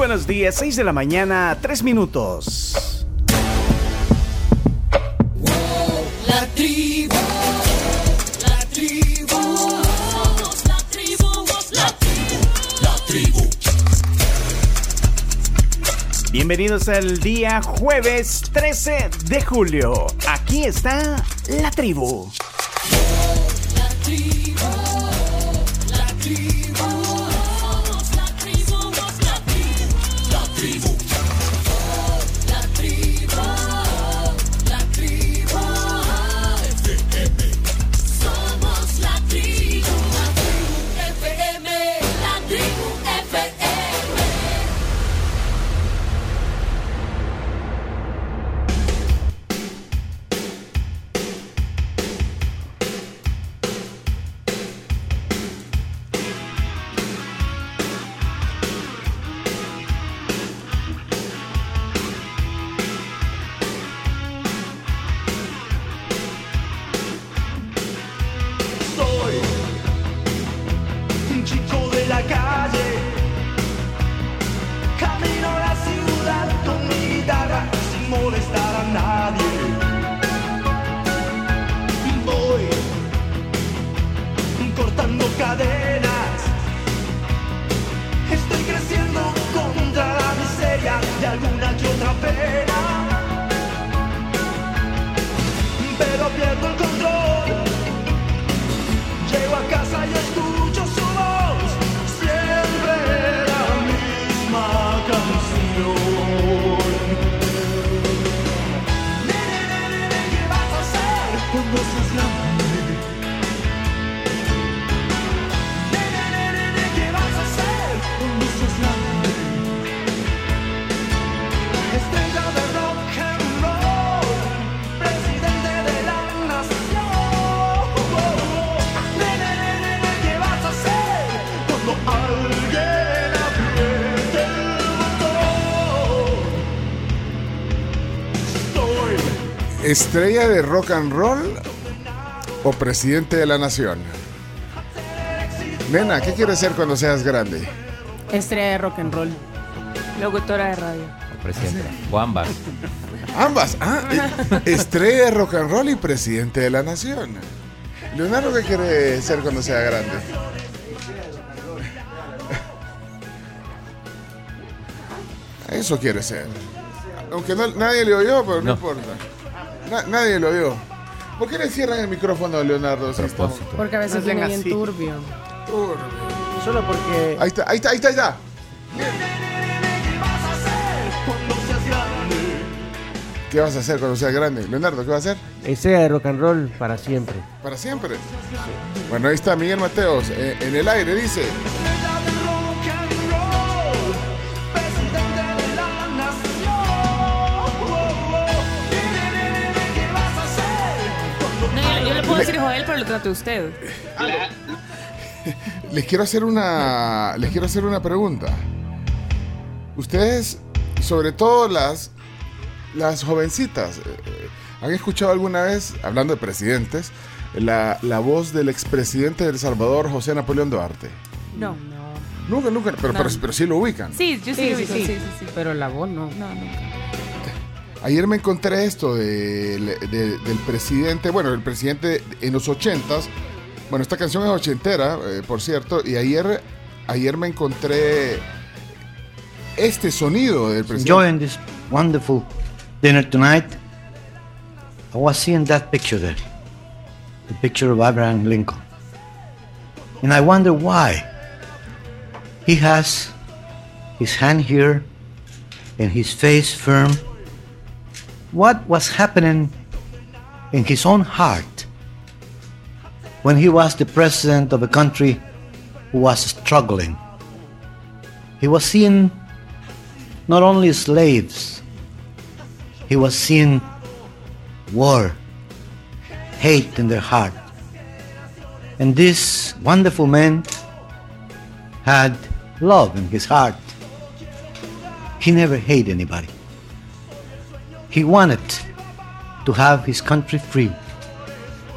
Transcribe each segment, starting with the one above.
buenos días, 6 de la mañana, 3 minutos. La tribu, la tribu, somos la tribu, la tribu, la tribu. Bienvenidos al día jueves 13 de julio. Aquí está la tribu. ¿Estrella de rock and roll o presidente de la nación? Nena, ¿qué quieres ser cuando seas grande? Estrella de rock and roll. Locutora de radio. Presidenta. O ambas. Ambas. Ah, eh, estrella de rock and roll y presidente de la nación. Leonardo, ¿qué quiere ser cuando sea grande? Eso quiere ser. Aunque no- nadie le oyó, pero no, No. importa. Na- nadie lo oyó. ¿Por qué le cierran el micrófono a Leonardo? si estamos-. Porque a veces No viene bien así. turbio. Solo porque Ahí está, ahí está, ahí está, ahí está. ¿Qué vas a hacer cuando seas grande? ¿Qué vas a hacer cuando seas grande? Leonardo, ¿qué vas a hacer? estrella de rock and roll para siempre. Para siempre. Bueno, ahí está Miguel Mateos. eh, en el aire dice. Trato usted. Les quiero hacer una. Les quiero hacer una pregunta. Ustedes, sobre todo las. Las jovencitas, eh, eh, ¿han escuchado alguna vez, hablando de presidentes, la, la voz del expresidente de El Salvador, José Napoleón Duarte? No. Nunca, nunca, pero, No. pero, pero sí lo ubican. Sí, yo sí, Sí, lo sí, ubico, sí. sí, sí, sí. Pero la voz no. No, nunca. Ayer me encontré esto de- del presidente, bueno, el presidente en los ochentas. Bueno, esta canción es ochentera, eh, por cierto, y ayer, ayer me encontré este sonido del presidente. enjoying this wonderful dinner tonight, I was seeing that picture there, the picture of Abraham Lincoln. And I wonder why he has his hand here and his face firm. What was happening in his own heart when he was the president of a country who was struggling? He was seeing not only slaves, he was seeing war, hate in their heart. And this wonderful man had love in his heart. He never hated anybody. He wanted to have his country free,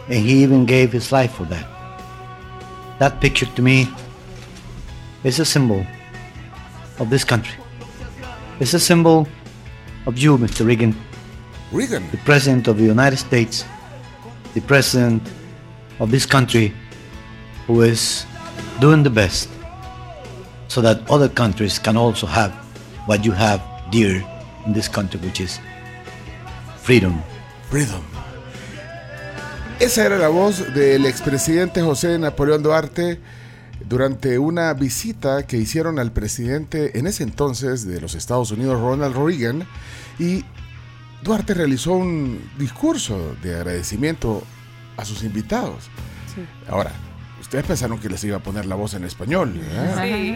and he even gave his life for that. That picture to me is a symbol of this country. It's a symbol of you, Mr. Reagan, Reagan. the President of the United States, the President of this country who is doing the best so that other countries can also have what you have dear in this country, which is freedom. Freedom. Esa era la voz del expresidente José Napoleón Duarte durante una visita que hicieron al presidente en ese entonces de los Estados Unidos, Ronald Reagan, y Duarte realizó un discurso de agradecimiento a sus invitados. Ahora, ustedes pensaron que les iba a poner la voz en español, ¿verdad? Sí.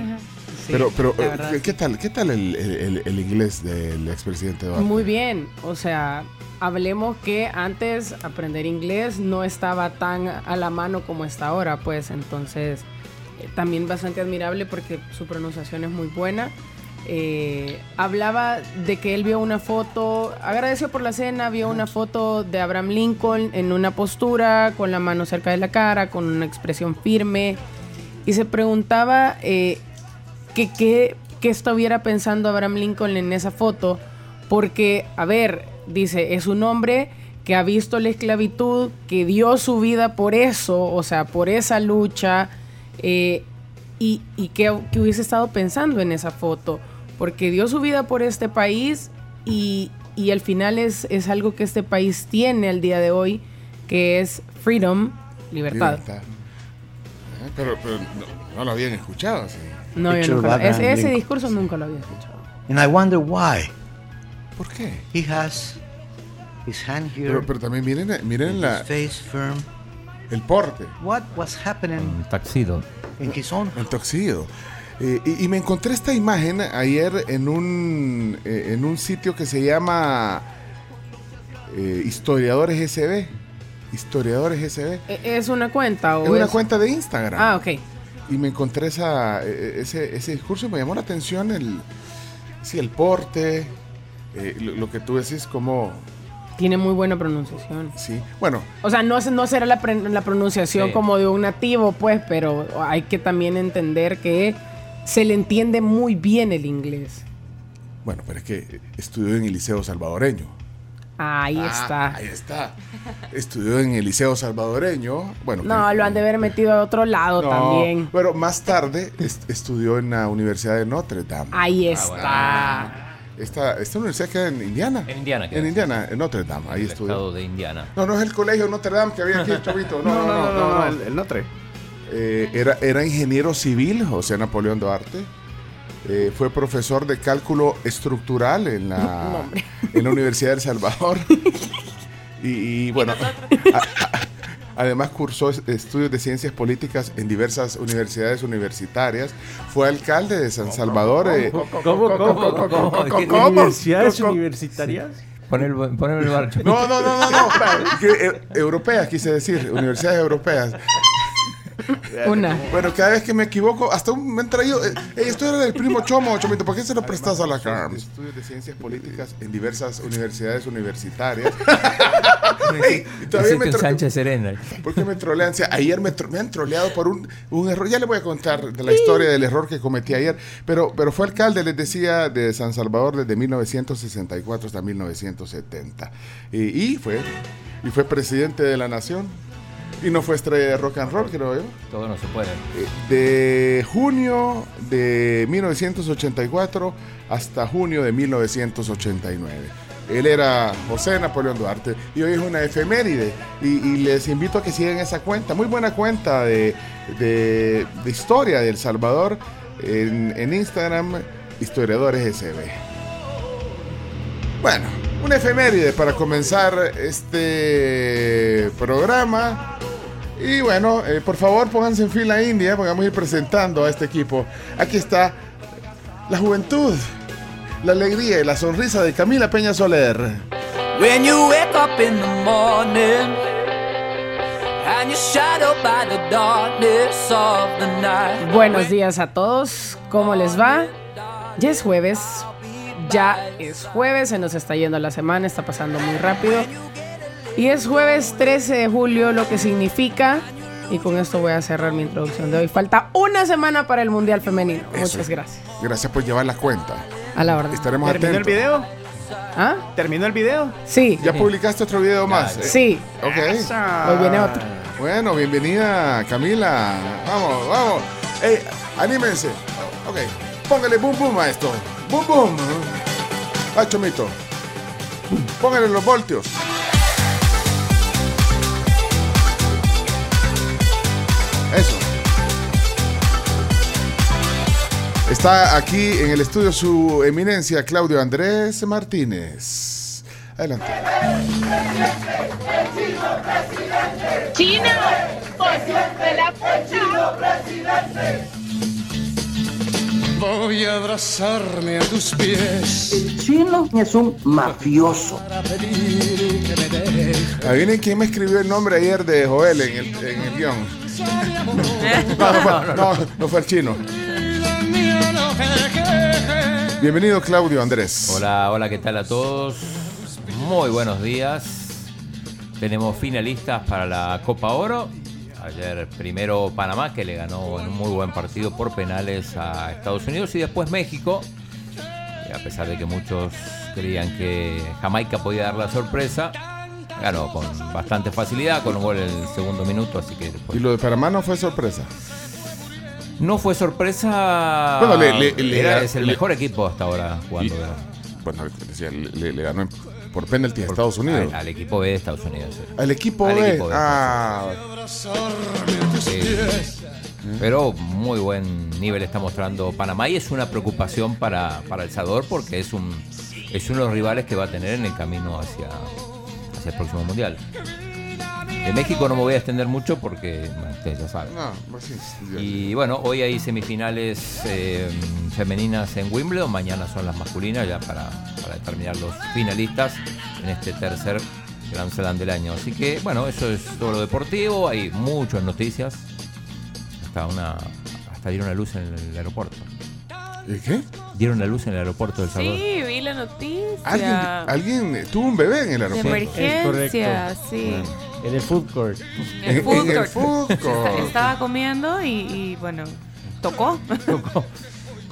Pero, pero eh, ¿qué, qué tal, qué tal el, el- el inglés del expresidente Duarte? Muy bien, o sea, hablemos que antes aprender inglés no estaba tan a la mano como está ahora, pues entonces eh, también bastante admirable porque su pronunciación es muy buena. Eh, hablaba de que él vio una foto, agradeció por la cena, vio una foto de Abraham Lincoln en una postura, con la mano cerca de la cara, con una expresión firme, y se preguntaba eh, que qué estuviera pensando Abraham Lincoln en esa foto, porque, a ver, dice, es un hombre que ha visto la esclavitud, que dio su vida por eso, o sea, por esa lucha, eh, y, y que, que hubiese estado pensando en esa foto, porque dio su vida por este país y, y al final es, es algo que este país tiene al día de hoy, que es freedom, libertad. Eh, Pero, pero no, no lo habían escuchado así. No, yo nunca ese, discurso nunca lo había escuchado. And I wonder why ¿Por qué? he has his hand here, Pero, pero también miren, miren la, face firm. el porte, What was happening Un taxido. in his own el toxido. Eh, y, y me encontré esta imagen ayer en un, eh, en un sitio que se llama eh, Historiadores SB. Historiadores SB. ¿E- ¿Es una cuenta o Es una es- cuenta de Instagram. Ah, ok. Y me encontré esa, eh, ese, ese discurso y me llamó la atención el, sí, el porte, eh, lo, lo que tú decís como... Tiene muy buena pronunciación. Sí, bueno, O sea, no, no será la, pre- la pronunciación Sí. como de un nativo, pues, pero hay que también entender que se le entiende muy bien el inglés. bueno, pero es que estudió en el Liceo Salvadoreño. Ahí Ah, está. Ahí está. Estudió en el Liceo Salvadoreño. Bueno, No, que- lo han de haber metido a otro lado No, también. Pero más tarde est- estudió en la Universidad de Notre Dame. Ahí Ah, está. Esta, esta universidad queda en Indiana. En Indiana. En Indiana, en Notre Dame. Ahí el estudió. estado de Indiana. No, no es el colegio Notre Dame que había aquí, chavito. No, no, no, no. no, el, el Notre. Eh, era, era ingeniero civil, José Napoleón Duarte. Eh, fue profesor de cálculo estructural en la, en la Universidad del Salvador. y, y, bueno, a- a- además cursó es- estudios de ciencias políticas en diversas universidades universitarias. Fue alcalde de San Salvador. eh, ¿Cómo, cómo, cómo, cómo? ¿Cómo? ¿Universidades ¿Cómo? universitarias? Pon el, pon el bar. No, no, no, no, no. Que, eh, europeas, quise decir, universidades europeas. Una. Bueno, cada vez que me equivoco, hasta un- me han traído. eh, eh, esto era del primo Chomo, Chomito. ¿Por qué se lo prestas a la CARMS? Estudios de ciencias políticas en diversas universidades universitarias. Ey, y todavía me Excepto en tro- Sánchez Serena. ¿Por qué me trolean? O sea, ayer me, tro- me han troleado por un, un error. Ya le voy a contar de la historia del error que cometí ayer. Pero, pero fue alcalde, les decía, de San Salvador desde 1964 hasta 1970. Y, y fue, y fue presidente de la nación. Y no fue estrella de rock and roll, creo yo. Todo no se puede. Eh, De junio de 1984 hasta junio de 1989. Él era José Napoleón Duarte y hoy es una efeméride. Y, y les invito a que sigan esa cuenta, muy buena cuenta de, de- de historia de El Salvador en, en Instagram, Historiadores SB. Bueno, una efeméride para comenzar este programa. Y bueno, eh, por favor pónganse en fila india porque vamos a ir presentando a este equipo. Aquí está la juventud, la alegría y la sonrisa de Camila Peña Soler. When you wake up in the morning and you're shadowed by the darkness of the night. Buenos días a todos. ¿Cómo les va? Ya es jueves. Ya es jueves. Se nos está yendo la semana. Está pasando muy rápido. Y es jueves 13 de julio, lo que significa. Y con esto voy a cerrar mi introducción de hoy. Falta una semana para el Mundial Femenino. Eso. Muchas gracias. Gracias por llevar la cuenta. A la orden. Estaremos ¿Terminó el video? ¿Ah? ¿Terminó el video? Sí. ¿Ya publicaste otro video más? Eh, Sí. Ok. Hoy viene otro. Bueno, bienvenida Camila. Vamos, vamos. Ey, anímense. Ok. Póngale boom boom a esto. Boom boom. Va, Chomito. Póngale los voltios. Eso. Está aquí en el estudio su eminencia Claudio Andrés Martínez. Adelante. Chino, de la Voy a abrazarme a tus pies. El chino es un mafioso. Adivinen quién me escribió el nombre ayer de Joel en el, en el guion. No, no fue, no, no fue el chino. Bienvenido Claudio Andrés. Hola, hola, ¿qué tal a todos? Muy buenos días. Tenemos finalistas para la Copa Oro. Ayer primero Panamá, que le ganó en un muy buen partido por penales a Estados Unidos, y después México. A pesar de que muchos creían que Jamaica podía dar la sorpresa, ganó con bastante facilidad, con un gol en el segundo minuto, así que después- Y lo de Panamá no fue sorpresa. no fue sorpresa. Bueno, le- le- le- Era- es el mejor equipo hasta ahora jugando. Bueno, decía, le ganó en- por penalti a Estados Unidos. Al, al equipo B de Estados Unidos. sí. Al equipo Al B. equipo B, Ah, Sí. Pero muy buen nivel está mostrando Panamá y es una preocupación para, para El Salvador porque es un es uno de los rivales que va a tener en el camino hacia, hacia el próximo mundial. De México no me voy a extender mucho porque bueno, ustedes ya saben. no, pues sí, ya. Y bueno, hoy hay semifinales eh, femeninas en Wimbledon, mañana son las masculinas ya para, para determinar los finalistas en este tercer Grand Slam del año. Así que bueno, eso es todo lo deportivo, hay muchas noticias. Hasta una hasta dieron la luz en el aeropuerto. ¿Y qué? Dieron la luz en el aeropuerto del Salvador. Sí, vi la noticia. ¿Alguien, alguien tuvo un bebé en el De aeropuerto. emergencia, Es correcto. En el food court. En el food en el court. food Esta- court. Estaba comiendo y, y, bueno, tocó.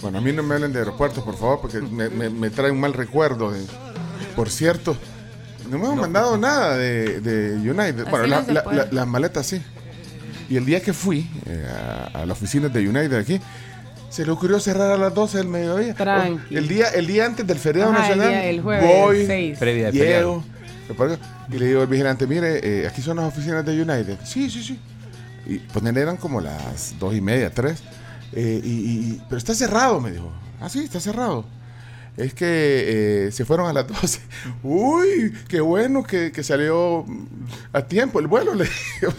Bueno, a mí no me hablen de aeropuertos, por favor, porque me, me, me trae un mal recuerdo. de- por cierto, no me han mandado nada de, de United. Bueno, no la- las maletas sí. Y el día que fui eh, a, a la oficina de United aquí, se le ocurrió cerrar a las 12 del mediodía. Tranqui. El día, el día antes del feriado Ajá, el nacional. día- el jueves, voy, seis. Previa llego, y le digo al vigilante, mire, eh, aquí son las oficinas de United. Sí, sí, sí. Y pues eran como las dos y media, tres. Eh, y, pero está cerrado, me dijo. Ah, sí, está cerrado. Es que eh, se fueron a las 12. Uy, qué bueno que, que salió mm, a tiempo el vuelo. Le digo,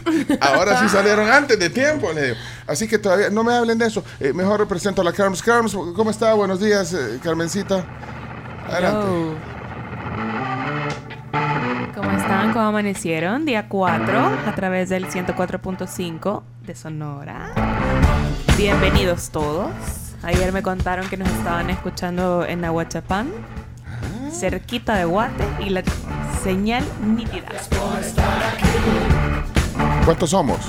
ahora sí salieron antes de tiempo, le digo. Así que todavía no me hablen de eso. Mejor represento a la Carms. Carms, ¿cómo está? Buenos días, Carmencita. Adelante. ¿Cómo están? ¿Cómo amanecieron? Día 4 a través del 104.5 de Sonora. Bienvenidos todos. Ayer me contaron que nos estaban escuchando en Aguachapán, cerquita de Guate, y la señal nítida. ¿Cuántos somos?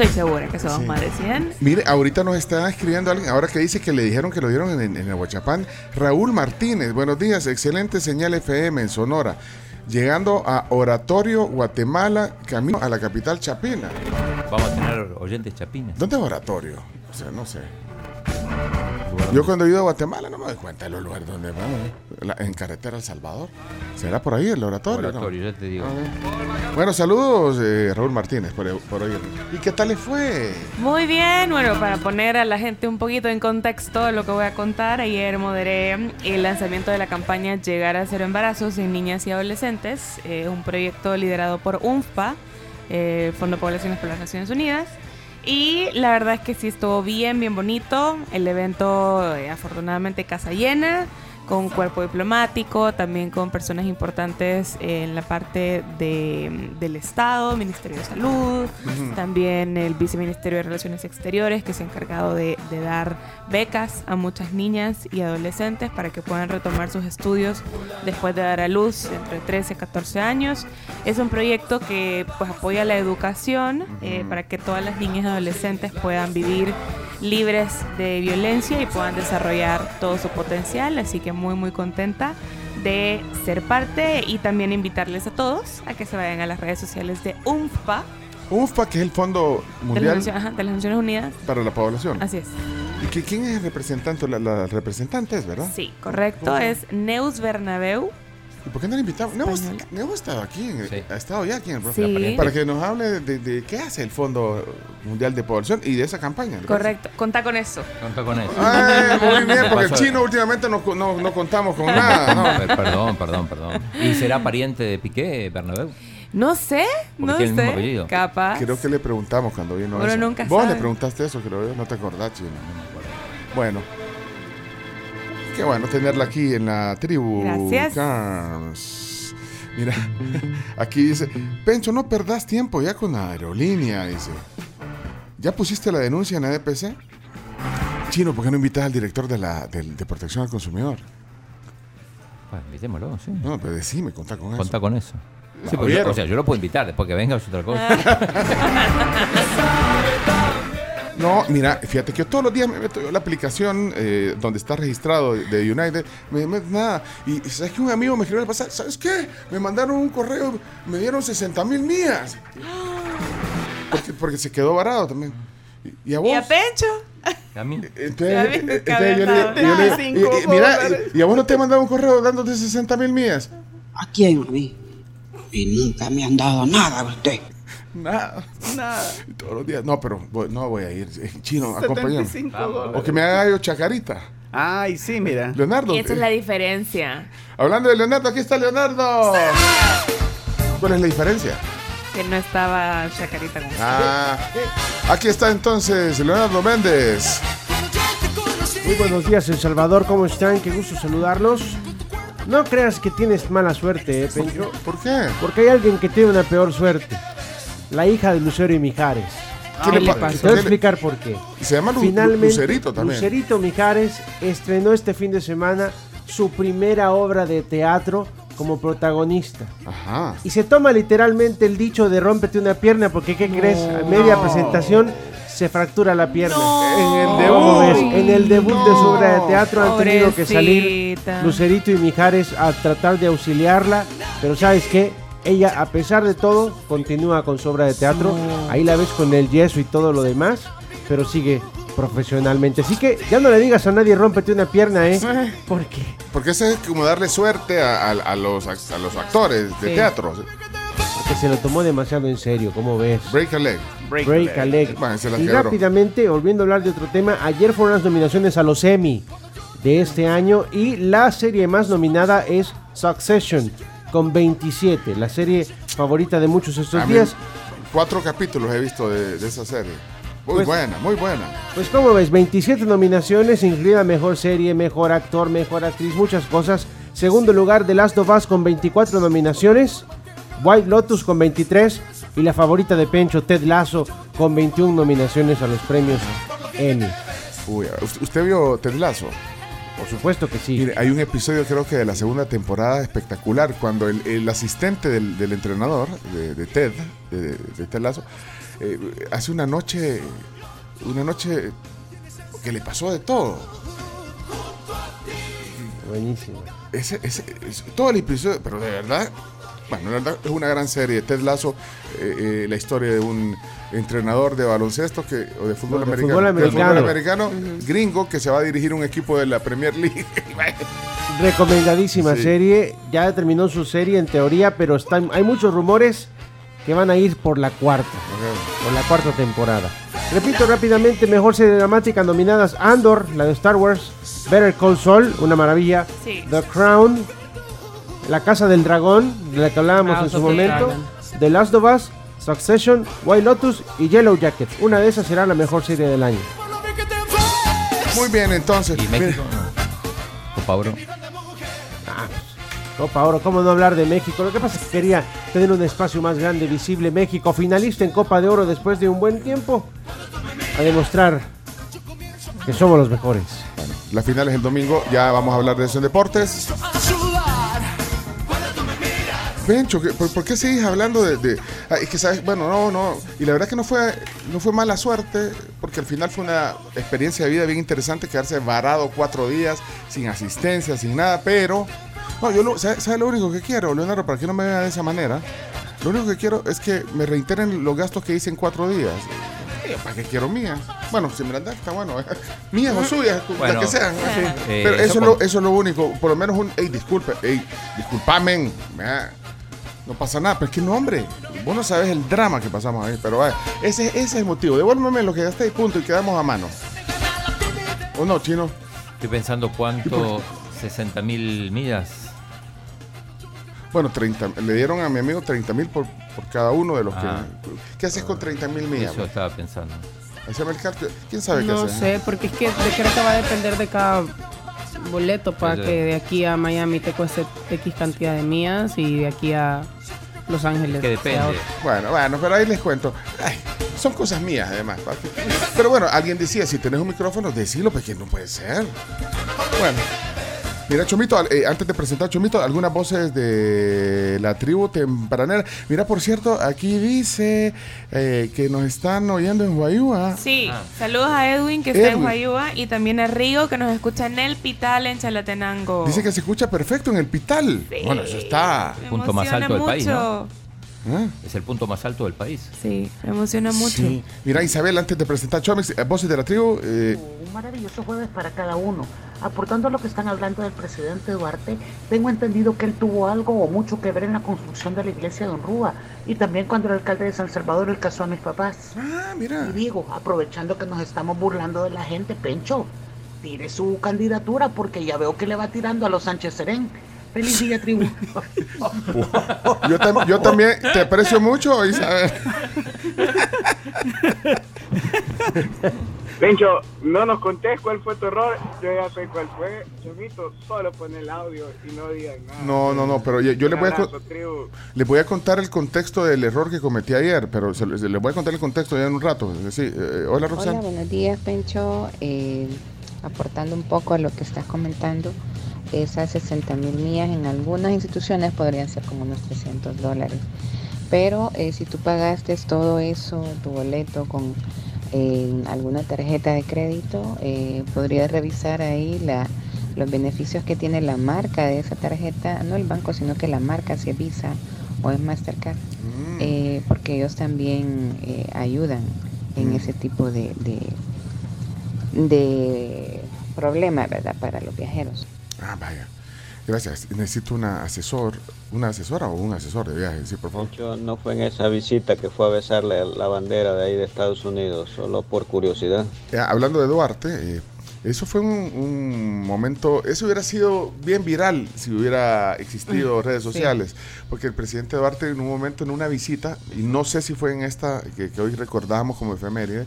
Estoy segura que somos Sí. más de 100. Mire, ahorita nos está escribiendo alguien, ahora que dice que le dijeron que lo dieron en, en Aguachapán. Raúl Martínez, buenos días, excelente señal FM en Sonora. Llegando a Oratorio, Guatemala, camino a la capital Chapina. Vamos a tener oyentes chapines. ¿Dónde es Oratorio? O sea, no sé. Yo cuando he ido a Guatemala no me doy cuenta de los lugares donde vamos. La- en carretera El Salvador. ¿Será por ahí el oratorio? no? Oratorio, ya te digo. Bueno, saludos, eh, Raúl Martínez, por, por oírnos. ¿Y qué tal le fue? Muy bien, bueno, para poner a la gente un poquito en contexto de lo que voy a contar, ayer moderé el lanzamiento de la campaña Llegar a cero embarazos en niñas y adolescentes, eh, un proyecto liderado por UNFPA, eh, Fondo de Poblaciones por las Naciones Unidas. Y la verdad es que sí estuvo bien, bien bonito. El evento, eh, afortunadamente, casa llena, con cuerpo diplomático, también con personas importantes en la parte de, del Estado, Ministerio de Salud, también el Viceministerio de Relaciones Exteriores, que se ha encargado de, de dar becas a muchas niñas y adolescentes para que puedan retomar sus estudios después de dar a luz entre 13 y 14 años. Es un proyecto que pues, apoya la educación eh, para que todas las niñas y adolescentes puedan vivir libres de violencia y puedan desarrollar todo su potencial. Así que muy muy contenta de ser parte y también invitarles a todos a que se vayan a las redes sociales de UNFPA, UNFPA, que es el Fondo Mundial ajá, de las Naciones Unidas. para la Población. Así es. ¿Y que- quién es el representante? La, la representante es, ¿verdad? Sí, correcto. Es Neus Bernabeu. ¿Y por qué no le invitamos? Está- Neo ha estado aquí, en- Sí. ha estado ya aquí en el Sí. programa. Para que nos hable de, de qué hace el Fondo Mundial de Población y de esa campaña. Correcto. Contá con eso. Conta con eso. Ay, muy bien, porque el chino últimamente no, no, no contamos con nada, ¿no? Per- Perdón, perdón, perdón. ¿Y será pariente de Piqué, Bernabéu? No sé, Porque no tiene el mismo sé. Capaz. Creo que le preguntamos cuando vino Uno eso. nunca Vos sabe. le preguntaste eso, creo yo, no te acordás, chino. No me acuerdo. Bueno. Qué bueno tenerla aquí en la tribu. Gracias. Carms. Mira, aquí dice, Pencho, no perdás tiempo ya con la aerolínea, dice. ¿Ya pusiste la denuncia en la DPC? Chino, ¿por qué no invitas al director de la del- de protección al consumidor? Pues invitémoslo, sí. No, pero decime, contá con eso. Conta con eso. O sea, yo lo puedo invitar, después que venga es otra cosa. No, mira, fíjate que yo todos los días me meto yo a la aplicación eh, donde está registrado de United, me meto nada. Y sabes que un amigo me escribió el pasado, ¿sabes qué? Me mandaron un correo, me dieron 60 mil millas. Porque, porque se quedó varado también. Y, a vos. ¿Y a Pencho? A mí. Entonces, Ya eh, ves, entonces cabe yo le- nada. yo le- Cinco y- y mira, y, a vos no te mandaron un correo dándote 60 mil millas. ¿A quién? A mí. Y nunca me han dado nada a usted. Nada. Nada. Todos los días. No, pero voy- no voy a ir. Chino, acompáñame. 75 Vamos. dólares. O que me haga yo chacarita. Ay, sí, mira. Leonardo. Y esa es la diferencia. Hablando de Leonardo, aquí está Leonardo. ¿Cuál es la diferencia? Que no estaba Chacarita con Ah, aquí está entonces Leonardo Méndez. Muy buenos días, El Salvador, ¿cómo están? Qué gusto saludarlos. No creas que tienes mala suerte, ¿eh, Pencho? ¿Por qué? Porque hay alguien que tiene una peor suerte. La hija de Lucero y Mijares. ¿Qué le pa- pasó? Te voy a explicar por qué. Se llama Lu- Finalmente, Lucerito también. Lucerito Mijares estrenó este fin de semana su primera obra de teatro como protagonista. Ajá. Y se toma literalmente el dicho de rómpete una pierna porque, ¿qué crees? A media presentación se fractura la pierna. En el ¿Cómo debut. ves? En el debut de su obra de teatro han tenido que salir. Lucerito y Mijares a tratar de auxiliarla, pero ¿sabes qué? Ella, a pesar de todo, continúa con su obra de teatro. Ahí la ves con el yeso y todo lo demás, pero sigue profesionalmente. Así que ya no le digas a nadie rómpete una pierna, ¿eh? ¿Por qué? Porque eso es como darle suerte a, a- a los, a los actores de Sí. teatro. Porque se lo tomó demasiado en serio, ¿cómo ves? Break a leg. Break, Break a leg. Y rápidamente, volviendo a hablar de otro tema, ayer fueron las nominaciones a los Emmy de este año y la serie más nominada es Succession con 27, la serie favorita de muchos estos A mí, días. cuatro capítulos he visto de, de esa serie. Muy Pues- buena, muy buena. Pues como ves, 27 nominaciones, incluida mejor serie, mejor actor, mejor actriz, muchas cosas. Segundo lugar, The Last of Us con 24 nominaciones. White Lotus con 23. Y la favorita de Pencho, Ted Lasso, con 21 nominaciones a los premios Emmy. Uy, ¿usted, usted vio Ted Lasso? Por supuesto que sí. Mire, hay un episodio creo que de la segunda temporada espectacular cuando el, el asistente del, del entrenador de, de Ted, de, de Ted Lasso, eh, hace una noche, una noche que le pasó de todo. Buenísimo. Ese, ese- es- todo el episodio, pero de verdad, bueno, la verdad es una gran serie. Ted Lasso, eh, eh, la historia de un entrenador de baloncesto que, o de fútbol No, de americano, fútbol de americano. gringo que se va a dirigir un equipo de la Premier League. Recomendadísima Sí. serie. Ya terminó su serie en teoría, pero están, hay muchos rumores que van a ir por la cuarta. Por la cuarta temporada. Repito rápidamente, mejor serie dramática nominadas Andor, la de Star Wars, Better Call Saul, una maravilla, Sí. The Crown, La Casa del Dragón, de la que hablábamos House en su of the momento, Dragon. The Last of Us, Succession, White Lotus y Yellow Jackets. Una de esas será la mejor serie del año. Muy bien, entonces. ¿Y mire, México? Copa Oro. Copa Oro, ¿cómo no hablar de México? Lo que pasa es que quería tener un espacio más grande, visible. México, finalista en Copa de Oro después de un buen tiempo, a demostrar que somos los mejores. La final es el domingo, ya vamos a hablar de eso en deportes. Pencho, ¿qué- por, por qué seguís hablando de, de- ah, es que sabes, bueno, no, no, y la verdad que no fue, no fue mala suerte, porque al final fue una experiencia de vida bien interesante, quedarse varado cuatro días, sin asistencia, sin nada, pero, no, yo, lo, ¿sabes, sabes lo único que quiero, Leonardo, para que no me vea de esa manera? Lo único que quiero es que me reiteren los gastos que hice en cuatro días. Eh, ¿Para qué quiero mías? Bueno, si me las dan, está bueno. mías o suyas, Bueno, las que sean. sí. Eh, Pero eso eso, es lo, eso es lo único. Por lo menos un. Ey, disculpe. Ey, disculpamen. vea, No pasa nada. Pero es que no, hombre. Vos no sabes el drama que pasamos ahí. Pero vaya, ese, ese es el motivo. Devuélveme lo que gasté y punto. Y quedamos a mano. ¿O no, chino? Estoy pensando cuánto, 60 mil millas. Bueno, 30, le dieron a mi amigo 30 mil por, por cada uno de los Ah. que. ¿Qué haces con 30 mil millas? Eso estaba pensando. Haceme el cálculo. ¿Quién sabe qué No hacer? sé, porque es que de- creo que va a depender de cada boleto para Pues, que de aquí a Miami te cueste X cantidad de millas y de aquí a Los Ángeles. Que depende. Bueno, bueno, pero ahí les cuento. Ay, son cosas mías, además. Pero bueno, alguien decía, si tenés un micrófono, decilo, porque no puede ser. Bueno. Mira, Chomito, eh, antes de presentar Chomito, algunas voces de la tribu tempranera. Mira, por cierto, aquí dice eh, que nos están oyendo en Guayúa. Sí, saludos a Edwin que está en. Guayúa y también a Rigo que nos escucha en El Pital en Chalatenango. Dice que se escucha perfecto en el Pital. Bueno, eso está. Me Punto más alto del país, mucho. ¿eh? Es el punto más alto del país. Sí, me emociona mucho. Sí. Mira, Isabel, antes de presentar Chomix, eh, voces de la tribu. eh, Un maravilloso jueves para cada uno. Aportando a lo que están hablando del presidente Duarte, tengo entendido que él tuvo algo o mucho que ver en la construcción de la iglesia de Don Rúa y también cuando el alcalde de San Salvador el casó a mis papás. Ah, mira. Y digo, aprovechando que nos estamos burlando de la gente, Pencho, tire su candidatura porque ya veo que le va tirando a los Sánchez Serén. Feliz día, tribu. yo, tam- yo también te aprecio mucho, Isabel. Pencho, no nos contés cuál fue tu error, yo ya sé cuál fue. Chomito, solo pon el audio y no digan nada. No, no, no, pero yo, yo les, voy a, abrazo, tribu. les voy a contar el contexto del error que cometí ayer, pero se, se- les voy a contar el contexto ya en un rato. Sí, eh, hola, Hola, Roxana. buenos días, Pencho. Eh, aportando un poco a lo que estás comentando, esas 60 mil millas en algunas instituciones podrían ser como unos 300 dólares. Pero eh, si tú pagaste todo eso, tu boleto con eh, alguna tarjeta de crédito, eh, podrías revisar ahí la, los beneficios que tiene la marca de esa tarjeta, no el banco, sino que la marca, si es Visa o es Mastercard, eh, porque ellos también eh, ayudan en ese tipo de, de, de problemas, ¿verdad? Para los viajeros. Ah, vaya. Gracias. Necesito una asesor, una asesora o un asesor de viaje, sí, por favor. Yo no fue en esa visita que fue a besarle la bandera de ahí de Estados Unidos, solo por curiosidad. Eh, hablando de Duarte, eh, eso fue un, un momento, eso hubiera sido bien viral si hubiera existido redes Sí. sociales, porque el presidente Duarte en un momento en una visita, y no sé si fue en esta que, que hoy recordamos como efeméride,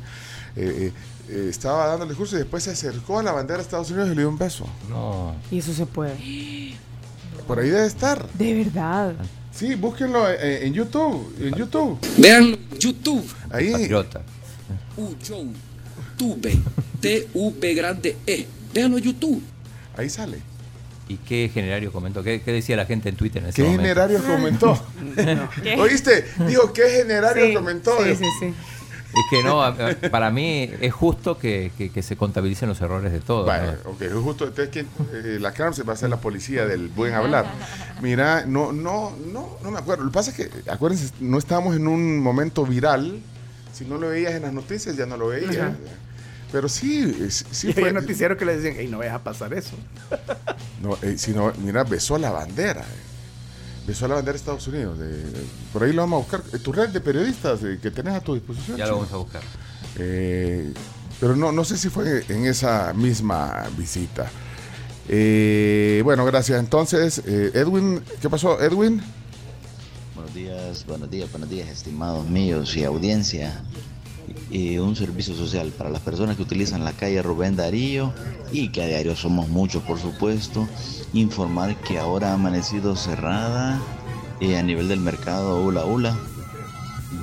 eh, eh, eh, estaba dando el discurso y después se acercó a la bandera de Estados Unidos y le dio un beso. No. Y eso se puede. Por ahí debe estar. De verdad. Sí, búsquenlo en, en YouTube, en YouTube. Vean YouTube. Ahí. Patriota. Uchow. Tube. T-U-B grande E. Véanlo en YouTube. Ahí sale. ¿Y qué generario comentó? ¿Qué, qué decía la gente en Twitter en ese ¿Qué momento? generario comentó? ¿Qué? ¿Oíste? Dijo, ¿qué generario Sí, comentó? sí, sí, sí. Es que no, para mí es justo que, que- que se contabilicen los errores de todos. Vale, ¿no? ok, es justo, entonces que eh, la cárcel va a ser la policía del buen hablar. Mira, no, no, no, no me acuerdo. Lo que pasa es que, acuérdense, no estábamos en un momento viral. Si no lo veías en las noticias, ya no lo veías. Ajá. Pero sí, sí y fue. noticiero que le decían, hey, no vayas a pasar eso. No, eh, si no, mira, besó la bandera. eh. Besó la bandera de Estados Unidos. de- por ahí lo vamos a buscar. Eh, Tu red de periodistas eh, que tenés a tu disposición. Ya lo vamos a buscar. Eh, pero no, no sé si fue en esa misma visita. Eh, bueno, gracias. Entonces, eh, Edwin, ¿qué pasó, Edwin? Buenos días, buenos días, buenos días, estimados míos y audiencia. Un servicio social para las personas que utilizan la calle Rubén Darío y que a diario somos muchos, por supuesto. Informar que ahora ha amanecido cerrada eh, a nivel del mercado Ula Ula,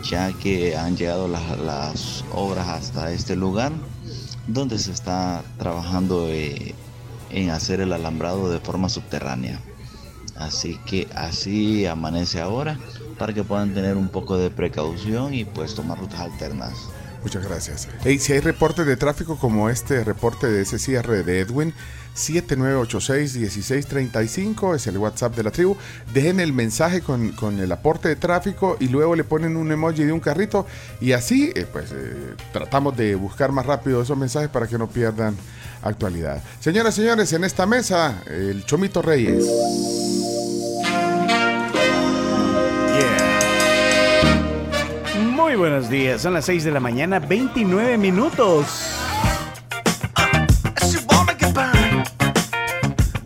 ya que han llegado las, las obras hasta este lugar, donde se está trabajando eh, en hacer el alambrado de forma subterránea. Así que así amanece ahora para que puedan tener un poco de precaución y pues tomar rutas alternas. Muchas gracias. Si hay reportes de tráfico como este reporte de ese cierre de Edwin, 7986-1635 es el WhatsApp de la tribu. Dejen el mensaje con, con el aporte de tráfico y luego le ponen un emoji de un carrito y así eh, pues eh, tratamos de buscar más rápido esos mensajes para que no pierdan actualidad. Señoras y señores, en esta mesa, el Chomito Reyes. Muy buenos días, son las 6 de la mañana, 29 minutos.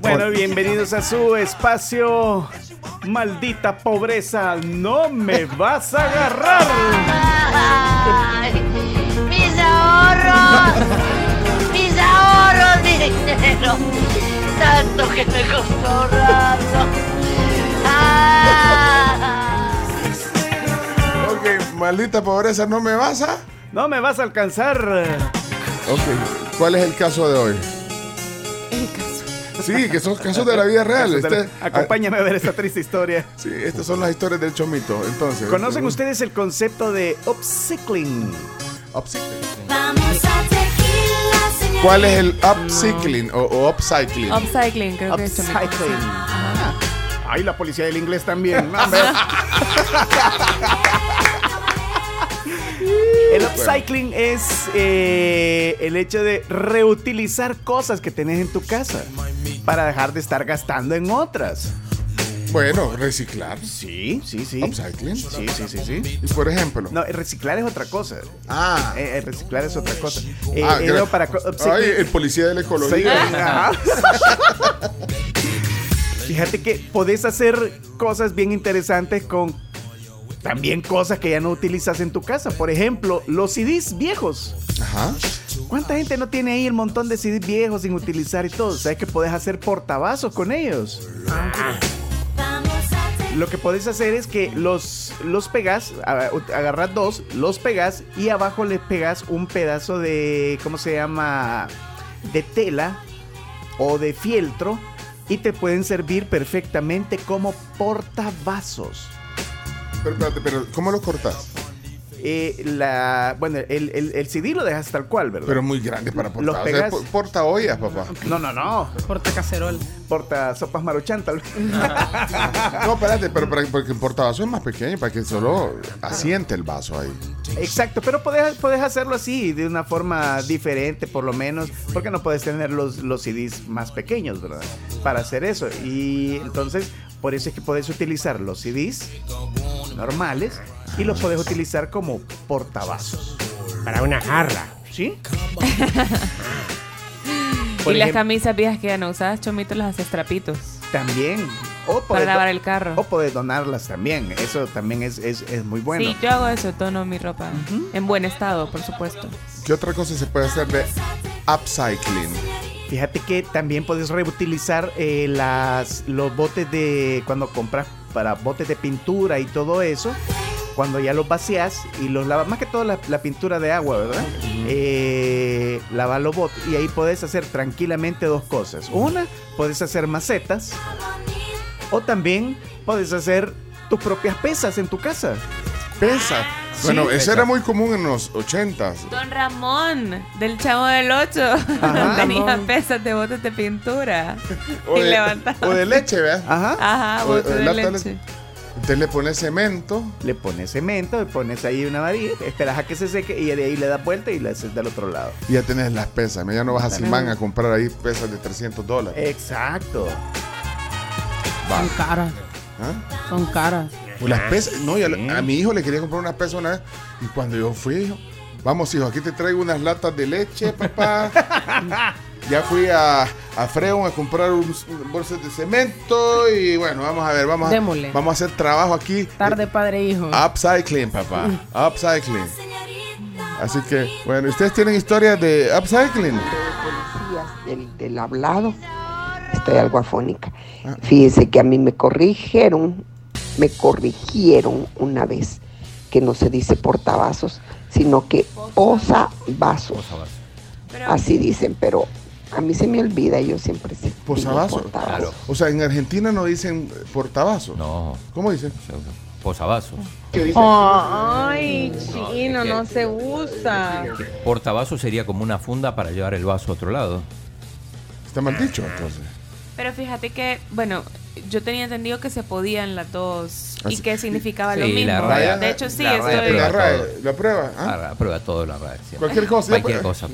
Bueno, bienvenidos a su espacio. Maldita pobreza, no me vas a agarrar. mis ahorros, mis ahorros dinero, tanto que me costó ahorrarlo. Maldita pobreza, ¿no me vas a? No me vas a alcanzar. Ok, ¿cuál es el caso de hoy? El caso. Sí, que son casos de la vida real. Este- Acompáñame a ver esta triste historia. Sí, estas son las historias del Chomito. Entonces, ¿Conocen ustedes el concepto de upcycling? ¿Cuál es el upcycling o, o upcycling? Upcycling, creo que es chomito. Upcycling. Ay, la policía del inglés también. El upcycling es eh, el hecho de reutilizar cosas que tenés en tu casa para dejar de estar gastando en otras. Bueno, reciclar. Sí, sí, sí. Upcycling. Sí, sí, sí, sí. Y por ejemplo. No, reciclar es otra cosa. Ah. Eh, eh, reciclar es otra cosa. Eh, Ah, eh, no, para Ay, el policía de la Sí, ecología. Fíjate que podés hacer cosas bien interesantes con también cosas que ya no utilizas en tu casa. Por ejemplo, los CDs viejos. Ajá. ¿Cuánta gente no tiene ahí el montón de CDs viejos sin utilizar y todo? ¿Sabes que podés hacer portavasos con ellos? Lo que podés hacer es que los, los pegas, agarras dos, los pegas y abajo les pegas un pedazo de, ¿cómo se llama? De tela o de fieltro y te pueden servir perfectamente como portavasos. Pero, espérate, pero ¿cómo lo cortas? Eh, la, bueno, el, el, el CD lo dejas tal cual, ¿verdad? Pero muy grande para portar. Los O sea, pegas- po- porta ollas, papá. No, no, no. Porta cacerol. Porta sopas maruchan, tal vez. No, espérate, pero para- porque el portavasos es más pequeño, para que solo asiente el vaso ahí. Exacto, pero puedes, puedes hacerlo así, de una forma diferente, por lo menos, porque no puedes tener los, los CDs más pequeños, ¿verdad? Para hacer eso. Y entonces, por eso es que puedes utilizar los CDs normales y los puedes utilizar como portavasos. Para una jarra. ¿Sí? Y Por las ejem- camisas viejas que ya no usas, chomito, las haces trapitos. También. O Para podés lavar el carro. O puedes donarlas también. Eso también es, es, es muy bueno. Sí, yo hago eso, tono mi ropa. En buen estado, por supuesto. ¿Qué otra cosa se puede hacer de upcycling? Fíjate que también puedes reutilizar eh, las, los botes de cuando compras para botes de pintura y todo eso. Cuando ya los vacías y los lavas, más que todo la, la pintura de agua, ¿verdad? Eh, lava los botes y ahí puedes hacer tranquilamente dos cosas. Una, puedes hacer macetas o también puedes hacer tus propias pesas en tu casa. Pesa. Bueno, Sí, eso era muy común en los ochentas. Don Ramón, del Chavo del 8, Ajá. tenía pesas de botes de pintura. O y de, levantaba. o de leche, ¿verdad? Ajá. Ajá, O- botes o de de leche. Entonces le pones cemento. Le pones cemento, le pones ahí una varilla, esperas a que se seque y de ahí le das vuelta y le haces del otro lado. Y ya tenés las pesas. Ya no vas a Simán a comprar ahí pesas de 300 dólares. Exacto. Va. Son caras. ¿Ah? Son caras. Las pesas, no, yo a, a mi hijo le quería comprar unas pesas una vez. Y cuando yo fui, hijo, vamos, hijo, aquí te traigo unas latas de leche, papá. ya fui a, a Freon a comprar un, un bolsas de cemento. Y bueno, vamos a ver, vamos a, Démosle. vamos a hacer trabajo aquí. Tarde, padre hijo. Upcycling, papá. Upcycling. Así que, bueno, ¿ustedes tienen historias de upcycling? policías del, del hablado. Estoy algo afónica. Fíjense que a mí me corrigieron, me corrigieron una vez que no se dice portavasos, sino que posavasos. Así dicen, pero A mí se me olvida, yo siempre sé. Posavasos. Portavasos. O sea, en Argentina no dicen portavasos. No. ¿Cómo dicen? Posavasos. Ay, chino, no se usa. Portavasos sería como una funda para llevar el vaso a otro lado. Está mal dicho, entonces. Pero fíjate que, bueno, yo tenía entendido que se podían las dos y Así- que significaba lo Sí, mismo. la RAE- de hecho, sí, la RAE estoy... La RAE, todo. ¿la prueba? ¿ah? La RAE aprueba todo la RAE. siempre. Cualquier cosa, Cualquier ya- cosa.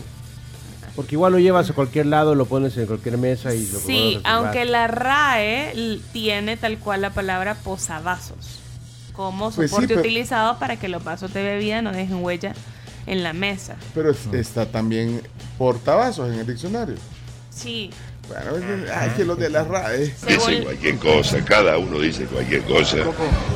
Porque igual lo llevas a cualquier lado, lo pones en cualquier mesa y lo Sí, aunque la RAE tiene tal cual la palabra posavasos como Pues sí, soporte pero- utilizado para que los vasos de bebida no dejen huella en la mesa. Pero es- está también portavasos en el diccionario. Sí, Bueno, es- ay, que los de la RAE. Dicen cualquier cosa, cada uno dice cualquier cosa.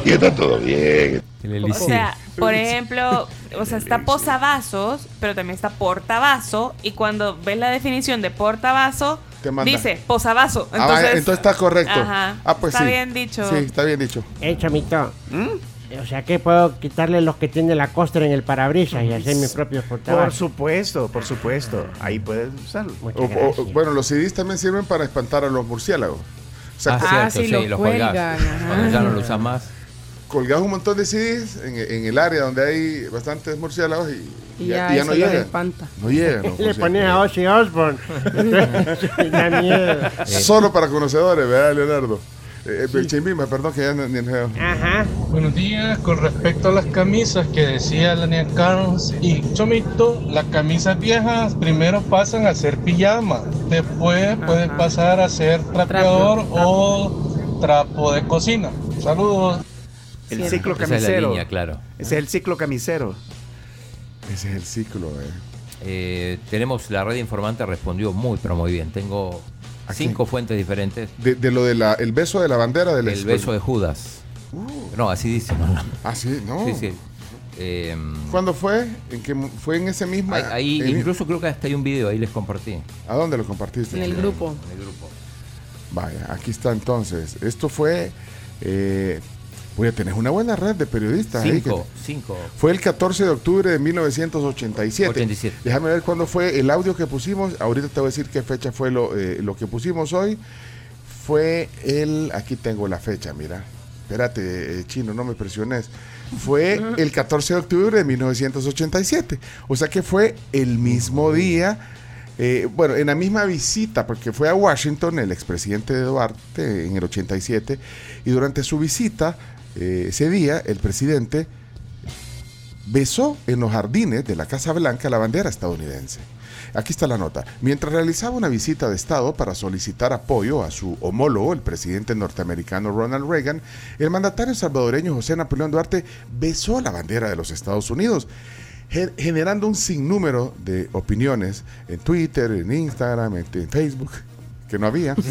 Y está todo bien. o sea, por ejemplo, o sea, está posavasos, pero también está portavaso y cuando ves la definición de portavaso Te manda. dice posavaso. Ah, Entonces, entonces está correcto. Ajá, Ah, pues está sí. bien dicho. Sí, está bien dicho. Eh, chamito. O sea que puedo quitarle los que tiene la costra en el parabrisas y hacer mis propios Por portavasos. supuesto, por supuesto. Ahí puedes usarlo. O- o- bueno, los CDs también sirven para espantar a los murciélagos. O sea, Ah, co- cierto, sí, los colgás. Cuando ya no lo usas más. colgás un montón de CDs en, en el área donde hay bastantes murciélagos y, Y ya, ya, y ya no los llegan. espanta. No llegan. los Le pones a Ozzy Osbourne. da miedo. Solo para conocedores, ¿verdad, Leonardo? Eh, el Chimbimba, perdón que ya no- ni el Ajá. Buenos días, con respecto a las camisas que decía la niña Carlos y Chomito, las camisas viejas primero pasan a ser pijama, después pueden pasar a ser trapeador o trapo de cocina. Saludos. El ciclo Esa es la camisero. línea, claro. Ese es el ciclo camisero. Ese es el ciclo, eh. Eh, tenemos la red informante respondió muy pero muy bien. Tengo cinco fuentes diferentes. De, de lo del el beso de la bandera del El beso de Judas. No, así dice. No, no. Ah, sí, no. Sí, sí. Eh, ¿Cuándo fue? ¿En qué mu- fue en ese mismo? ahí, ahí en- incluso creo que hasta hay un video, ahí les compartí. ¿A dónde lo compartiste? En el grupo. En el grupo. Vaya, aquí está entonces. Esto fue. Eh, voy a tener una buena red de periodistas. ahí Cinco, que- cinco. Fue el 14 de octubre de 1987. 87. Déjame ver cuándo fue el audio que pusimos. Ahorita te voy a decir qué fecha fue lo, eh, lo que pusimos hoy. Fue el. Aquí tengo la fecha, mira. Espérate, eh, chino, no me presiones. Fue el 14 de octubre de 1987. O sea que fue el mismo día. eh, bueno, en la misma visita, porque fue a Washington el expresidente Duarte en el 87, y durante su visita, eh, ese día, el presidente besó en los jardines de la Casa Blanca la bandera estadounidense. Aquí está la nota. Mientras realizaba una visita de Estado para solicitar apoyo a su homólogo, el presidente norteamericano Ronald Reagan, el mandatario salvadoreño José Napoleón Duarte besó la bandera de los Estados Unidos, ge- generando un sinnúmero de opiniones en Twitter, en Instagram, en Facebook, que no había.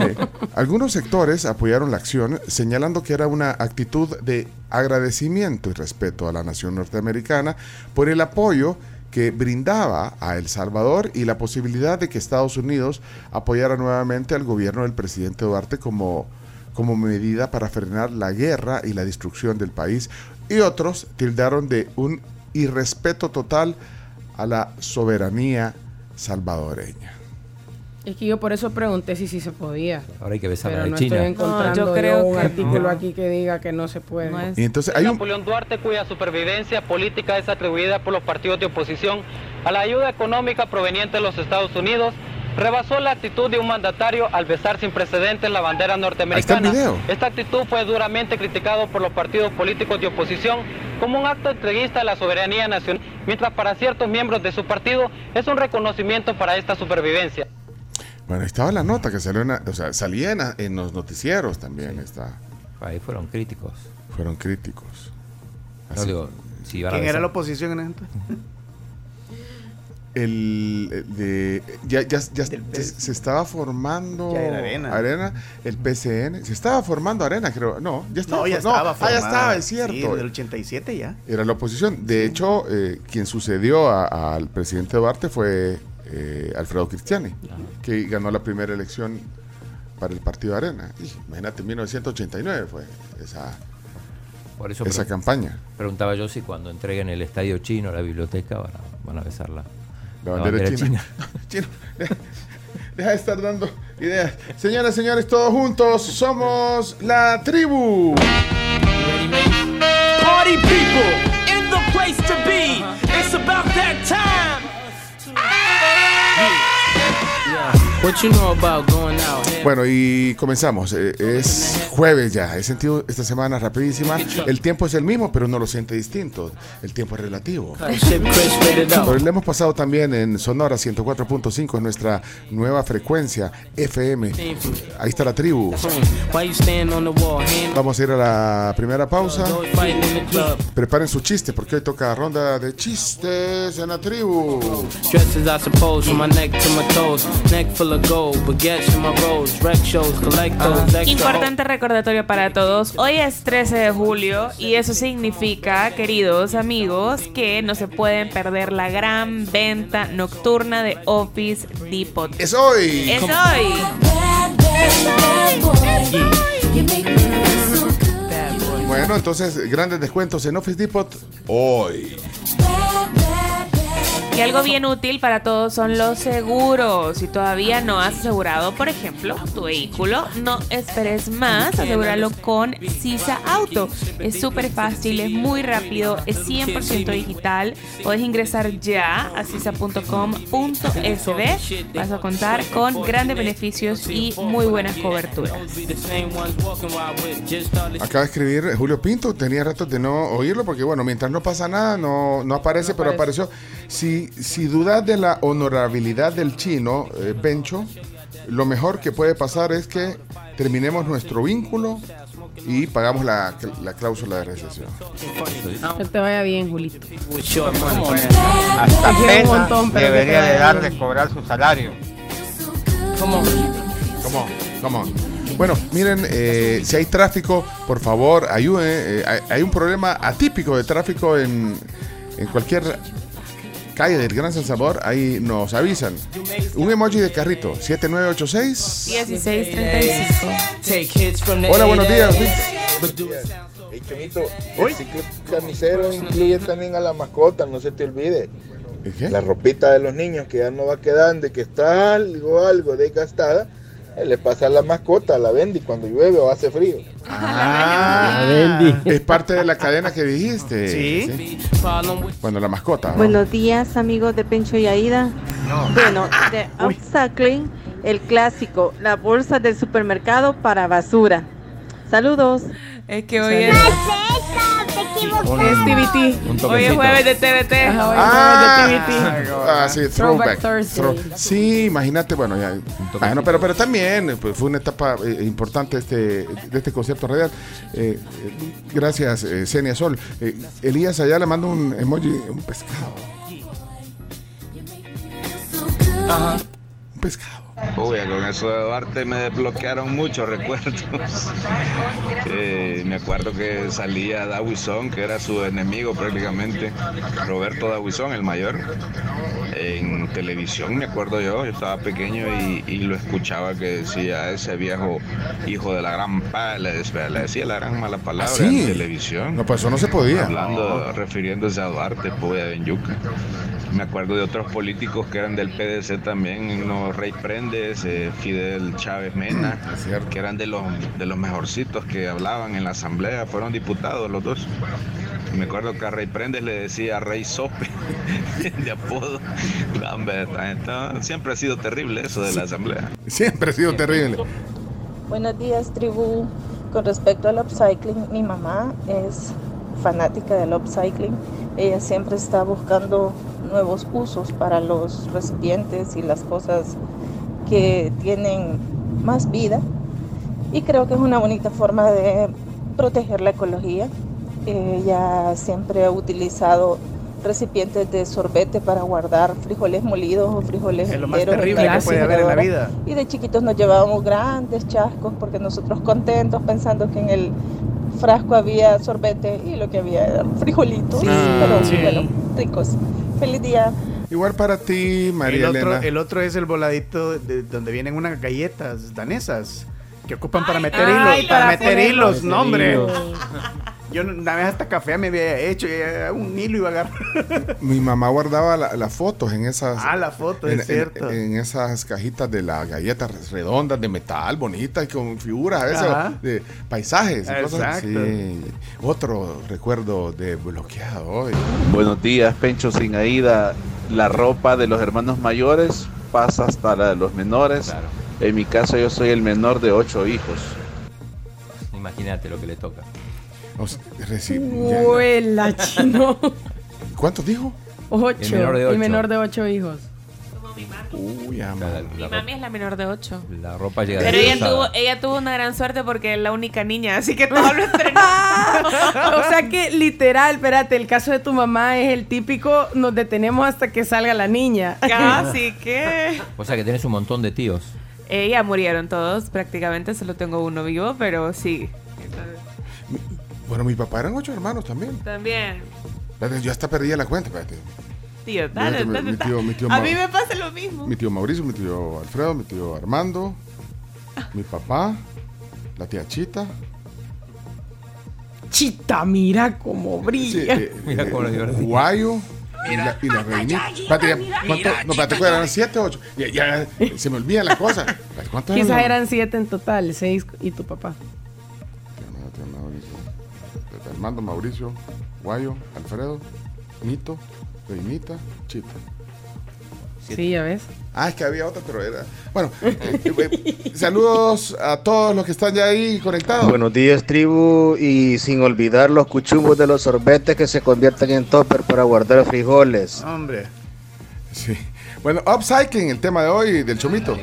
Eh, algunos sectores apoyaron la acción, señalando que era una actitud de agradecimiento y respeto a la nación norteamericana por el apoyo que brindaba a El Salvador y la posibilidad de que Estados Unidos apoyara nuevamente al gobierno del presidente Duarte como, como medida para frenar la guerra y la destrucción del país. Y otros tildaron de un irrespeto total a la soberanía salvadoreña. Es que yo por eso pregunté si sí se podía. Ahora hay que besar Pero a no China. estoy encontrando No, yo yo creo un que artículo no. aquí que diga que no se puede. Y entonces hay un, Napoleón Duarte, cuya supervivencia política es atribuida por los partidos de oposición a la ayuda económica proveniente de los Estados Unidos, rebasó la actitud de un mandatario al besar sin precedentes la bandera norteamericana. Ahí está el video. Esta actitud fue duramente criticado por los partidos políticos de oposición como un acto entreguista a la soberanía nacional, mientras para ciertos miembros de su partido es un reconocimiento para esta supervivencia. Bueno, estaba la nota que salió, en la- o sea, salía en, los noticieros también. Está, Ahí fueron críticos. fueron críticos. No digo, si van a ¿Quién era la oposición en esto? El, el de, ya, ya, ya- ya se estaba formando Ya era Arena. el PCN. Se estaba formando Arena, creo. No, ya estaba. No, ya for- estaba. ah, ya estaba, es cierto. Sí, en el 87 ya. Era la oposición. De hecho, eh, quien sucedió al presidente Duarte fue eh, Alfredo Cristiani, que ganó la primera elección para el partido Arena. Y, imagínate, en 1989 fue esa, Por eso esa pre- campaña. Preguntaba yo si cuando entreguen el estadio chino, la biblioteca, van a, van a besar la, La bandera china. Deja de estar dando ideas. Señoras, señores, todos juntos somos la tribu. Party people in the place to be. It's about that time. Bueno, y comenzamos. Eh, Es jueves ya. He sentido esta semana rapidísima. El tiempo es el mismo, pero uno lo siente distinto. El tiempo es relativo. Pero le hemos pasado también en Sonora 104.5, en nuestra nueva frecuencia FM. Ahí está la tribu. Vamos a ir a la primera pausa. Preparen su chiste, porque hoy toca ronda de chistes en la tribu. Extra. Importante recordatorio para todos. Hoy es 13 de julio y eso significa, queridos amigos, que no se pueden perder la gran venta nocturna de Office Depot. Es hoy. Es hoy. Bueno, entonces, grandes descuentos en Office Depot hoy. Y algo bien útil para todos son los seguros. Si todavía no has asegurado, por ejemplo, tu vehículo, no esperes más. Asegúralo con Sisa Auto. Es súper fácil, es muy rápido, es 100% digital. Puedes ingresar ya a sisa.com.sb. Vas a contar con grandes beneficios y muy buenas coberturas. Acaba de escribir Julio Pinto, tenía ratos de no oírlo porque bueno, mientras no pasa nada, no, no aparece, pero apareció. Si, si dudas de la honorabilidad del chino, eh, Bencho, lo mejor que puede pasar es que terminemos nuestro vínculo y pagamos la, la cláusula de recesión. Que te vaya bien, Julito. Hasta pena montón, debería de vaya dar bien. de cobrar su salario. ¿Cómo? ¿Cómo? ¿Cómo? Bueno, miren, eh, si hay tráfico, por favor, ayuden. eh, hay, hay un problema atípico de tráfico en, en cualquier calle del Gran San Salvador. Ahí nos avisan. Un emoji de carrito, 7986. 1635. Hola, buenos días. Hey, Chomito, el ciclo camisero incluye también a la mascota, no se te olvide. La ropita de los niños que ya no va quedando que está algo, algo desgastada, le pasa a la mascota, a la Bendy cuando llueve o hace frío. Ah, es parte de la cadena que dijiste. Sí. Bueno, la mascota. ¿no? Buenos días, amigos de Pencho y Aida. Bueno, de upcycling, el clásico, la bolsa del supermercado para basura. Saludos. Es que hoy es. Es TBT. Hoy es jueves de TBT. Ah, hoy es jueves de TBT. ah, sí, throwback. Throwback Thursday. Throw- sí, imagínate, bueno, ya. Bueno, pero, pero también pues, fue una etapa eh, importante este, de este concierto radial. Eh, eh, gracias, eh, Senia Sol. Eh, Elías allá le manda un emoji, un pescado. Un pescado. Uy, con eso de Duarte me desbloquearon muchos recuerdos. Eh, me acuerdo que salía Dawison, que era su enemigo prácticamente, Roberto Dawison, el mayor, en televisión, me acuerdo yo, yo estaba pequeño y, y lo escuchaba que decía ese viejo hijo de la gran pa, le decía, la gran mala palabra ¿Ah, sí? en televisión. No, pues eso no se podía. Hablando, refiriéndose a Duarte, pues de Yuca. Me acuerdo de otros políticos que eran del PDC también, no Rey Prendes, eh, Fidel Chávez Mena, que eran de los, de los mejorcitos que hablaban en la asamblea, fueron diputados los dos. Me acuerdo que a Rey Prendes le decía Rey Sope, de apodo. Esta- siempre ha sido terrible eso de la asamblea. Siempre ha sido terrible. Buenos días, tribu. Con respecto al upcycling, mi mamá es fanática del upcycling. Ella siempre está buscando nuevos usos para los recipientes y las cosas que tienen más vida. Y creo que es una bonita forma de proteger la ecología. Ella siempre ha utilizado recipientes de sorbete para guardar frijoles molidos o frijoles Es lo más terrible que puede haber en la vida. Y de chiquitos nos llevábamos grandes chascos porque nosotros contentos pensando que en el frasco había sorbete y lo que había eran frijolitos. pero sí. bueno, ricos. Feliz día. Igual para ti, María el otro, Elena. el otro es el voladito de donde vienen unas galletas danesas que ocupan para meter ay, hilos. Para, para meter hilos, no hombre. Yo una vez hasta café me había hecho, y un hilo iba a agarrar. Mi mamá guardaba la- las fotos en esas. Ah, la foto, en, es cierto. En, en esas cajitas de las galletas redondas de metal, bonitas, con figuras a veces Ajá. de paisajes y cosas así. Otro recuerdo de bloqueado hoy. Buenos días, Pencho sin Aida. La ropa de los hermanos mayores pasa hasta la de los menores. En mi caso, yo soy el menor de ocho hijos. Imagínate lo que le toca. Huela, chino. ¿Cuántos dijo? Ocho. El menor de ocho. El menor de ocho hijos. Uy, Mi la mami es la menor de ocho. la ropa llega Pero ella tuvo, ella tuvo una gran suerte porque es la única niña, así que todo lo estrenó. o sea que literal, espérate, el caso de tu mamá es el típico, nos detenemos hasta que salga la niña. Casi que. O sea que tienes un montón de tíos. Eh, ya murieron todos, prácticamente solo tengo uno vivo, pero sí. Bueno, mi papá eran ocho hermanos también. También. Yo hasta perdí la cuenta, espérate. Tío, dale, Fíjate, mi- dale, mi dale. tío- mi tío A mí me pasa lo mismo. Mi tío Mauricio, mi tío Alfredo, mi tío Armando, mi papá, la tía Chita. Chita, mira cómo brilla. Sí, eh, eh, Guayo y la, y la reinita. Espérate. No, espérate, ¿cuánto eran siete, ocho. Ya, ya, se me olvidan las cosas. Espérate, ¿Cuántos Quizás eran? eran siete en total, seis y tu papá. Mauricio, Armando, Mauricio, Guayo, Alfredo, Nito, Reinita, Chita. Sí, ya ves. Ah, es que había otra, pero era. Bueno, eh, eh, saludos a todos los que están ya ahí conectados. Buenos días, tribu, y sin olvidar los cuchumbos de los sorbetes que se convierten en topper para guardar frijoles. Hombre. Sí. Bueno, upcycling, el tema de hoy del chomito.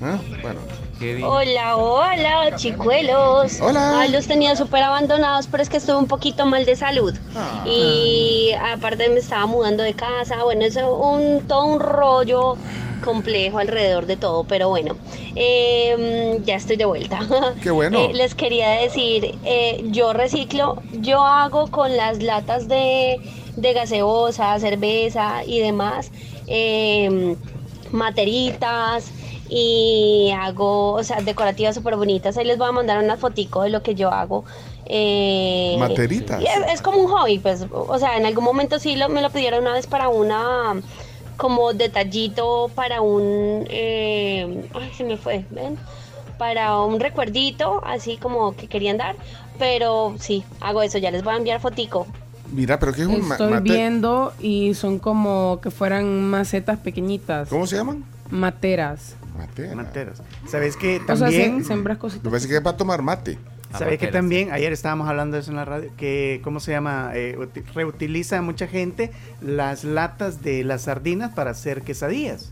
¿Ah? Bueno. Hola, hola, chicuelos. Hola. Ah, los tenía súper abandonados, pero es que estuve un poquito mal de salud. Ah. Y aparte me estaba mudando de casa. Bueno, es un, todo un rollo complejo alrededor de todo, pero bueno, eh, ya estoy de vuelta. Qué bueno. Eh, les quería decir, eh, yo reciclo, yo hago con las latas de, de gaseosa, cerveza y demás, eh, materitas y hago, o sea, decorativas súper bonitas. Ahí les voy a mandar una fotico de lo que yo hago. Eh, Materitas. Es, es como un hobby, pues, o sea, en algún momento sí lo, me lo pidieron una vez para una, como detallito para un, eh, ay, se me fue, ¿ven? Para un recuerdito, así como que querían dar, pero sí, hago eso, ya les voy a enviar fotico. Mira, pero ¿qué es un Estoy mate- viendo y son como que fueran macetas pequeñitas. ¿Cómo se llaman? Materas. Materas. Materas. ¿Sabes que O sea, también? sem- sembras cositas. Me parece que es para tomar mate. ¿Sabes que también? Ayer estábamos hablando de eso en la radio, que, ¿cómo se llama? Eh, uti- reutiliza mucha gente las latas de las sardinas para hacer quesadillas.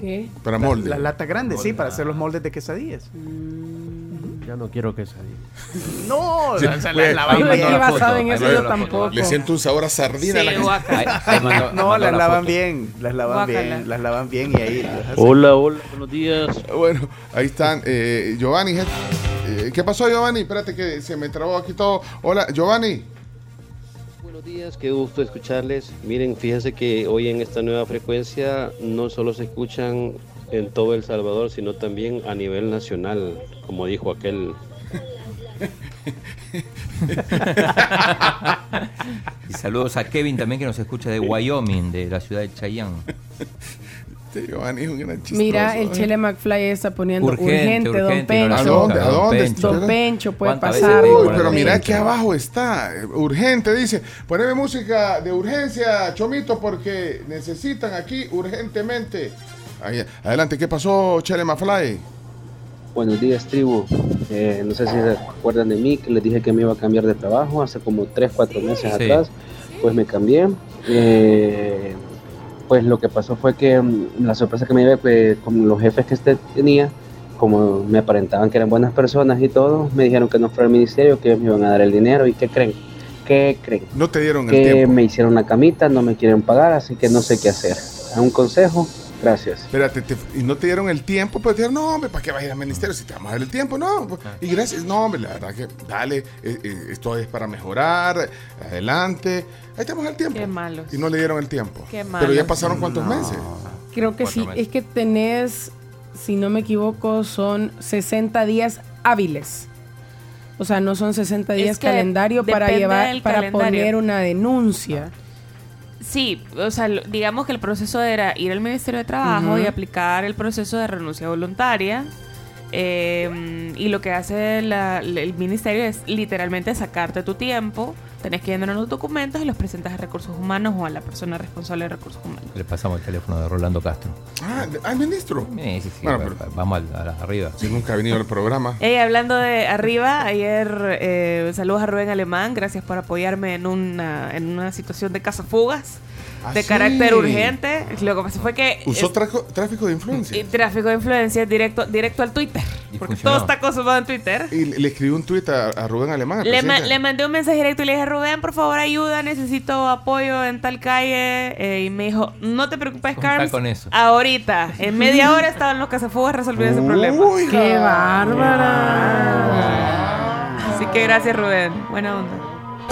¿Qué? Para La- molde. La, lata grande, sí, para ah. hacer los moldes de quesadillas. Ya no quiero que salga. No, Sí, ahí bien. mandó la basado en foto, eso yo la tampoco. Le siento un sabor a sardina a la Sí, ahí mandó- No, las la lavan bien, las lavan Guácala. bien, las lavan bien y ahí. Hola, hola, buenos días. Bueno, ahí están. eh, Giovanni, eh, ¿qué pasó, Giovanni? Espérate que se me trabó aquí todo. Hola, Giovanni. Buenos días, qué gusto escucharles. Miren, fíjense que hoy en esta nueva frecuencia no solo se escuchan en todo El Salvador, sino también a nivel nacional, como dijo aquel. Y saludos a Kevin también que nos escucha de Wyoming, de la ciudad de Cheyenne. Giovanni es un gran chistoso. Mira, el ¿eh? Chele McFly está poniendo Urgente, urgente, Don urgente, Pencho. ¿A dónde? ¿A Don dónde? Pencho. Don Pencho puede ¿Cuántas veces pasar. Uy, pero mira aquí abajo está, eh, urgente, dice, poneme música de urgencia, Chomito, porque necesitan aquí urgentemente. Ahí, adelante, ¿qué pasó, Chele Mafly? Buenos días, tribu. Eh, no sé si se acuerdan de mí, que les dije que me iba a cambiar de trabajo hace como 3, 4 meses Sí. atrás. Pues me cambié. Eh, pues lo que pasó fue que mm, la sorpresa que me llevé, pues con los jefes que este tenía, como me aparentaban que eran buenas personas y todo, me dijeron que no fuera al ministerio, que ellos me iban a dar el dinero. ¿Y qué creen? ¿Qué creen? No te dieron el Que tiempo. me hicieron una camita, no me quieren pagar, así que no sé qué hacer. ¿A un consejo? Gracias. Espérate, te- y no te dieron el tiempo, pues te dijeron, no, hombre, ¿para qué vas a ir al ministerio si te vamos a dar el tiempo? No, pues, y gracias, no, hombre, la verdad que, dale, eh, eh, esto es para mejorar, adelante, ahí tenemos el tiempo. Qué malos. Y no le dieron el tiempo. Qué Pero ya malos. pasaron cuántos meses. Creo que sí. meses. Es que tenés, si no me equivoco, son 60 días hábiles. O sea, no son 60 días Es que calendario para llevar para calendario. poner una denuncia. Sí, o sea, digamos que el proceso era ir al Ministerio de Trabajo y aplicar el proceso de renuncia voluntaria. Eh, y lo que hace la- el ministerio es literalmente sacarte tu tiempo. Tenés que llenar los documentos y los presentas a recursos humanos o a la persona responsable de recursos humanos. Le pasamos el teléfono de Rolando Castro. Ah, ¿al ministro? Sí, sí, sí. Bueno, va- va- Vamos a la- arriba. Sí, nunca ha venido al programa. Ey, hablando de arriba, ayer eh, saludos a Rubén Alemán, gracias por apoyarme en una, en una situación de cazafugas Ah, de sí. carácter urgente. Lo que pasó fue que Usó trajo- tráfico de influencia. y tráfico de influencia directo, directo al Twitter, porque funcionó. todo está consumado en Twitter. Y le le escribí un tuit a, a Rubén Alemán. al Le, ma- presidente. le mandé un mensaje directo y le dije, Rubén, por favor ayuda, necesito apoyo en tal calle. Eh, y me dijo, no te preocupes, Carms. con eso. Ahorita, en media hora estaban los cazafugas resolviendo ese problema. ¡Qué bárbara! Así que gracias, Rubén. Buena onda.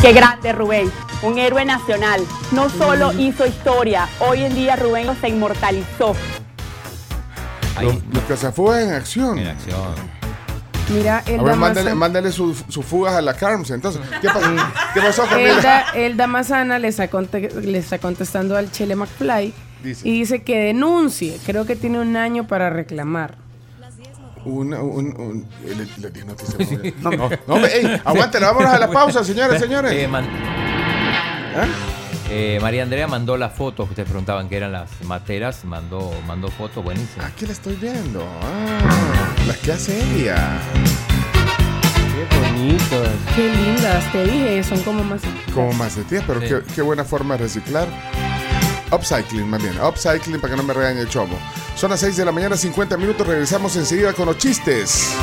Qué grande Rubén, un héroe nacional. No solo hizo historia, hoy en día Rubén se inmortalizó. Los, los cazafugas en acción. En acción. Mira, A el ver, mándale, mándale sus su fugas a la Carms. Entonces, ¿qué, pa- ¿qué pasó, Elda Mazana le está, conte- le está contestando al Chele McFly Dice. y dice que denuncie. Creo que tiene un año para reclamar. Una, un, un, eh, le, le di noticia. No, no, no, ey, aguántenle, vámonos a la pausa, señores, señores. Eh, man- Eh, María Andrea mandó las fotos, ustedes preguntaban qué eran las materas, mandó, mandó fotos buenísimas. Aquí la estoy viendo. Ah, las que hace ella. Qué bonito. Qué lindas, te dije, son como más. Como macetías, pero Sí. qué, qué buena forma de reciclar. Upcycling, más bien. Upcycling para que no me regañe el chomo. Son las 6 de la mañana, 50 minutos. Regresamos enseguida con los chistes.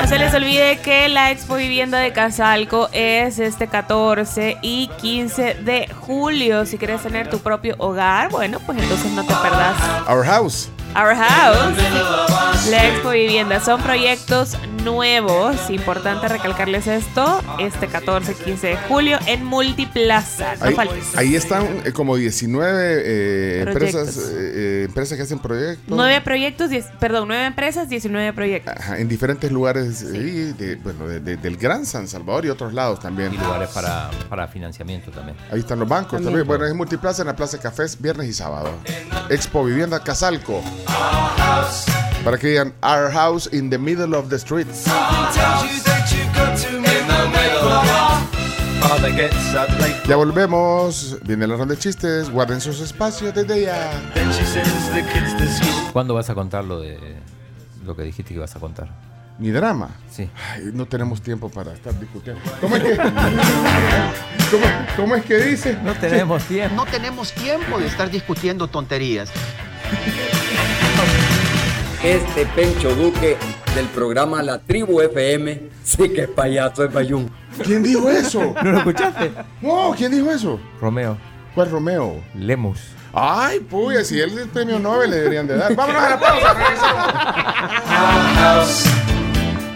No se les olvide que la Expo Vivienda de Casalco es este 14 y 15 de julio. Si quieres tener tu propio hogar, bueno, pues entonces no te perdas Our House. Our House. La Expo Vivienda son proyectos nuevos. Importante recalcarles esto. Este 14 y 15 de julio en Multiplaza. No Ahí, están eh, como 19 eh, empresas, eh, empresas que hacen proyectos. Nueve proyectos, diez- perdón, nueve empresas, 19 proyectos. Ajá, en diferentes lugares eh, de- bueno, de- de- del Gran San Salvador y otros lados también. Y lugares para, para financiamiento también. Ahí están los bancos también. También. Bueno, es Multiplaza en la Plaza de Cafés, viernes y sábado. Expo Vivienda Casalco. Para que digan Our House in the middle of the street. tells you that you've got to in the middle of Father gets up late. Ya volvemos. Viene la ronda de chistes. Guarden sus espacios desde ya. Then she sends the kids to school. ¿Cuándo vas a contar lo de lo que dijiste que ibas a contar? Mi drama. Sí. Ay, no tenemos tiempo para estar discutiendo. ¿Cómo es que, cómo, cómo es que dice? No tenemos tiempo. No tenemos tiempo de estar discutiendo tonterías. Este Pencho Duque del programa La Tribu FM sí que es payaso es bayún. ¿Quién dijo eso? ¿No lo escuchaste? No, ¿quién dijo eso? Romeo. ¿Cuál Romeo? Lemus. Ay, puya, si él es el premio Nobel le deberían de dar. Vámonos a la pausa. Our house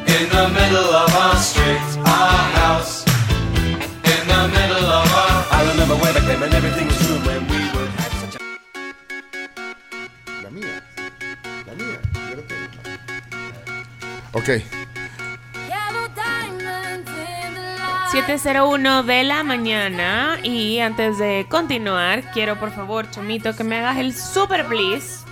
in the middle of our street. Our house Ok. 701 de la mañana. Y antes de continuar, quiero por favor, Chomito, que me hagas el super please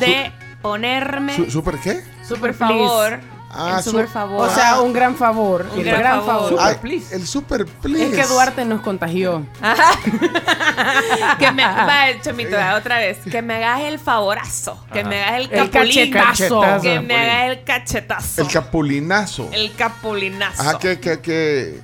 de ponerme. Su- ¿Super qué? super favor. Ah, el super su- favor. O sea, un gran favor. Un el gran gran, favor. favor. Ay, el super please. Es que Duarte nos contagió. que me, va, Chomito, va, otra vez. Que me hagas el favorazo. Que Ajá. me hagas el El capulinazo. cachetazo. Que me hagas el cachetazo. El capulinazo. El capulinazo. Ajá, que, que, que.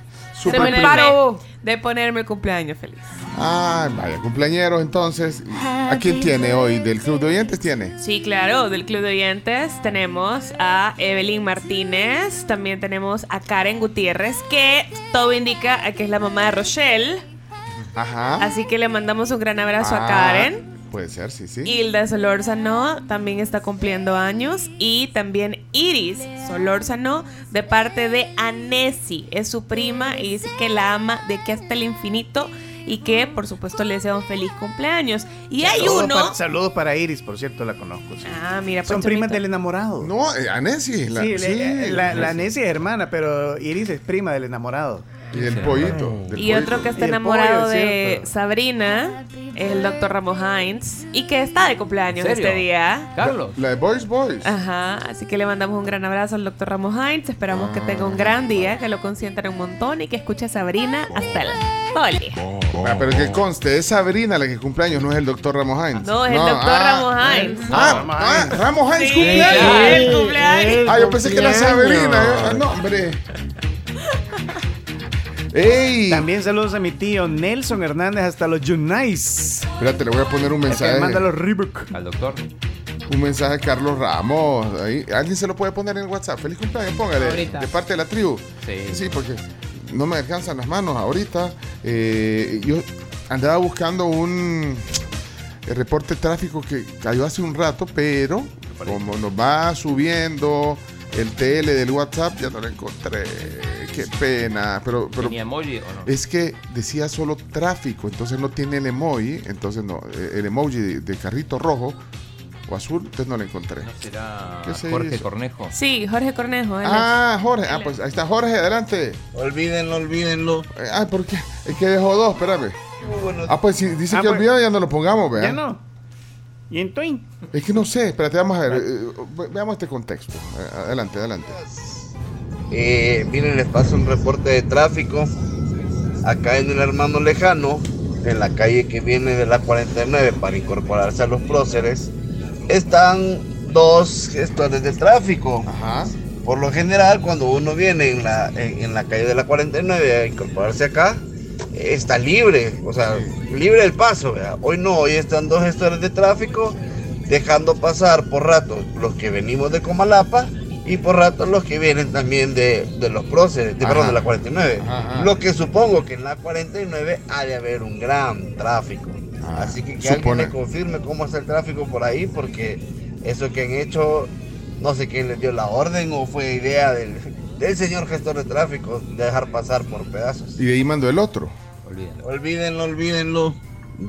De, Super ponerme, please. de ponerme el cumpleaños feliz. Ah, vaya, cumpleañeros entonces. ¿A quién tiene hoy? ¿Del club de oyentes tiene? Sí, claro, del Club de Oyentes tenemos a Evelyn Martínez, también tenemos a Karen Gutiérrez, que todo indica a que es la mamá de Rochelle. Ajá. Así que le mandamos un gran abrazo a Ah, Karen. Puede ser, sí, sí. Hilda Solórzano también está cumpliendo años. Y también Iris Solórzano de parte de Anesi. Es su prima y dice que la ama de que hasta el infinito y que por supuesto le desea un feliz cumpleaños. Y hay uno... Para, saludos para Iris, por cierto, la conozco. sí. Ah, mira, Son primas del enamorado. No, eh, Anesi. La, sí, sí, la, la Anesi. Es hermana, pero Iris es prima del enamorado. Y del pollito. del Y otro que está el enamorado pollo, de cierto. Sabrina es el doctor Ramos Hines y que está de cumpleaños este día. Carlos. La de Boys Boys. Ajá, así que le mandamos un gran abrazo al doctor Ramos Hines. Esperamos que tenga un gran día, que lo consientan un montón y que escuche a Sabrina hasta el el día. Ah, pero que conste, es Sabrina la que cumpleaños, no es el doctor Ramos Hines. No, es el doctor ah, Ramos Hines. Ah, ah, Ramos Hines Sí, cumpleaños. el cumpleaños. Ah, yo pensé que era. Sabrina. Ah, No, hombre. ¡Ey! También saludos a mi tío Nelson Hernández hasta los Junais. Espérate, le voy a poner un mensaje. manda los Reebok. Al doctor. Un mensaje a Carlos Ramos. Ahí. ¿Alguien se lo puede poner en el WhatsApp? Feliz cumpleaños, póngale. Ahorita. De parte de la tribu. Sí. Sí, porque no me alcanzan las manos ahorita. Eh, yo andaba buscando un eh, reporte de tráfico que cayó hace un rato, pero como nos va subiendo el TL del WhatsApp, ya no lo encontré. Qué pena. Pero, pero ¿Tenía emoji o no? es que decía solo tráfico, entonces no tiene el emoji, entonces no, eh, el emoji de, de carrito rojo o azul, entonces no lo encontré. ¿No será ¿Qué se Jorge hizo? Cornejo? Sí, Jorge Cornejo. él. Ah, Jorge, ah, pues ahí está Jorge, adelante. Olvídenlo, olvídenlo. Eh, Ah, ¿por qué? Es que dejó dos, espérame. Ah, pues si dice Ah, que pues- olvidado, ya no lo pongamos, vea. Ya no. ¿Y en Twin? Es que no sé, espérate, vamos a ver. eh, ve- veamos este contexto. Eh, Adelante, adelante. Eh, miren, les paso un reporte de tráfico. Acá en el hermano lejano, en la calle que viene de la 49 para incorporarse a los próceres, están dos gestores de tráfico. Ajá. Por lo general, cuando uno viene en la, en, en la calle de la 49 a incorporarse acá, eh, está libre, o sea, libre el paso. ¿verdad? Hoy no, hoy están dos gestores de tráfico dejando pasar por rato los que venimos de Comalapa y por rato los que vienen también de, de los próceres, de, Ajá. perdón, de la 49. Ajá, ajá. Lo que supongo que en la 49 ha de haber un gran tráfico. Ah, Así que que alguien me confirme cómo está el tráfico por ahí, porque eso que han hecho, no sé quién les dio la orden o fue idea del, del señor gestor de tráfico de dejar pasar por pedazos. Y de ahí mandó el otro. Olvídenlo. Olvídenlo, olvídenlo.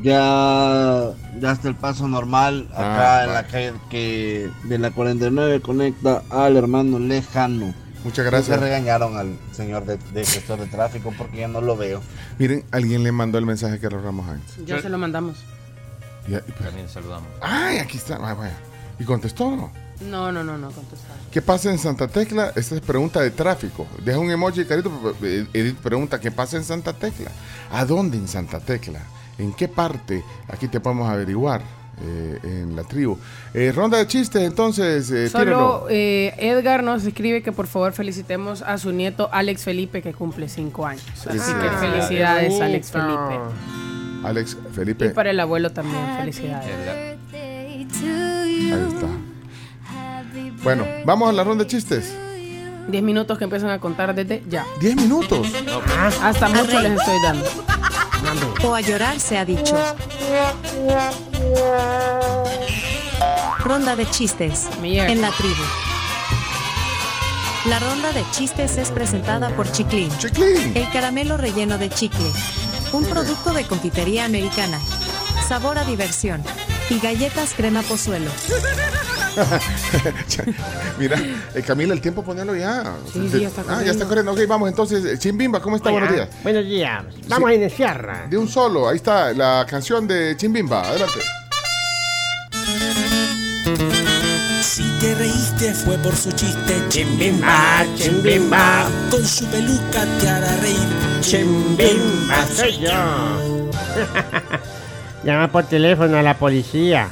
Ya, ya está el paso normal acá Ah, en va. la calle que de la 49 conecta al hermano lejano. Muchas Se gracias. regañaron al señor de, de gestor de tráfico porque ya no lo veo. Miren, alguien le mandó el mensaje Carlos Ramos Hines. Yo se lo mandamos. Y- y- También saludamos. Ay, aquí está. Ah, vaya. ¿Y contestó o no? No, no, no, no, contestar. ¿Qué pasa en Santa Tecla? Esta es pregunta de tráfico. Deja un emoji, carito. Edith pregunta, ¿qué pasa en Santa Tecla? ¿A dónde en Santa Tecla? ¿En qué parte? Aquí te podemos averiguar eh, en la tribu. Eh, ronda de chistes, entonces, eh, Solo eh, Edgar nos escribe que por favor felicitemos a su nieto Alex Felipe que cumple cinco años. Así que Felicidades. felicidades Ah, Alex. Felipe. Alex Y Felipe. para el abuelo también, felicidades. Ahí está. Bueno, vamos a la ronda de chistes. Diez minutos que empiezan a contar desde ya. 10 minutos. Hasta mucho les estoy dando. O a llorar se ha dicho. Ronda de chistes Mierda. en la tribu. La ronda de chistes es presentada por Chiclin. Chiclin. El caramelo relleno de chicle. Un producto de confitería americana. Sabor a diversión. Y galletas crema pozuelo. Mira, eh, Camila, el tiempo ponerlo ya. Sí, sí, ya está Ah, ya está corriendo. Ok, vamos entonces. eh, Chimbimba, ¿cómo está? Buenos días. Buenos días. Vamos Sí. a iniciar. De un solo, ahí está la canción de Chimbimba. Adelante. Si te reíste fue por su chiste, Chimbimba, chimbimba. Con su peluca te hará reír, Chimbimba soy yo. Llama por teléfono a la policía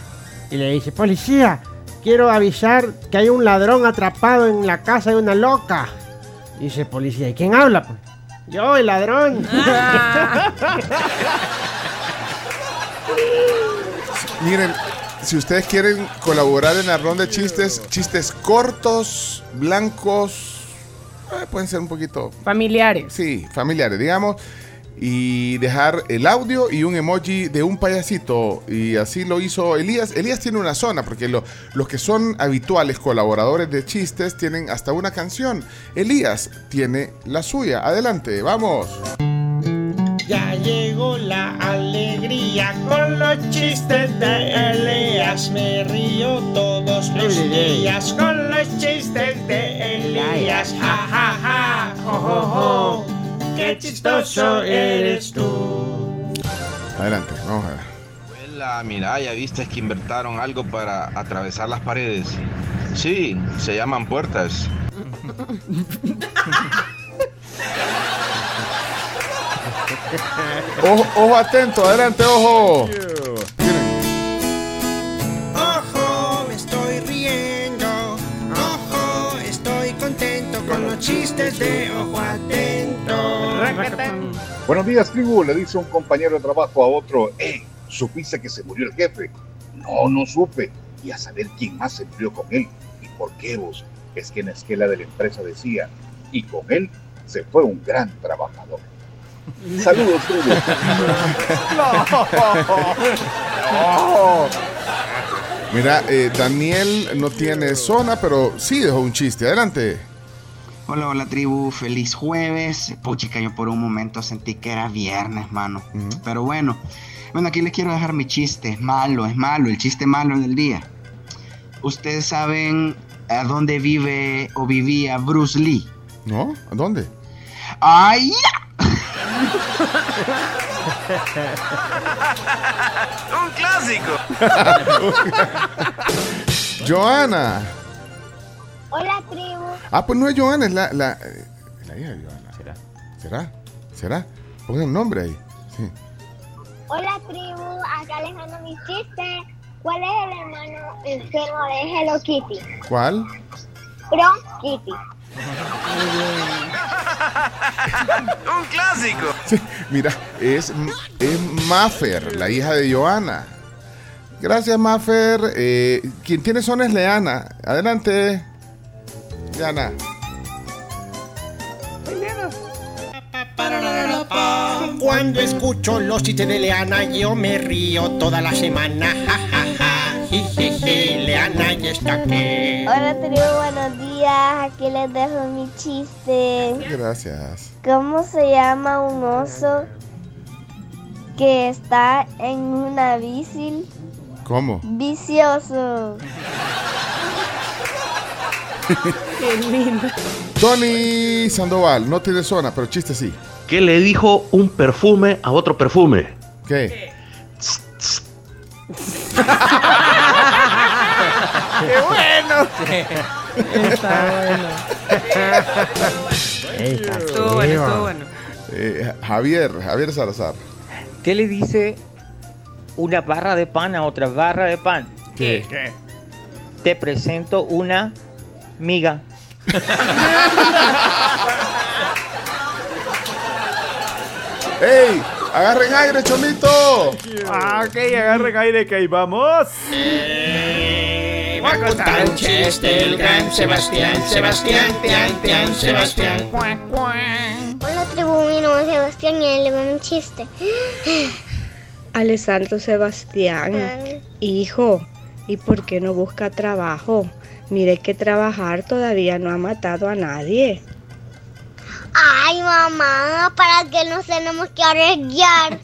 y le dice, policía, quiero avisar que hay un ladrón atrapado en la casa de una loca. Dice policía, ¿y quién habla? pues?" Yo, el ladrón. Miren, si ustedes quieren colaborar en la ronda de chistes, chistes cortos, blancos, eh, pueden ser un poquito, Familiares. sí, familiares, digamos, y dejar el audio y un emoji de un payasito. Y así lo hizo Elías. Elías tiene una zona, porque lo- los que son habituales colaboradores de chistes tienen hasta una canción. Elías tiene la suya. Adelante, vamos. Ya llegó la alegría con los chistes de Elías. Me río todos los días con los chistes de Elías. Ja, ja, ja, jo, jo, jo. Qué chistoso eres tú. Adelante, vamos a ver. La mira, ya viste que inventaron algo para atravesar las paredes. Sí, se llaman puertas. Ojo, ojo atento, adelante, ojo. Ojo, me estoy riendo. Ojo, estoy contento con los chistes de Buenos días, tribu. Le dice un compañero de trabajo a otro, ¡Eh! ¿Supiste que se murió el jefe? No, no supe. Y a saber quién más se murió con él. ¿Y por qué vos? Es que en la esquela de la empresa decía, y con él se fue un gran trabajador. Saludos, tribu. Mira, eh, Daniel no tiene zona, pero sí dejó un chiste. Adelante. Hola, hola tribu, feliz jueves. Puchica, yo por un momento sentí que era viernes, mano. Pero bueno, bueno, aquí les quiero dejar mi chiste. Es malo, es malo, el chiste malo del día. ¿Ustedes saben a dónde vive o vivía Bruce Lee? ¿No? ¿A dónde? ¡Ay! Un clásico. Joana. Hola, tribu. Ah, pues no es Joana, es la, la, eh, la hija de Joana. ¿Será? ¿Será? ¿Será? Pongan un nombre ahí. Sí. Hola, tribu. Acá les mando mi chiste. ¿Cuál es el hermano enfermo de Hello Kitty? ¿Cuál? Bron Kitty. Un clásico. Sí, mira, es, es Maffer, la hija de Joana. Gracias, Maffer. Eh, quien tiene zona es Leana. Adelante. Cuando escucho los chistes de Leana, yo me río toda la semana. Ja, ja, ja. Jijiji, Leana ya está aquí. Hola, tribu. Buenos días. Aquí les dejo mi chiste. Gracias. ¿Cómo se llama un oso que está en una bici ¿Cómo? vicioso? Qué lindo. Tony Sandoval, no tiene zona, pero chiste sí. ¿Qué le dijo un perfume a otro perfume? ¿Qué? ¡Qué bueno! Está bueno. Estuvo bueno, estuvo bueno. Eh, Javier, Javier Salazar. ¿Qué le dice una barra de pan a otra barra de pan? ¿Qué? Te presento una miga. ¡Ey! ¡Agarren aire, chomito! Ah, ok, agarren aire que ahí vamos. Va a contar un chiste el gran Sebastián, Sebastián, Tian, Tian, Sebastián. Hola, tribu. Mi nombre es Sebastián y él le va un chiste. Alessandro Sebastián, hijo, ¿y por qué no busca trabajo? Mire que trabajar todavía no ha matado a nadie. Ay, mamá, para que nos tenemos que arriesgar.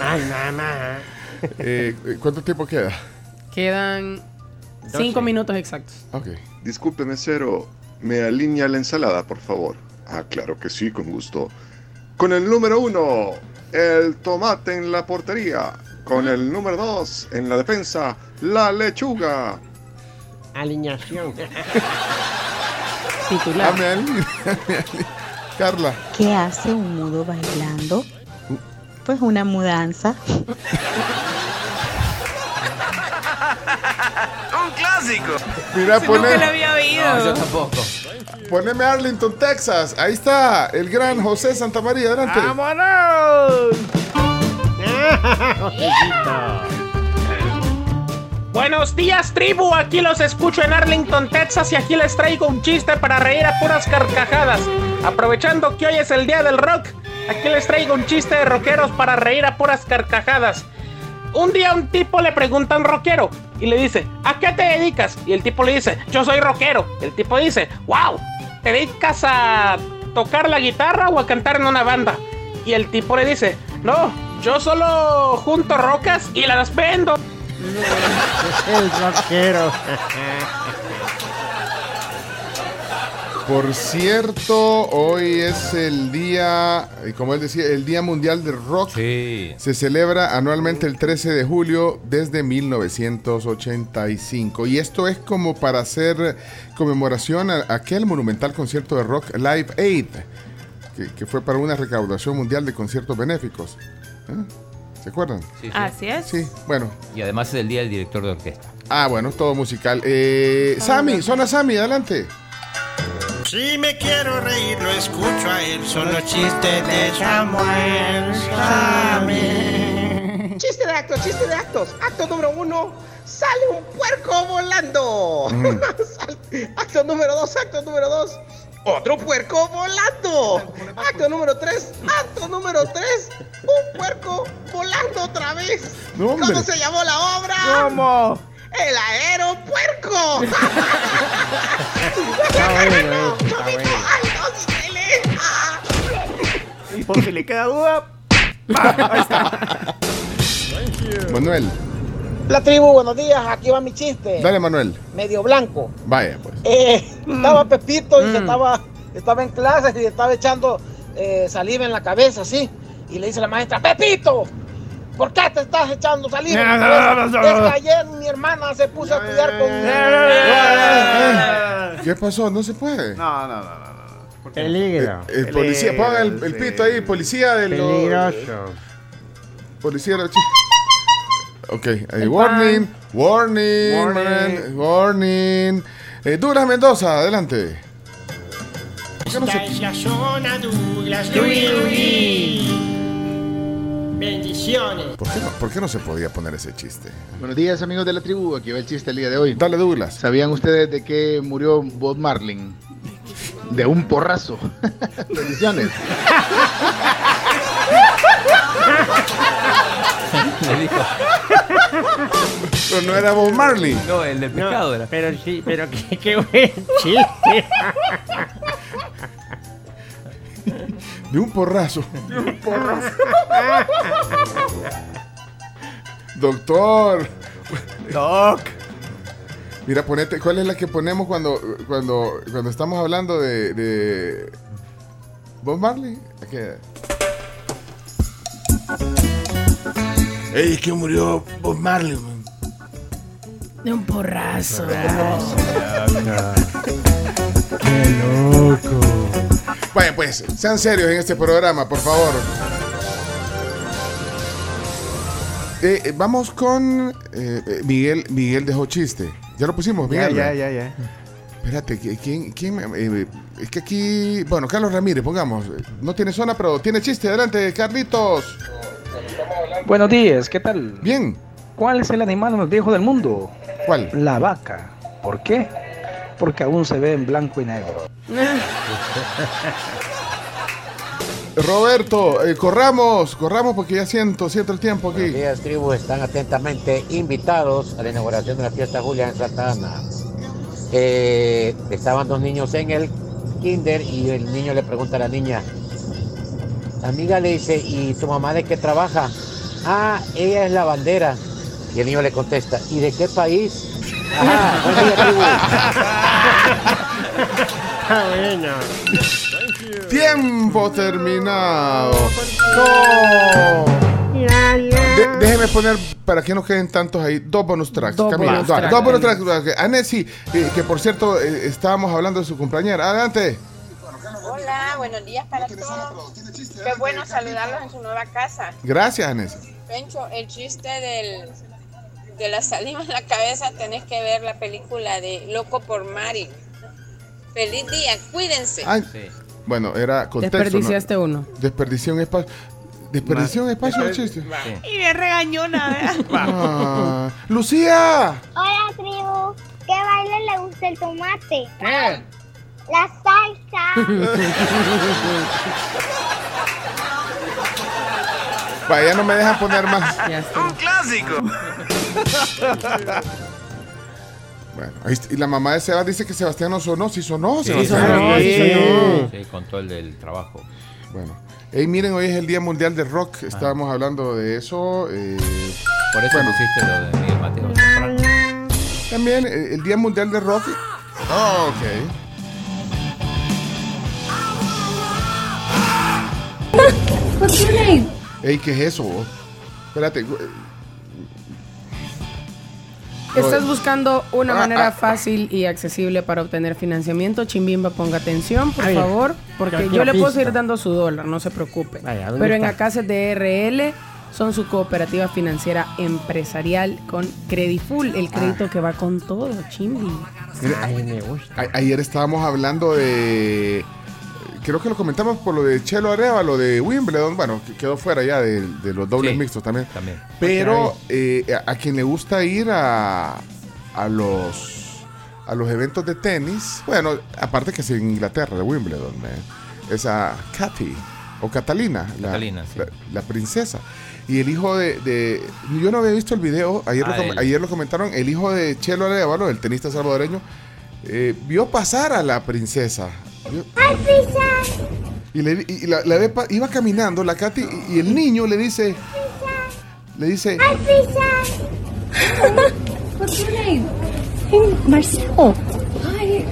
Ay, mamá. Eh, ¿Cuánto tiempo queda? Quedan cinco minutos exactos. Ok. Disculpe, mesero, ¿me alinea la ensalada, por favor? Ah, claro que sí, con gusto. Con el número uno, el tomate en la portería. Con el número dos, en la defensa, la lechuga. Alineación. Titular. Dame ali- dame ali. Carla. ¿Qué hace un mudo bailando? Pues una mudanza. Un clásico. Mira, pone. nunca lo había oído. No, yo tampoco. Poneme Arlington, Texas. Ahí está, el gran José Santamaría. Adelante. ¡Vámonos! Buenos días, tribu. Aquí los escucho en Arlington, Texas, y aquí les traigo un chiste para reír a puras carcajadas. Aprovechando que hoy es el día del rock, aquí les traigo un chiste de rockeros para reír a puras carcajadas. un día un tipo le pregunta a un rockero y le dice, ¿a qué te dedicas? Y el tipo le dice, yo soy rockero. El tipo dice, wow, ¿te dedicas a tocar la guitarra o a cantar en una banda? Y el tipo le dice, no, yo solo junto rocas y las vendo. El rockero. Por cierto, hoy es el día, eh, como él decía, el Día Mundial del Rock. Se celebra anualmente el 13 de julio desde 1985. Y esto es como para hacer conmemoración a aquel monumental concierto de rock Live Aid, que, que fue para una recaudación mundial de conciertos benéficos. ¿Eh? ¿Se acuerdan? Así es. Sí, bueno. Y además es el día del director de orquesta. Ah, bueno, todo musical. Eh, Sammy, zona Sammy, adelante. Si me quiero reír, lo escucho a él. Son los chistes de Samuel Sammy. Chiste de actos, chiste de actos. Acto número uno, sale un puerco volando. Sal- acto número dos, acto número dos. Otro puerco volando. Acto número tres, acto número tres. Un puerco volando otra vez. No. ¿Cómo se llamó la obra? ¿Cómo? El aeropuerco. Bueno, eh, por si le queda duda, Manuel, La tribu, buenos días. Aquí va mi chiste. dale Manuel. Medio blanco. Vaya, pues. Eh, Estaba Pepito y se estaba, estaba en clase y estaba echando eh, saliva en la cabeza, así. Y le dice la maestra, Pepito, ¿por qué te estás echando saliva en la cabeza? Es que ayer mi hermana se puso a estudiar con... ¿Qué pasó? No se puede. No, no, no, no. no. Peligro. El, el policía, ponga el, el pito ahí, policía del. Peligroso. Policía de los Ok, eh, warning, warning, Warning. man, warning. Eh, Douglas Mendoza, adelante. ¿Por qué no Esta se- es la zona Douglas. Luis. Bendiciones. ¿Por qué, no, por qué no se podía poner ese chiste? Buenos días amigos de la tribu, aquí va el chiste el día de hoy. Dale Douglas. ¿Sabían ustedes de qué murió Bob Marlin? De un porrazo. Bendiciones. Pero no era Bob Marley. No, el del pescado era. Pero sí, pero qué, qué buen chiste. De un porrazo. Doctor. Doc. Mira, ponete, ¿cuál es la que ponemos cuando, cuando, cuando estamos hablando de, de Bob Marley? Aquí. Ey, es que murió Bob Marley. man. De un porrazo. Qué loco. Vaya, pues, sean serios en este programa, por favor. Eh, eh, vamos con eh, Miguel. Miguel dejó chiste. Ya lo pusimos, Miguel. ya, ya, ya. Espérate, ¿qui- ¿quién? quién eh, es que aquí. Bueno, Carlos Ramírez, pongamos. No tiene zona, pero tiene chiste. Adelante, Carlitos. Buenos días, ¿qué tal? Bien. ¿Cuál es el animal más viejo del mundo? ¿Cuál? La vaca. ¿Por qué? Porque aún se ve en blanco y negro. Roberto, eh, corramos, corramos porque ya siento, siento el tiempo aquí. Buenos días, tribu. Están atentamente invitados a la inauguración de la fiesta Julia en Santa Ana. Eh, estaban dos niños en el kinder y el niño le pregunta a la niña, la amiga le dice, ¿y tu mamá de qué trabaja? Ah, ella es la bandera. Y el niño le contesta, ¿y de qué país? Ajá, buen día, tribu. Tiempo terminado. No. De- déjeme poner, para que no queden tantos ahí, dos bonus tracks. Dos Camilo, bonus dos, tracks. dos bonus tracks. Anesi, eh, que por cierto, eh, estábamos hablando de su compañera. Adelante. Hola, buenos días para todos. Qué bueno saludarlos en su nueva casa. Gracias, Anesi. Pencho, el chiste del, de la saliva en la cabeza, tenés que ver la película de Loco por Mari. Feliz día, cuídense. Ay, Bueno, era contexto. Desperdiciaste ¿no? uno. Desperdicié un espacio. Desperdicié un espacio de chiste. Y me regañona, ¿verdad? Ah, Lucía. Hola, tribu. ¿Qué baile le gusta el tomate? La salsa. Vaya, no me dejan poner más. Un clásico. Bueno, ahí está. y la mamá de Sebas dice que Sebastián no sonó. Sí sonó, Sí, Sebastián. sonó, sí Sí. sonó. Sí, con todo el del trabajo. Bueno. Hey, miren, hoy es el Día Mundial del Rock. Estábamos hablando de eso. eh, Por eso bueno, pusiste lo de Miguel Mateo Temprano. También eh, el Día Mundial del Rock. Oh, ok. What's your name? Ey, ¿qué es eso? Espérate. ¿Estás buscando una Ah, manera ah, fácil y accesible para obtener financiamiento? Chimbimba, ponga atención, por Ay, favor, porque yo le puedo seguir dando su dólar, no se preocupe. Vaya, ¿dónde Pero en? Acases DRL son su cooperativa financiera empresarial con Crediful, el crédito que va con todo, Chimbi. Ay, me gusta. a- ayer estábamos hablando de. Creo que lo comentamos por lo de Chelo Arevalo de Wimbledon. Bueno, que quedó fuera ya de, de los dobles Sí, mixtos también. también. Pero eh, a, a quien le gusta ir a, a los a los eventos de tenis, bueno, aparte que es en Inglaterra, de Wimbledon, ¿eh? esa Katy o Catalina, la, Catalina, sí. la, la princesa. Y el hijo de, de- Yo no había visto el video, ayer, Ah, lo, él. ayer lo comentaron, el hijo de Chelo Arevalo, el tenista salvadoreño, eh, vio pasar a la princesa. Y, le, y la, la ve pa- iba caminando la Katy y, y el niño le dice, le dice, What's your name? Marcelo. Hi.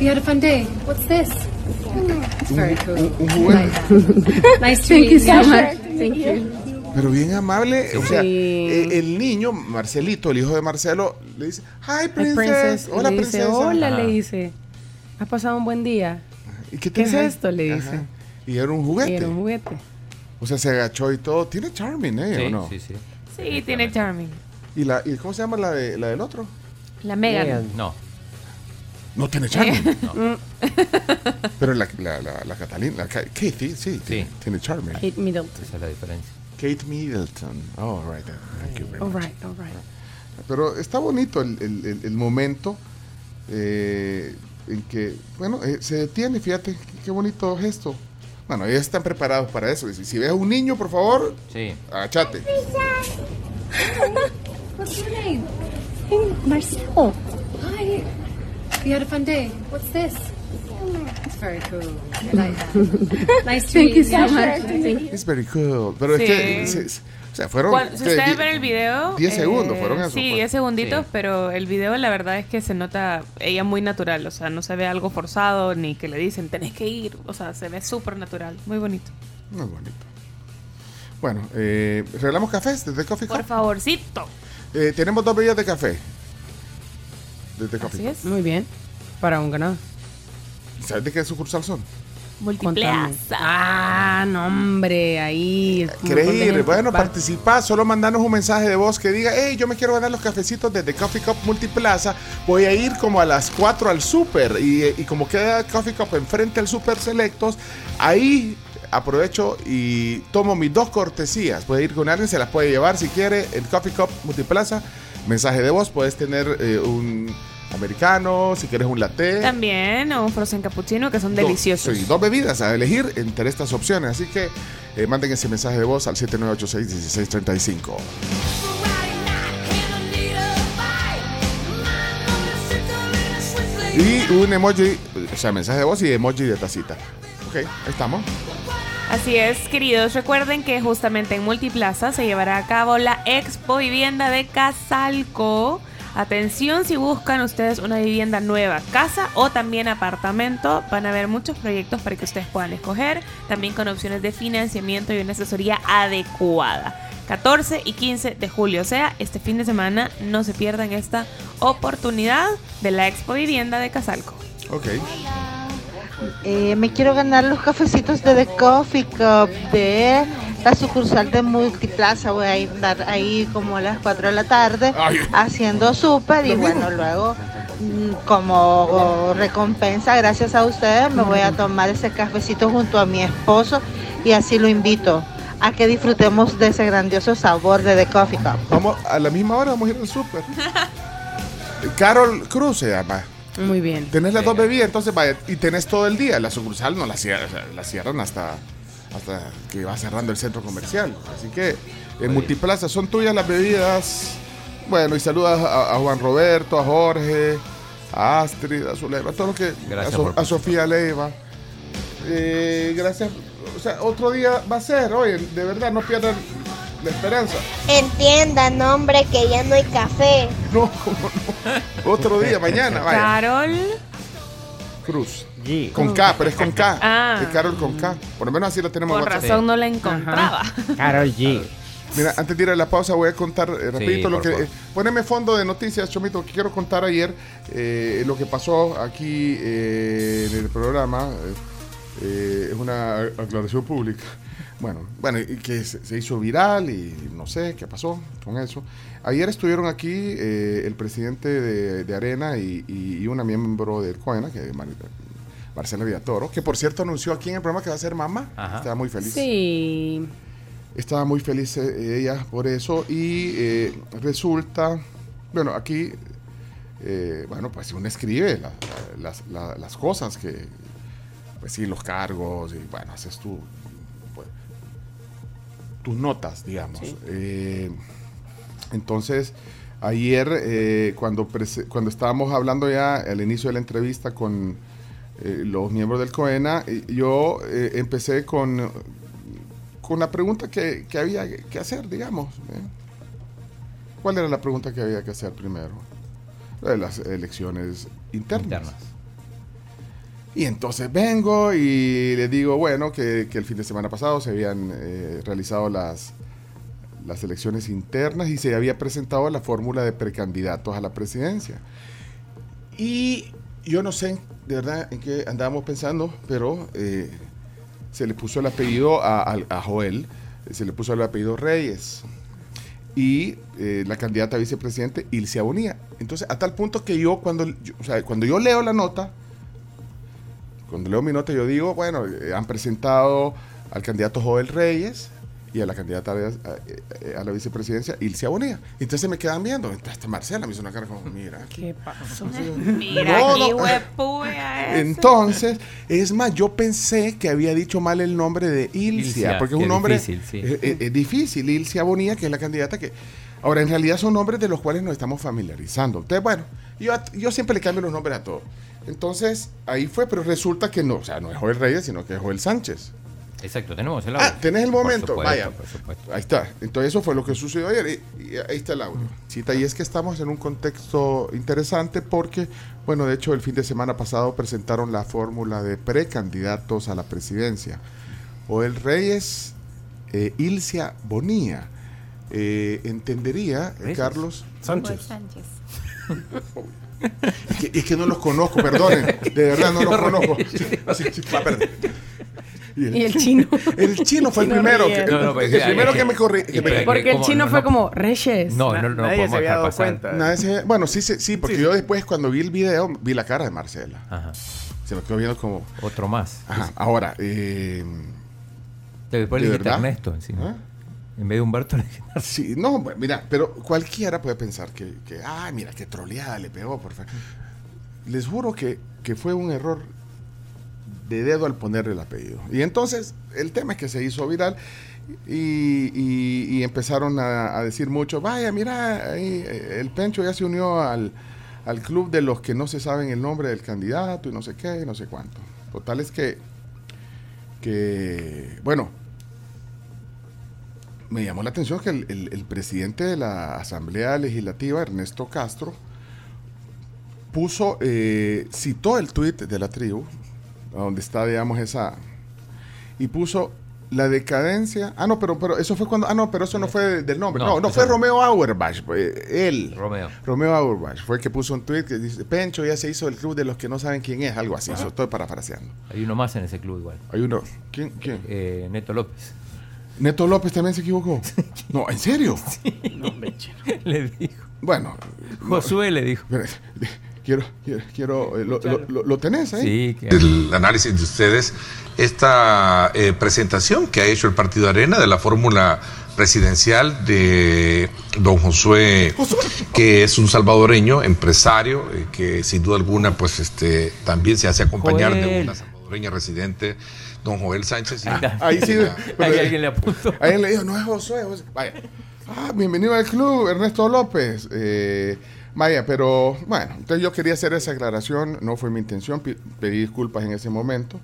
You had a fun day. What's this? It's very cool. un, juguete. Nice to Thank meet you you. so much. Thank you. Pero bien amable, o sea, Sí. eh, el niño, Marcelito, el hijo de Marcelo, le dice, hi princess, hola le dice, princesa. hola, le dice. ¿Ha pasado un buen día? ¿Y ¿Qué es ahí?" esto? Le dice. Ajá. Y era un Y juguete. era un juguete. O sea, se agachó y todo. Tiene charming, ¿eh? Sí, ¿O no? sí, sí. Sí, tiene charming. ¿Y, la, ¿Y cómo se llama la, de, la del otro? La Megan. Megan. No. No tiene charming. Mm. Pero la, la, la, la Catalina, la Ka- Katie, sí, Tiene, tiene charming. Kate Middleton. Esa es la diferencia. Kate Middleton. Oh, right. Thank you very All much. right, all right. Pero está bonito el, el- el- el momento eh, en que, bueno, eh, se detiene, fíjate, qué, qué bonito gesto. Bueno, ellos están preparados para eso. Si, si ves a un niño, por favor, Sí. agachate. What's your name? Hey, Marcelo. Hi. You had a fun day. What's this? It's very cool. I like that. Nice to Thank meet you you. so much. It's very cool. Pero Sí. es que, se- se- o sea, fueron... Cuando- si ustedes ven el video. 10 eh, segundos fueron eso. Sí, pues. 10 segunditos, Sí. pero el video la verdad es que se nota ella muy natural. O sea, no se ve algo forzado ni que le dicen tenés que ir. O sea, se ve súper natural. Muy bonito. Muy bonito. Bueno, eh, regalamos cafés desde Coffee Por Cup. favorcito. Eh, tenemos dos bebidas de café. Desde Coffee Así Cup. es. Muy bien. Para un ganado. ¿Sabes de qué sucursal son? Contame. Ah, no, hombre, ahí. gente. Bueno, Va. participar, solo mandanos un mensaje de voz que diga, hey, yo me quiero ganar los cafecitos desde Coffee Cup Multiplaza, voy a ir como a las 4 al super y, y como queda Coffee Cup enfrente al Super Selectos, ahí aprovecho y tomo mis dos cortesías. Puede ir con alguien, se las puede llevar si quiere en Coffee Cup Multiplaza. Mensaje de voz, puedes tener eh, un americano, si quieres un latte. También un frozen cappuccino que son Dos- deliciosos. sí, dos bebidas a elegir entre estas opciones. Así que eh, manden ese mensaje de voz al 7986-1635. Y un emoji, o sea, mensaje de voz y emoji de tacita. Ok, ahí estamos. Así es, queridos. Recuerden que justamente en Multiplaza se llevará a cabo la Expo Vivienda de Casalco. Atención si buscan ustedes una vivienda nueva, casa o también apartamento. Van a haber muchos proyectos para que ustedes puedan escoger, también con opciones de financiamiento y una asesoría adecuada. 14 y 15 de julio, o sea, este fin de semana no se pierdan esta oportunidad de la Expo Vivienda de Casalco. Ok. Eh, me quiero ganar los cafecitos de The Coffee Cup de la sucursal de Multiplaza. Voy a estar ahí como a las 4 de la tarde Ay. haciendo súper y bueno, luego mm, como recompensa, gracias a ustedes, me voy a tomar ese cafecito junto a mi esposo y así lo invito a que disfrutemos de ese grandioso sabor de The Coffee Cup. Vamos, a la misma hora vamos a ir al súper. Carol Cruz se llama. Muy bien. Tenés las dos bebidas, entonces vaya, y tenés todo el día. La sucursal no la cierran, la cierran hasta, hasta que va cerrando el centro comercial. Así que en Multiplaza son tuyas las bebidas. Bueno, y saludas a, a Juan Roberto, a Jorge, a Astrid, a Zulema, a todos los que. Gracias a, So- por a Sofía Leiva. Eh, gracias. O sea, otro día va a ser, oye, de verdad, no pierdan la esperanza. Entiendan, hombre, que ya no hay café. No, ¿cómo no? Otro día, mañana, vaya. Carol. Cruz. Con K, pero es con K. Ah. Es Carol con K. Por lo menos así lo tenemos en Por WhatsApp. razón no la encontraba. Carol G. Mira, antes de ir a la pausa voy a contar eh, rapidito lo que... eh, poneme fondo de noticias, Chomito, que quiero contar ayer eh, lo que pasó aquí eh, en el programa. eh, eh, es una aclaración pública. Bueno, bueno, y que se, se hizo viral y no sé qué pasó con eso. Ayer estuvieron aquí eh, el presidente de, de Arena y, y- y una miembro del COENA, que es Mar- Marcela Villatoro, que por cierto anunció aquí en el programa que va a ser mamá. Estaba muy feliz. Sí. Estaba muy feliz eh, ella por eso y eh, resulta, bueno, aquí, eh, bueno, pues uno escribe la- las, la- las cosas que, pues sí, los cargos y bueno, haces tú, tus notas, digamos. Eh, entonces, ayer, eh, cuando, cuando estábamos hablando ya al inicio de la entrevista con eh, los miembros del COENA, eh, yo eh, empecé con, con la pregunta que, que había que hacer, digamos. ¿Cuál era la pregunta que había que hacer primero? Las elecciones internas. Y entonces vengo y le digo, bueno, que, el fin de semana pasado se habían eh, realizado las, las elecciones internas y se había presentado la fórmula de precandidatos a la presidencia. Y yo no sé de verdad en qué andábamos pensando, pero eh, se le puso el apellido a, Joel, se le puso el apellido Reyes. Y eh, la candidata a vicepresidente, Ilse Bonía. Entonces, a tal punto que yo cuando, cuando yo leo la nota, cuando leo mi nota, yo digo, bueno, eh, han presentado al candidato Joel Reyes y a la candidata a, a- a la vicepresidencia, Ilse Bonía. Entonces me quedan viendo. Entonces Marcela me hizo una cara como, mira. ¿Qué pasó? Mira, No, aquí no. Entonces, es más, yo pensé que había dicho mal el nombre de Ilcia, porque es un es nombre difícil, sí. es, es- es difícil. Ilcia Bonilla, que es la candidata que... Ahora, en realidad son nombres de los cuales nos estamos familiarizando. Entonces, bueno, yo, yo siempre le cambio los nombres a todos. Entonces, ahí fue, pero resulta que no, o sea, no es Joel Reyes, sino que es Joel Sánchez. Exacto, tenemos el audio. Ah, tenés el Por momento, supuesto, vaya. por supuesto. Ahí está. Entonces eso fue lo que sucedió ayer y, y ahí está el audio. Cita, y es que estamos en un contexto interesante porque, bueno, de hecho el fin de semana pasado presentaron la fórmula de precandidatos a la presidencia. Joel Reyes, eh, Ilcia Bonía. Eh, entendería, eh. Carlos. Sánchez. Sánchez. Es que, es que no los conozco, perdonen. De verdad no los conozco. Sí, sí, sí, perdón. Y el chino. El chino fue el Chino primero. Reyes. Que, No, no, pues, el primero que me corrí. que y me- pero- Porque el chino No, fue como Reyes. No, no, no, Nadie se había dado pasar. cuenta. Nadie se- bueno, sí, sí, sí, porque yo después cuando vi el video vi la cara de Marcela. Ajá. Se me quedó viendo como... Otro más. Ajá, ahora, eh, Después ¿De le dijiste verdad? Ernesto encima. ¿Ah? En vez de Humberto le dijiste sí, no, bueno, mira, pero cualquiera puede pensar que, que ay, mira, qué troleada le pegó, por favor. Les juro que, que fue un error de dedo al ponerle el apellido. Y entonces, el tema es que se hizo viral y, empezaron a, a decir mucho, vaya, mira, ahí, eh, el Pencho ya se unió al, al club de los que no se saben el nombre del candidato y no sé qué, y no sé cuánto. Total es que, que bueno, me llamó la atención que el, el- el presidente de la Asamblea Legislativa, Ernesto Castro, puso, eh, citó el tuit de la tribu, donde está, digamos, esa, y puso la decadencia. Ah, no, pero, pero eso fue cuando. Ah, no, pero eso no fue de- del nombre. No, No, fue. Romeo Auerbach. pues, él. Romeo. Romeo Auerbach fue el que puso un tuit que dice: Pencho ya se hizo el club de los que no saben quién es, algo así. Eso estoy parafraseando. Hay uno más en ese club igual. Hay uno. ¿Quién? ¿Quién? Eh, Neto López. Neto López también se equivocó. No, ¿en serio? le dijo. Bueno. Josué le dijo. Quiero, quiero, quiero eh, lo, lo- lo- ¿lo tenés ahí? Sí, el análisis de ustedes esta eh, presentación que ha hecho el Partido Arena de la fórmula presidencial de don Josué, que es un salvadoreño, empresario, eh, que sin duda alguna pues este también se hace acompañar de Joel. una salvadoreña residente don Joel Sánchez. sí. Ahí sí. Ahí alguien le apuntó. Ahí le dijo, no es Josué. Josué". Vaya. Ah, bienvenido al club, Ernesto López. Eh, vaya, pero bueno, entonces yo quería hacer esa aclaración. No fue mi intención. Pedí disculpas en ese momento.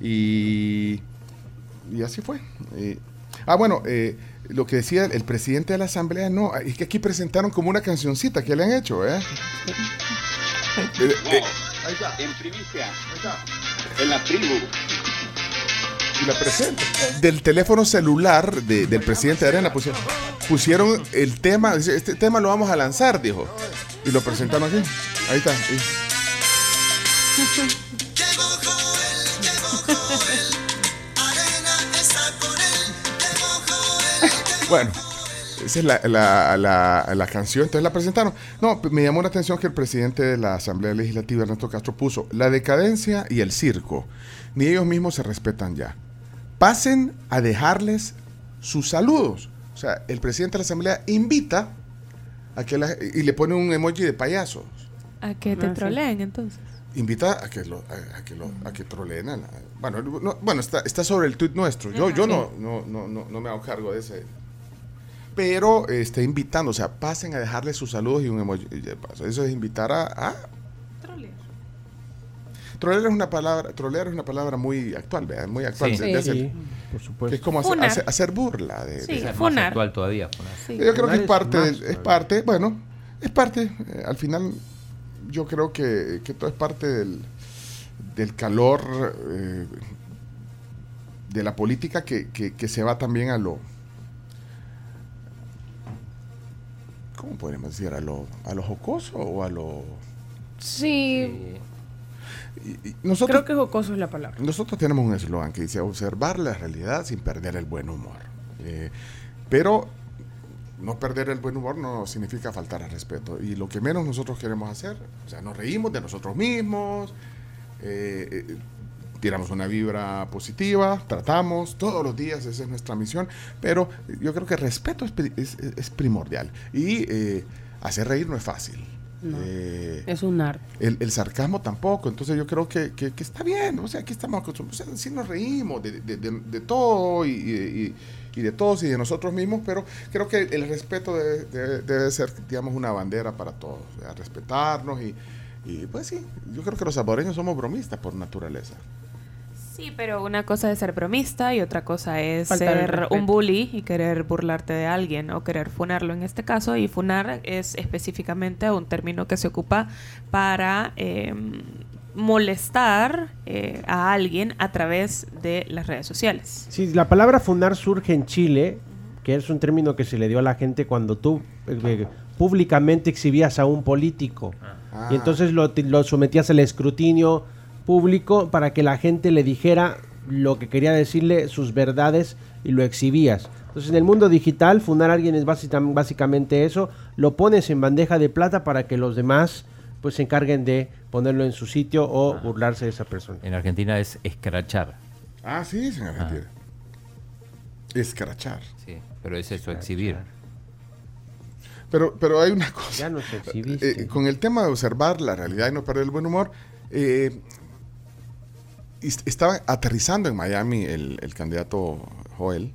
Y, y así fue. Eh, ah, bueno, eh, lo que decía el presidente de la asamblea, no, es que aquí presentaron como una cancioncita que le han hecho, ¿eh? Eh, eh, En primicia. En la tribu. Y la presenta. Del teléfono celular de- del presidente de Arena pusieron, pusieron el tema, este tema lo vamos a lanzar, dijo. Y lo presentaron aquí. Ahí está. Bueno, esa es la- la- la canción, entonces la presentaron. No, me llamó la atención que el presidente de la Asamblea Legislativa, Ernesto Castro, puso la decadencia y el circo. Ni ellos mismos se respetan ya. Pasen a dejarles sus saludos. O sea, el presidente de la Asamblea invita a que la- y le pone un emoji de payaso. A que te Ah, sí. troleen entonces. Invita a que lo, a, a que lo, a que troleen a la- bueno, no- bueno, está, está sobre el tuit nuestro. Yo, Ajá. yo no, no, no, no, no me hago cargo de ese. Pero eh, está invitando, o sea, pasen a dejarle sus saludos y un emoji de paso. Eso es invitar a, a Trolear es una palabra, trolear es una palabra muy actual, ¿verdad? Muy actual. Sí. de- de Sí. hacer- Sí, por supuesto. que es como hacer, Funar. hacer- hacer burla de, Sí, de- es funar. más actual todavía. funar. Sí. yo creo que Funar es es parte, es todavía. parte, bueno, es parte, eh, al final yo creo que, que todo es parte del, del calor eh, de la política que, que- que se va también a lo, ¿cómo podemos decir? A lo, a lo jocoso o a lo... Sí, y- y nosotros, creo que jocoso es la palabra. nosotros tenemos un eslogan que dice observar la realidad sin perder el buen humor. Eh, pero no perder el buen humor no significa faltar al respeto. Y lo que menos nosotros queremos hacer, o sea, nos reímos de nosotros mismos, eh, eh, tiramos una vibra positiva, tratamos todos los días, esa es nuestra misión. Pero yo creo que el respeto es, pri- es- es primordial. Y eh, hacer reír no es fácil. No. Eh, Es un arte. el, el sarcasmo tampoco, entonces yo creo que, que- que está bien, o sea, aquí estamos acostumbrados, o sea, sí nos reímos de, de- de- de todo y, y- y de todos y de nosotros mismos, pero creo que el respeto debe, debe- ser, digamos, una bandera para todos, o sea, respetarnos y, y, pues sí, yo creo que los salvadoreños somos bromistas por naturaleza. Sí, pero una cosa es ser bromista y otra cosa es Faltar ser un bully y querer burlarte de alguien o querer funarlo en este caso. Y funar es específicamente un término que se ocupa para eh, molestar eh, a alguien a través de las redes sociales. Sí, la palabra funar surge en Chile, que es un término que se le dio a la gente cuando tú eh, eh, públicamente exhibías a un político. Ah. Y entonces lo, lo sometías al escrutinio público para que la gente le dijera lo que quería decirle, sus verdades, y lo exhibías. Entonces en el mundo digital, funar a alguien es básica- básicamente eso, lo pones en bandeja de plata para que los demás pues se encarguen de ponerlo en su sitio o burlarse de esa persona. En Argentina es escrachar. Ah, sí, señor Argentina. Escrachar. Sí, pero es eso, exhibir. Pero, pero hay una cosa. Ya nos exhibiste. Eh, con el tema de observar la realidad y no perder el buen humor, eh, estaba aterrizando en Miami el, el candidato Joel.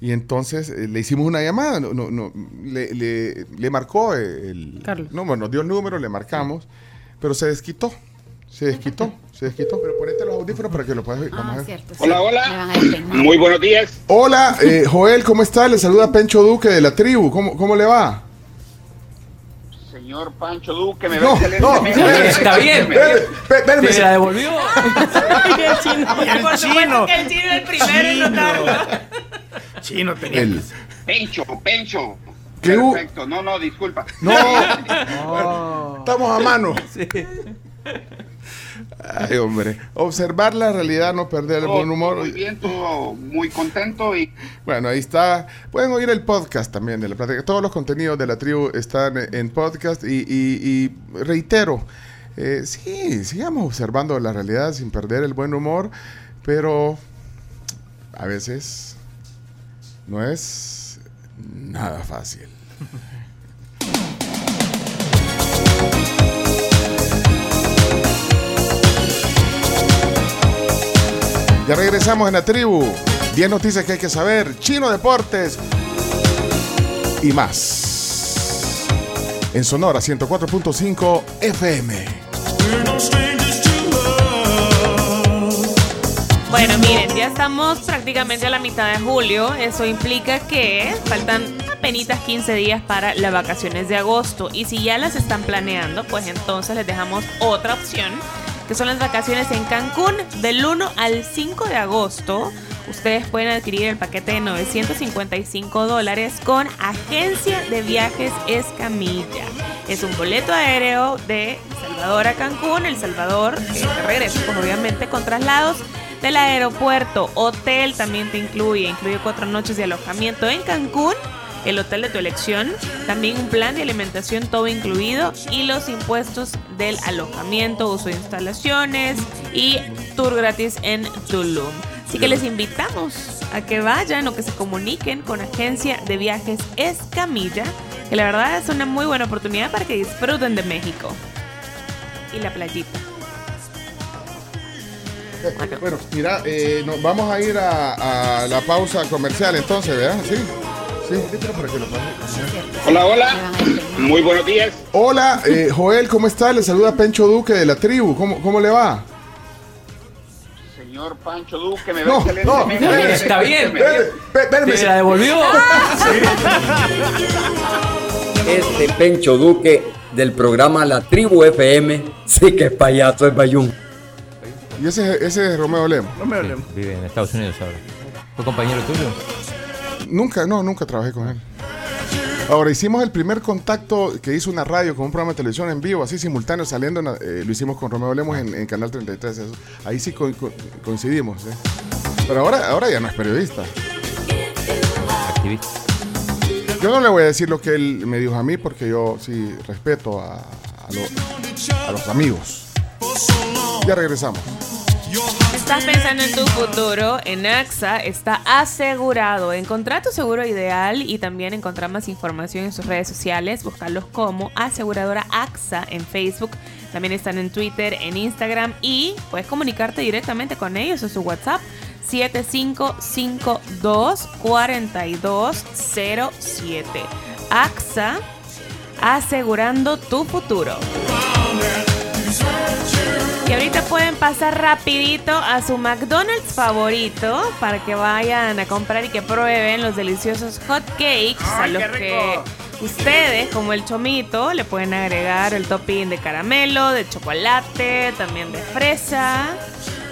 Y entonces eh, le hicimos una llamada, no, no, no, le, le- le marcó el... Carlos. No, bueno, nos dio el número, le marcamos, pero se desquitó, se desquitó, se desquitó. Pero ponete los audífonos para que lo puedas oír. Vamos a ver. cierto. Hola, hola. Muy buenos días. Hola, eh, Joel, ¿cómo está? Le saluda Pencho Duque de la tribu, ¿cómo, cómo le va? Señor Pancho Duque, me No, ve no, excelentemente. Está bien. ¿Te la devolvió? Y el chino. el chino. que el chino es el primero en notarlo. Chino tenía. El- Pencho, Pencho. Perfecto. No, no, disculpa. No, estamos a mano. Ay, hombre. Observar la realidad, no perder el buen humor. Muy bien, todo muy contento y Bueno, ahí está. Pueden oír el podcast también de la plática. Todos los contenidos de la tribu están en podcast. Y, y- y reitero, eh, sí, sigamos observando la realidad sin perder el buen humor, pero a veces no es nada fácil. Ya regresamos en la tribu. 10 noticias que hay que saber. Chino Deportes. Y más. En Sonora 104.5 FM. Bueno, miren, ya estamos prácticamente a la mitad de julio. Eso implica que faltan apenas 15 días para las vacaciones de agosto. Y si ya las están planeando, pues entonces les dejamos otra opción, que son las vacaciones en Cancún del 1 al 5 de agosto. Ustedes pueden adquirir el paquete de 955 dólares con Agencia de Viajes Escamilla. Es un boleto aéreo de Salvador a Cancún, El Salvador, de regreso, pues obviamente con traslados del aeropuerto. Hotel también te incluye, incluye cuatro noches de alojamiento en Cancún, el hotel de tu elección, también un plan de alimentación todo incluido y los impuestos del alojamiento, uso de instalaciones y tour gratis en Tulum. Así que les invitamos a que vayan o que se comuniquen con Agencia de Viajes Escamilla, que la verdad es una muy buena oportunidad para que disfruten de México y la playita. Bueno, mira, eh, nos vamos a ir a, a la pausa comercial entonces, ¿verdad? Sí. Sí, para que lo pase. Hola, hola. Muy buenos días. Hola, eh, Joel, ¿cómo está? Le saluda Pencho Duque de la tribu. ¿Cómo, cómo le va? Señor Pancho Duque, me ve No, no, Está bien. Espérame. ¿Se la devolvió? Este Pencho Duque del programa La Tribu FM, sí que es payaso, es bayún. Y ese, ese es Romeo Lemo. Sí, vive en Estados Unidos ahora. ¿Fue compañero tuyo? Nunca, no, nunca trabajé con él. Ahora, hicimos el primer contacto que hizo una radio con un programa de televisión en vivo, así simultáneo, saliendo, eh, lo hicimos con Romeo Lemos en, en Canal 33. eso. Ahí sí co- co- coincidimos. ¿eh? Pero ahora, ahora ya no es periodista. Yo no le voy a decir lo que él me dijo a mí porque yo sí respeto a los amigos. Ya regresamos. Estás pensando en tu futuro, en AXA está asegurado. Encontrar tu seguro ideal y también encontrar más información en sus redes sociales. Buscarlos como aseguradora AXA en Facebook. También están en Twitter, en Instagram y puedes comunicarte directamente con ellos en su WhatsApp 7552-4207. AXA asegurando tu futuro. Y ahorita pueden pasar rapidito a su McDonald's favorito para que vayan a comprar y que prueben los deliciosos hot cakes a los que ustedes, como el chomito, le pueden agregar el topping de caramelo, de chocolate, también de fresa.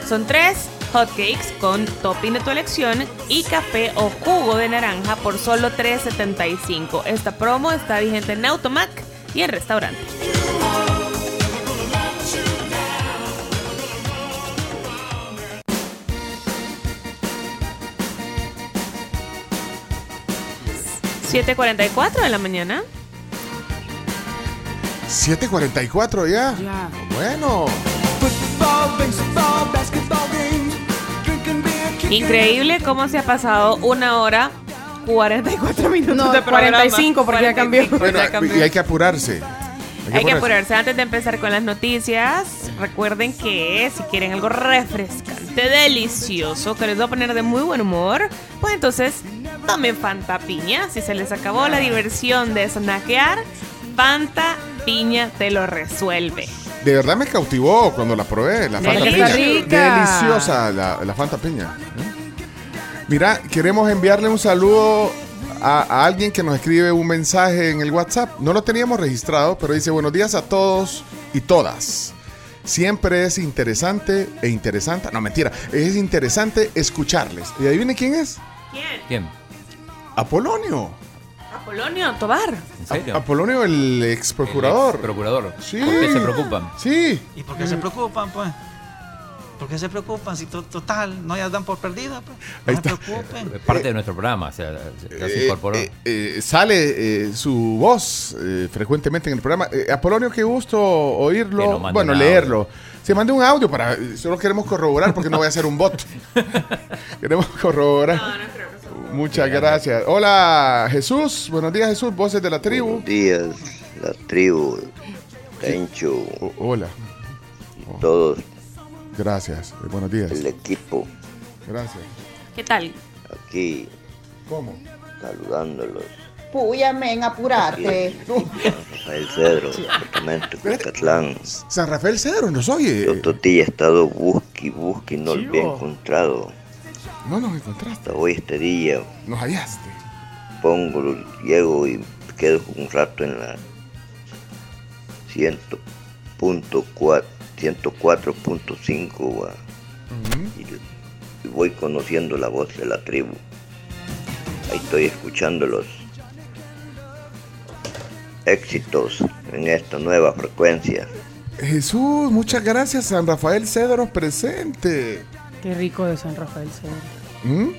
Son tres hot cakes con topping de tu elección y café o jugo de naranja por solo $3.75. Esta promo está vigente en Automac y en restaurante. ¿7.44 de la mañana? 7.44 ya. Bueno. Increíble cómo se ha pasado una hora 44 minutos No, de programa. 45 porque ya cambió. 45, Bueno, ya cambió. y hay que apurarse. Hay que apurarse. Antes de empezar con las noticias, recuerden que si quieren algo refrescante, delicioso, que les va a poner de muy buen humor, pues entonces tomen Fanta Piña. Si se les acabó la diversión de snackear, Fanta Piña te lo resuelve. De verdad me cautivó cuando la probé, la Fanta Deliciosa. Piña. rica. Deliciosa la, la Fanta Piña. ¿eh? Mira, queremos enviarle un saludo a, a alguien que nos escribe un mensaje en el WhatsApp. No lo teníamos registrado, pero dice buenos días a todos y todas. Siempre es interesante e interesante. No, mentira. Es interesante escucharles. ¿Y adivine quién es? ¿Quién? ¿Quién? Apolonio. Apolonio Tobar. ¿En serio? Apolonio, el ex procurador. procurador. Sí. ¿Por qué se preocupan? Sí. ¿Y por qué se preocupan, pues? ¿Por qué se preocupan si to- total no ya dan por perdida? Pues? No Ahí se está. preocupen. Es parte de nuestro programa, o sea, ya se Eh, incorporó. eh, eh, sale eh, su voz eh, frecuentemente en el programa. Eh, Apolonio, qué gusto oírlo. Bueno, leerlo. Se mandó un audio para. Solo queremos corroborar porque no voy a hacer un bot. queremos corroborar. Muchas gracias. Hola, Jesús. Buenos días, Jesús. Voces de la tribu. Buenos días, la tribu, Tencho, O- hola. todos, Gracias. Eh, buenos días. el equipo. Gracias. ¿Qué tal? Aquí. ¿Cómo? Saludándolos. Puya, men, apurate. Rafael Cedro, departamento de Catlán. San Rafael Cedro, nos oye. Los tortillas he estado busque, busque y no lo había encontrado. No nos encontraste. Hasta hoy este día Nos hallaste. pongo, llego y quedo un rato en la 100.4 104.5 va, y, y voy conociendo la voz de la tribu. Ahí estoy escuchando los éxitos en esta nueva frecuencia. Jesús, muchas gracias, San Rafael Cedro presente. Qué rico de San Rafael Cedro. ¿Mm?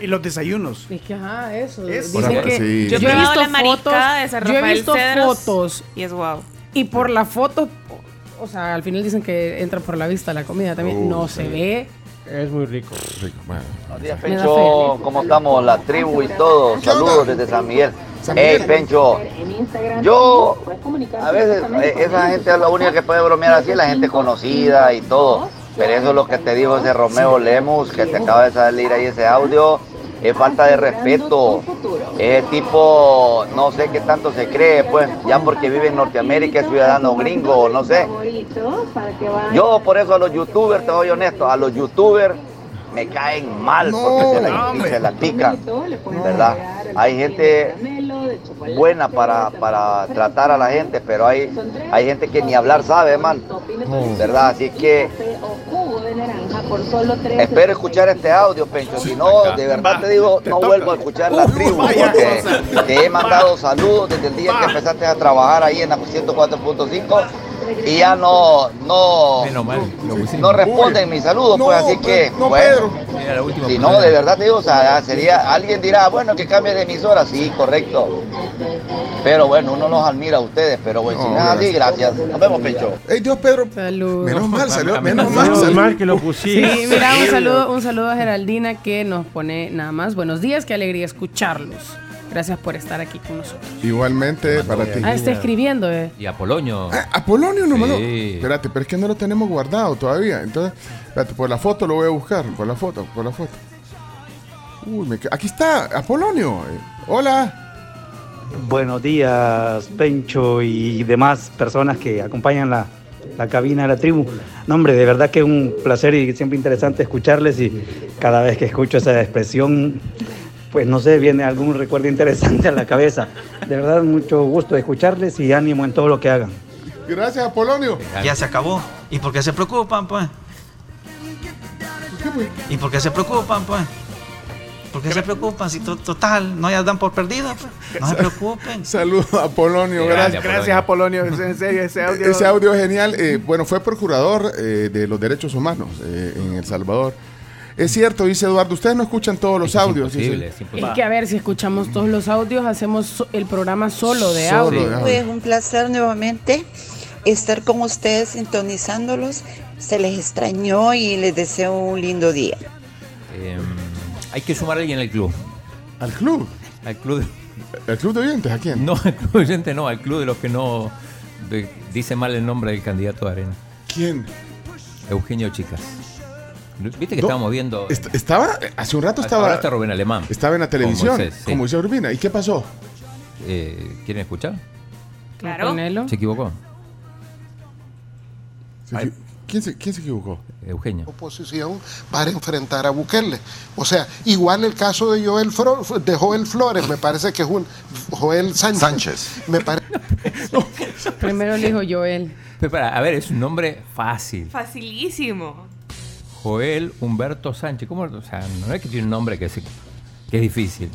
Y los desayunos. Es que, ajá, eso. Eso. Dicen Ahora, que sí. yo, Yo he visto la marica fotos, de San yo he Rafael visto Cedros fotos y es wow. y por la foto, o sea, al final dicen que entra por la vista la comida también. Uh, no sí. se ve. Es muy rico. Buenos días, Me da Pencho. ¿Cómo estamos? La tribu y todo. Saludos desde San Miguel. Hey, Pencho. Yo, a veces, eh, esa gente es la única que puede bromear así, la gente conocida y todo. Pero eso es lo que te dijo ese Romeo Lemus, que te acaba de salir ahí ese audio. Es falta de respeto. Es tipo, no sé qué tanto se cree, pues, ya porque vive en Norteamérica, es ciudadano gringo, no sé. Yo por eso a los youtubers, te soy honesto, a los youtubers me caen mal porque se la, se la pican, ¿verdad? Hay gente buena para, para tratar a la gente, pero hay, hay gente que ni hablar sabe, man, ¿verdad? Así que espero escuchar este audio, Pencho, si no, de verdad te digo, no vuelvo a escuchar la tribu, porque te he mandado saludos desde el día que empezaste a trabajar ahí en la 104.5 y ya no, no, no responden mis saludos, pues así que, bueno, la última si no, de verdad te digo, o sea, sería, alguien dirá, bueno, que cambie de emisora, sí, correcto. Pero bueno, uno los admira a ustedes, pero bueno, si no es así, gracias. Nos vemos, Pecho. Ey, Dios, Pedro. Saludos. Menos mal, salió. Menos no. mal, Menos salió. mal que lo pusiste. Sí, mira, un saludo, un saludo a Geraldina que nos pone nada más. Buenos días, qué alegría escucharlos. Gracias por estar aquí con nosotros. Igualmente para ti. Ah, está escribiendo, eh. Y Apolonio. Apolonio no me lo- Sí. Espérate, pero es que no lo tenemos guardado todavía. Entonces, espérate, por la foto lo voy a buscar. Por la foto, por la foto. Uy, me aquí está, Apolonio. Hola. Buenos días, Pencho y demás personas que acompañan la, la cabina de la tribu. No, hombre, de verdad que es un placer y siempre interesante escucharles y cada vez que escucho esa expresión, pues no sé, viene algún recuerdo interesante a la cabeza. De verdad, mucho gusto de escucharles y ánimo en todo lo que hagan. Gracias, Apolonio. Ya se acabó. ¿Y por qué se preocupan, pues? ¿Y por qué se preocupan, pues? ¿Por qué se preocupan? Si to- total, no ya dan por perdida, pues. No se preocupen. Saludos, Apolonio. Gracias. Gracias, Apolonio. En serio, ese audio. Ese audio es genial. Eh, bueno, fue procurador eh, de los derechos humanos eh, en El Salvador. Es cierto, dice Eduardo, ustedes no escuchan todos los audios. dice. Es que a ver, si escuchamos todos los audios, hacemos el programa solo de Solo audio. de audio. Pues un placer nuevamente estar con ustedes sintonizándolos. Se les extrañó y les deseo un lindo día. Eh, hay que sumar a alguien al club. ¿Al club? Al club de... ¿El club de oyentes? ¿A quién? No, al club de oyentes no, al club de los que no de- dice mal el nombre del candidato de Arena. ¿Quién? Eugenio Chicas. Viste que Do- estábamos viendo. Est- estaba, hace un rato estaba. Ahora está Rubén Alemán. Estaba en la televisión, Moisés, sí. como dice Urbina. ¿Y qué pasó? Eh, ¿Quieren escuchar? Claro. ¿Se equivocó? Se equi- ¿Quién, se, quién se equivocó? Eugenio. oposición para enfrentar a Bukele. O sea, igual el caso de Joel, Fro- de Joel Flores, me parece que es un Joel Sánchez. Me parece Primero le dijo Joel. Pero para, a ver, es un nombre fácil. Facilísimo. Joel Humberto Sánchez. ¿Cómo? O sea, no es que tiene un nombre que, se- que es difícil.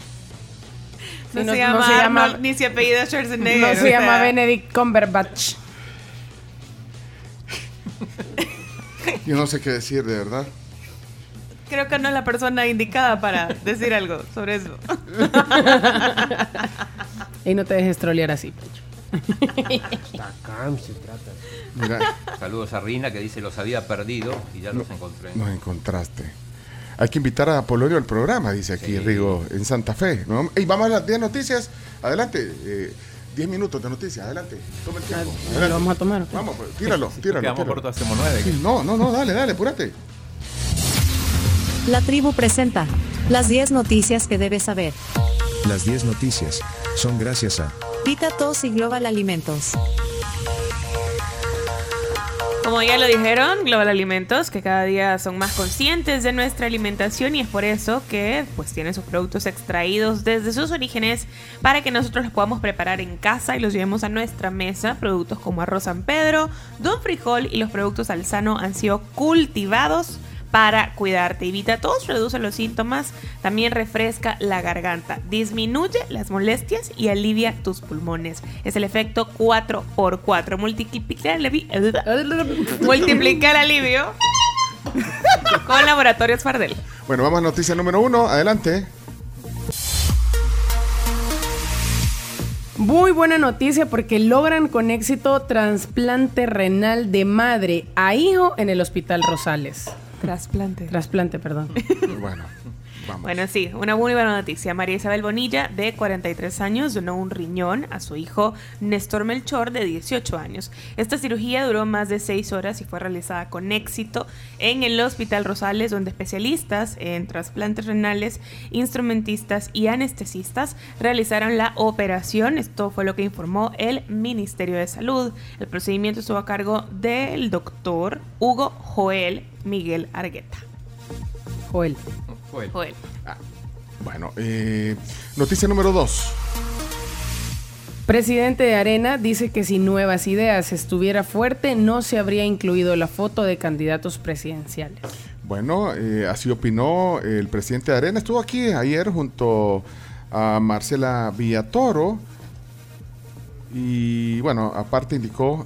No, no- se no llama se llama- Arnold, ni se apellida Schwarzenegger. No o se sea. llama Benedict Cumberbatch. Yo no sé qué decir, de verdad. Creo que no es la persona indicada para decir algo sobre eso. Y no te dejes trolear así, Pecho. se trata. Mira, Saludos a Rina que dice los había perdido y ya los encontré. nos encontraste. Hay que invitar a Apolonio al programa, dice aquí Rigo, en Santa Fe. ¿no? Ey, vamos a las 10 noticias. Adelante. eh, 10 minutos de noticias. Adelante. Toma el tiempo. Lo vamos a tomar. Vamos, pues, tíralo, tíralo. Quedamos tíralo. cortos, hacemos nueve. Sí, no, no, no, dale, dale, apúrate. La tribu presenta las 10 noticias que debes saber. Las 10 noticias son gracias a Vita Tos y Global Alimentos. Como ya lo dijeron, Global Alimentos, que cada día son más conscientes de nuestra alimentación y es por eso que pues tienen sus productos extraídos desde sus orígenes para que nosotros los podamos preparar en casa y los llevemos a nuestra mesa. Productos como arroz San Pedro, Don Frijol y los productos Alzano han sido cultivados para cuidarte. Evita tos, reduce los síntomas, también refresca la garganta, disminuye las molestias y alivia tus pulmones. Es el efecto 4x4. Multiplica el, alivi- multiplica el alivio con Laboratorios Fardel. Bueno, vamos a noticia número uno. Adelante. Muy buena noticia porque logran con éxito trasplante renal de madre a hijo en el Hospital Rosales. Trasplante. Trasplante, perdón. Bueno, vamos. Bueno, sí, una muy buena noticia. María Isabel Bonilla, de 43 años, donó un riñón a su hijo Néstor Melchor, de 18 años. Esta cirugía duró más de 6 horas y fue realizada con éxito en el Hospital Rosales, donde especialistas en trasplantes renales, instrumentistas y anestesistas realizaron la operación. Esto fue lo que informó el Ministerio de Salud. El procedimiento estuvo a cargo del doctor Hugo Joel Miguel Argueta. Joel. Joel. Bueno, eh, noticia número dos. Presidente de Arena dice que si Nuevas Ideas estuviera fuerte, no se habría incluido la foto de candidatos presidenciales. Bueno, eh, así opinó el presidente de Arena. Estuvo aquí ayer junto a Marcela Villatoro. Y bueno, aparte indicó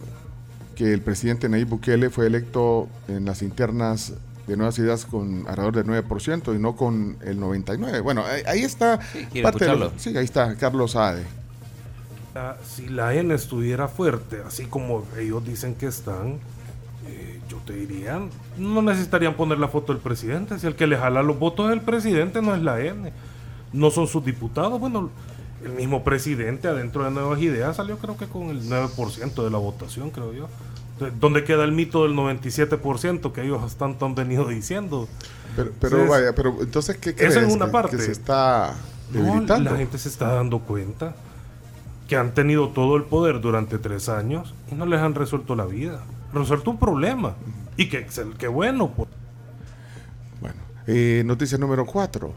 que el presidente Nayib Bukele fue electo en las internas de Nuevas Ideas con alrededor del 9% y no con el 99%. Bueno, ahí, ahí está. parte de escucharlo. sí, ahí está Carlos Ade. Ah, Si la N estuviera fuerte, así como ellos dicen que están, eh, yo te diría, no necesitarían poner la foto del presidente. Si el que le jala los votos es el presidente, no es la N. No son sus diputados. Bueno, el mismo presidente adentro de Nuevas Ideas salió creo que con el 9% de la votación, creo yo. ¿Dónde queda el mito del 97% que ellos tanto han venido diciendo? Pero, pero Entonces, vaya, pero entonces, ¿qué crees? Esa es una que, parte. que se está No, debilitando. la gente se está dando cuenta que han tenido todo el poder durante tres años y no les han resuelto la vida. Resuelto un problema. Y que, que bueno. pues. Eh, noticia número 4.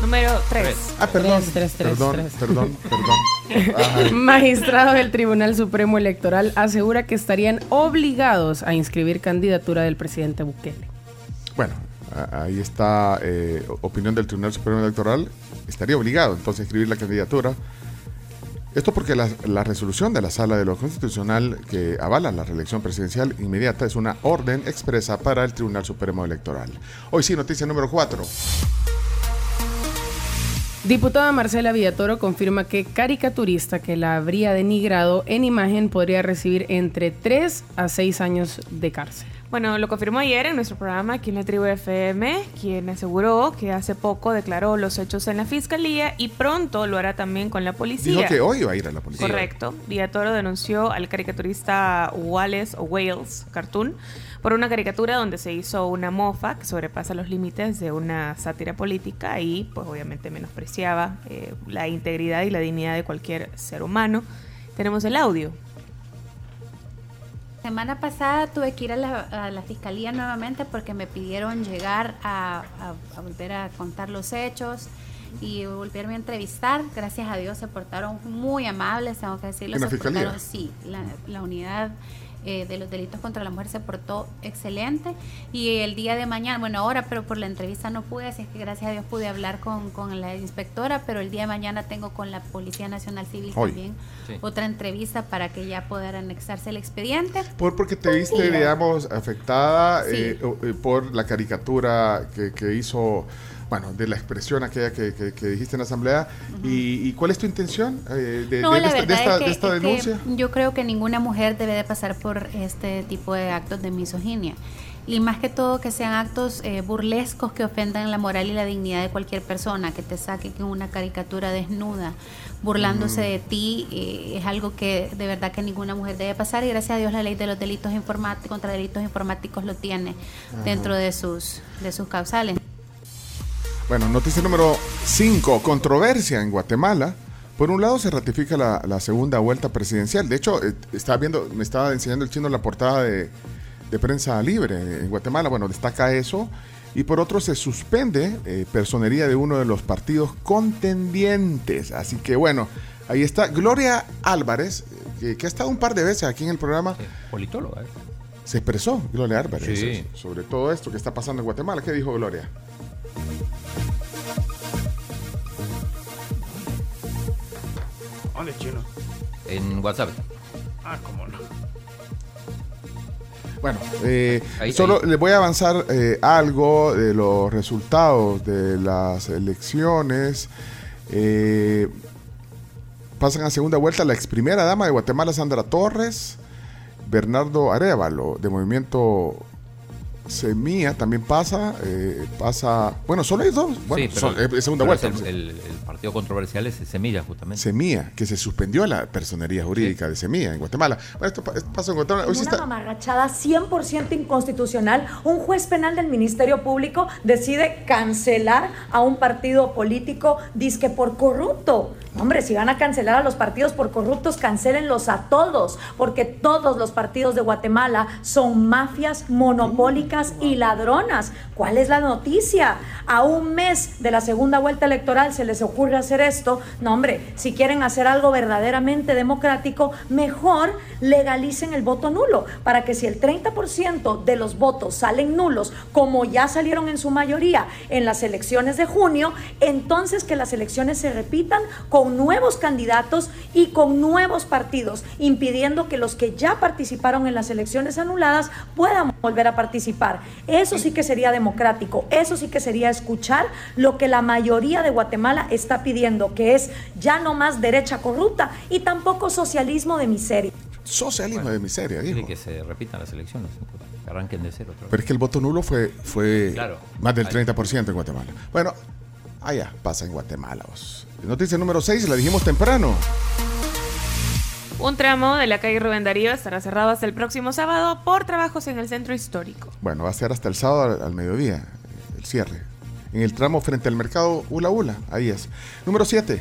Número 3. Ah, perdón. Tres, tres, tres, perdón, perdón, perdón. Ajá. Magistrado del Tribunal Supremo Electoral asegura que estarían obligados a inscribir candidatura del presidente Bukele. Bueno, ahí está eh, opinión del Tribunal Supremo Electoral. Estaría obligado entonces a escribir la candidatura. Esto porque la, la resolución de la Sala de lo Constitucional que avala la reelección presidencial inmediata es una orden expresa para el Tribunal Supremo Electoral. Hoy sí, noticia número 4. Diputada Marcela Villatoro confirma que caricaturista que la habría denigrado en imagen podría recibir entre 3 a 6 años de cárcel. Bueno, lo confirmó ayer en nuestro programa aquí en la tribu FM, quien aseguró que hace poco declaró los hechos en la fiscalía y pronto lo hará también con la policía. Dijo que hoy va a ir a la policía. Correcto. Villatoro denunció al caricaturista Wallace o Wales Cartoon por una caricatura donde se hizo una mofa que sobrepasa los límites de una sátira política y pues obviamente menospreciaba eh, la integridad y la dignidad de cualquier ser humano. Tenemos el audio. Semana pasada tuve que ir a la, a la fiscalía nuevamente porque me pidieron llegar a, a- a volver a contar los hechos y volverme a entrevistar. Gracias a Dios se portaron muy amables, tengo que decirlo. ¿En la se fiscalía? portaron- sí, la, la unidad eh, de los delitos contra la mujer se portó excelente y el día de mañana, bueno ahora, pero por la entrevista no pude, así es que gracias a Dios pude hablar con, con la inspectora, pero el día de mañana tengo con la Policía Nacional Civil Hoy. también Sí. otra entrevista para que ya pueda anexarse el expediente. Por porque te viste, Sí. digamos, afectada Sí. eh, eh, por la caricatura que, que hizo bueno, de la expresión aquella que, que- que dijiste en la asamblea. y, y cuál es tu intención eh, de, No, de- de la esta, es que, de esta es que denuncia? yo creo que ninguna mujer debe de pasar por este tipo de actos de misoginia. Y más que todo que sean actos eh, burlescos que ofendan la moral y la dignidad de cualquier persona, que te saquen en una caricatura desnuda, burlándose de ti, eh, es algo que de verdad que ninguna mujer debe pasar. Y gracias a Dios la ley de los delitos informáticos, contra delitos informáticos lo tiene dentro de sus, de sus causales. Bueno, noticia número 5, controversia en Guatemala. Por un lado se ratifica la, la segunda vuelta presidencial. De hecho, eh, estaba viendo, me estaba enseñando el chino la portada de, de prensa libre en Guatemala. Bueno, destaca eso. Y por otro se suspende eh, personería de uno de los partidos contendientes. Así que bueno, ahí está Gloria Álvarez, eh, que, que ha estado un par de veces aquí en el programa. Politóloga, ¿eh? Se expresó Gloria Álvarez Sí. sobre todo esto que está pasando en Guatemala. ¿Qué dijo Gloria? ¿Dónde chino? En WhatsApp. Ah, cómo no. Bueno, eh, Ahí- solo ahí. les voy a avanzar eh, algo de los resultados de las elecciones. Eh, pasan a segunda vuelta la ex primera dama de Guatemala, Sandra Torres, Bernardo Arevalo, de Movimiento Semilla, también pasa. eh, pasa, bueno, solo hay dos. Bueno, Sí, son- eh, segunda vuelta. es El, el- el partido controversial es Semilla, justamente. Semilla, que se suspendió la personería jurídica de Semilla en Guatemala. Bueno, esto, esto pasa en Guatemala. Hoy una está- mamarrachada 100% inconstitucional, un juez penal del Ministerio Público decide cancelar a un partido político disque por corrupto. Hombre, si van a cancelar a los partidos por corruptos, cancelenlos a todos, porque todos los partidos de Guatemala son mafias monopólicas y ladronas. ¿Cuál es la noticia? A un mes de la segunda vuelta electoral se les ocurre hacer esto. No, hombre, si quieren hacer algo verdaderamente democrático, mejor legalicen el voto nulo, para que si el 30% de los votos salen nulos, como ya salieron en su mayoría en las elecciones de junio, entonces que las elecciones se repitan con nuevos candidatos y con nuevos partidos, impidiendo que los que ya participaron en las elecciones anuladas puedan volver a participar. Eso sí que sería democrático, eso sí que sería escuchar lo que la mayoría de Guatemala está pidiendo, que es ya no más derecha corrupta y tampoco socialismo de miseria. Socialismo de miseria, dijo. Que se repitan las elecciones, que arranquen de cero. Pero es que el voto nulo fue, fue Claro. más del Ahí. 30% en Guatemala. Bueno, allá pasa en Guatemala. vos. Noticia número 6, la dijimos temprano. Un tramo de la calle Rubén Darío estará cerrado hasta el próximo sábado por trabajos en el centro histórico. Bueno, va a ser hasta el sábado al, al mediodía, el cierre. En el tramo frente al mercado Ula Ula, ahí es. Número 7.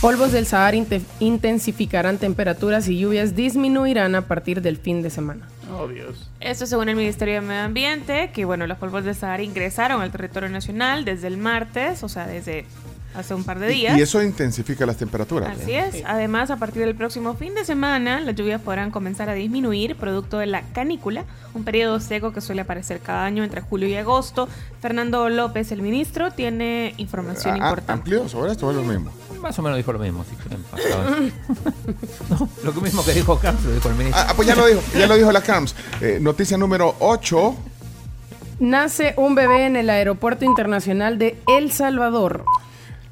Polvos del Sahara inte- intensificarán temperaturas y lluvias disminuirán a partir del fin de semana. Oh. Esto según el Ministerio de Medio Ambiente, que bueno, los polvos del Sahara ingresaron al territorio nacional desde el martes, o sea, desde hace un par de días. y eso intensifica las temperaturas. Así es. Además, a partir del próximo fin de semana, las lluvias podrán comenzar a disminuir, producto de la canícula, un periodo seco que suele aparecer cada año entre julio y agosto. Fernando López, el ministro, tiene información Ah, importante. ¿Amplió sobre esto o es lo mismo? Más o menos dijo lo mismo, si quieren no, lo mismo que dijo Carlos, lo dijo el ministro. Ah, pues ya lo dijo, ya lo dijo la CAMS. Eh, noticia número 8. Nace un bebé en el Aeropuerto Internacional de El Salvador.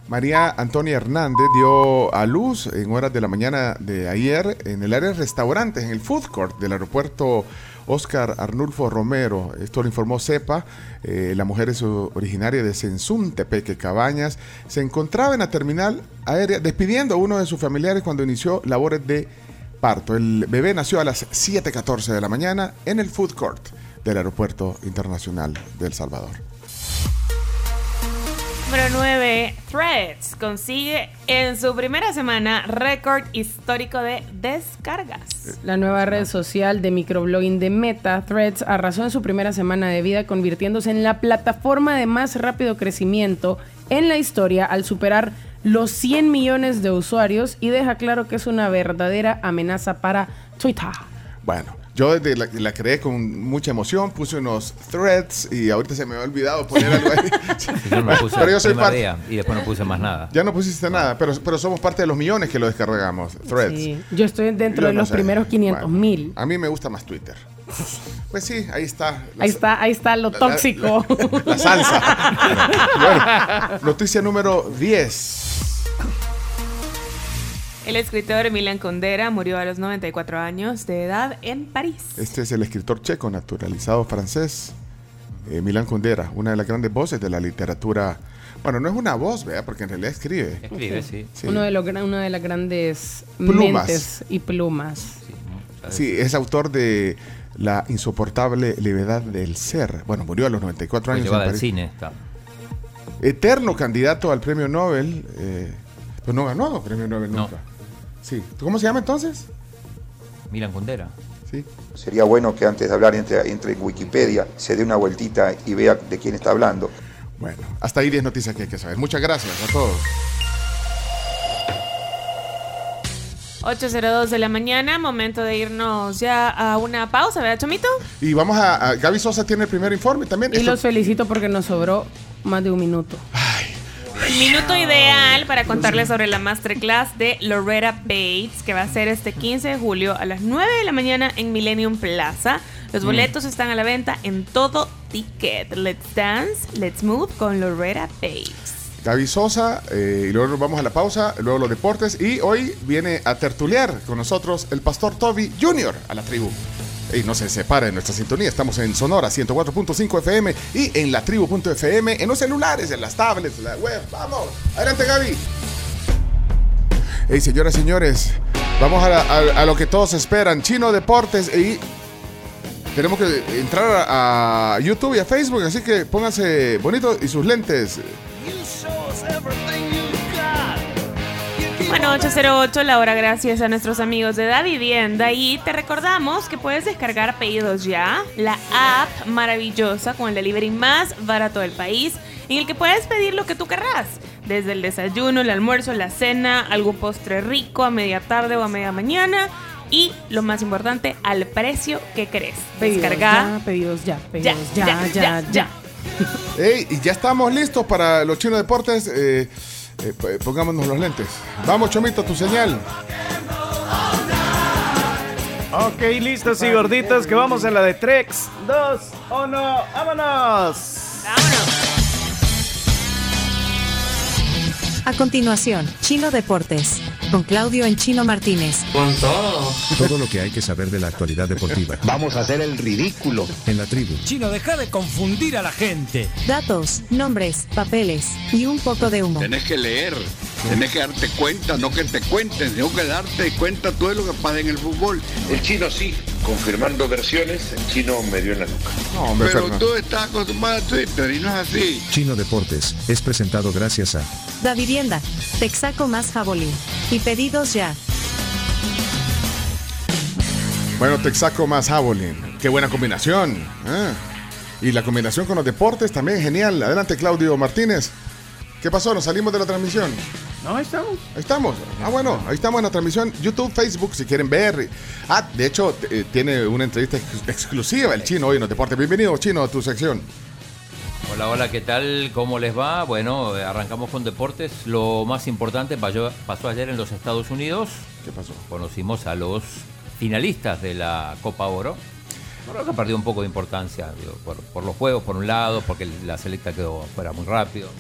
María Antonia Hernández dio a luz en horas de la mañana de ayer en el área de restaurantes, en el food court del aeropuerto Oscar Arnulfo Romero. Esto lo informó CEPA. Eh, la mujer es originaria de Sensum, Tepeque, Cabañas. Se encontraba en la terminal aérea despidiendo a uno de sus familiares cuando inició labores de parto. El bebé nació a las 7.14 de la mañana en el food court del aeropuerto internacional de El Salvador. Número 9. Threads consigue en su primera semana récord histórico de descargas. La nueva red social de microblogging de Meta, Threads, arrasó en su primera semana de vida, convirtiéndose en la plataforma de más rápido crecimiento en la historia al superar los 100 millones de usuarios y deja claro que es una verdadera amenaza para Twitter. Bueno, yo desde la, la creé con mucha emoción, puse unos threads y ahorita se me había olvidado poner algo ahí. Yo no puse pero yo soy parte. día y después no puse más nada. Ya no pusiste nada, pero, pero somos parte de los millones que lo descargamos, threads. Sí, Yo estoy dentro Yo de no los sé. primeros 500 Bueno, mil. A mí me gusta más Twitter. Pues sí, ahí está. Ahí está, ahí está lo la- tóxico. La salsa. Bueno, noticia número 10. El escritor Milan Kundera murió a los 94 años de edad en París. Este es el escritor checo naturalizado francés, eh, Milan Kundera, una de las grandes voces de la literatura. Bueno, no es una voz, ¿verdad? Porque en realidad escribe. Escribe, sí. Uno de los, una de las grandes Plumas. mentes y plumas. Sí, es autor de La insoportable levedad del ser. Bueno, murió a los 94 Fue años. en llevada al París. cine. Está. Eterno candidato al premio Nobel. eh, pues no ganó premio Nobel No. Sí. ¿Cómo se llama entonces? Milan Kundera. Sí. Sería bueno que antes de hablar entre, entre en Wikipedia se dé una vueltita y vea de quién está hablando. Bueno, hasta ahí 10 noticias que hay que saber. Muchas gracias a todos. 8.02 de la mañana, momento de irnos ya a una pausa, ¿verdad, Chomito? Y vamos a, a- Gaby Sosa tiene el primer informe también. Y Esto- los felicito porque nos sobró más de un minuto. Minuto ideal para contarles sobre la masterclass de Loretta Bates, que va a ser este 15 de julio a las 9 de la mañana en Millennium Plaza. Los Mm. boletos están a la venta en todo ticket. Let's dance, let's move con Loretta Bates. Gaby Sosa, eh, y luego nos vamos a la pausa, luego los deportes, y hoy viene a tertuliar con nosotros el pastor Toby Jr. a la tribu. Y no se separe de nuestra sintonía, estamos en Sonora 104.5 FM y en la tribu.fm, en los celulares, en las tablets, la web. Vamos, adelante Gaby. Hey, señoras y señores, vamos a, lo que todos esperan, Chino Deportes, y tenemos que entrar a, YouTube y a Facebook, así que pónganse bonitos y sus lentes. Bueno, 808, la hora gracias a nuestros amigos de Da Vivienda y te recordamos que puedes descargar Pedidos Ya, la app maravillosa con el delivery más barato del país en el que puedes pedir lo que tú querrás, desde el desayuno, el almuerzo, la cena, algún postre rico a media tarde o a media mañana y lo más importante, al precio que querés. Pedidos Descarga ya, pedidos ya, pedidos ya, ya, ya. ya. Ey, y ya estamos listos para los chinos deportes. Eh, eh, p- pongámonos los lentes. Vamos, Chomito, tu señal. Ok, listos y gorditos, que vamos a la de 3, 2, 1, vámonos. A continuación, Chino Deportes. Con Claudio en Chino Martínez. Con todo. Todo lo que hay que saber de la actualidad deportiva. Vamos a hacer el ridículo. En la tribu. Chino, deja de confundir a la gente. Datos, nombres, papeles y un poco de humo. Tenés que leer, tenés que darte cuenta, no que te cuenten, tengo que darte cuenta todo lo que pasa en el fútbol. El chino sí, confirmando versiones, el chino me dio en la nuca. No, Pero tú estás acostumbrado a Twitter y no es así. Chino Deportes es presentado gracias a Da Vivienda, Texaco más Jabolín. Y pedidos ya. Bueno, Texaco más Javelin. Qué buena combinación. Ah. Y la combinación con los deportes también genial. Adelante, Claudio Martínez. ¿Qué pasó? ¿Nos salimos de la transmisión? No, ahí estamos. Ahí estamos. Ah, bueno, ahí estamos en la transmisión YouTube, Facebook, si quieren ver. Ah, de hecho, eh, tiene una entrevista ex- exclusiva el chino hoy en los deportes. Bienvenido, chino, a tu sección. Hola, hola, ¿qué tal? ¿Cómo les va? Bueno, eh, arrancamos con deportes. Lo más importante pasó, ayer en los Estados Unidos. ¿Qué pasó? Conocimos a los finalistas de la Copa Oro. Bueno, que perdió un poco de importancia digo, por, por los juegos, por un lado, porque la selecta quedó fuera muy rápido.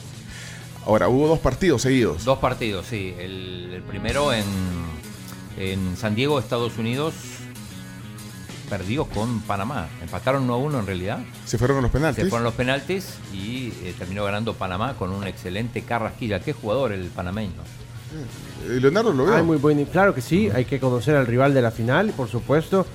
Ahora, hubo dos partidos seguidos. Dos partidos, sí. El, el primero en, en San Diego, Estados Unidos, perdió con Panamá. Empataron 1 a 1 en realidad. Se fueron con los penaltis. Se fueron los penaltis y eh, terminó ganando Panamá con un excelente Carrasquilla. Qué jugador el panameño. Eh, Leonardo lo veo. Ay, muy bueno. Claro que sí, hay que conocer al rival de la final, por supuesto.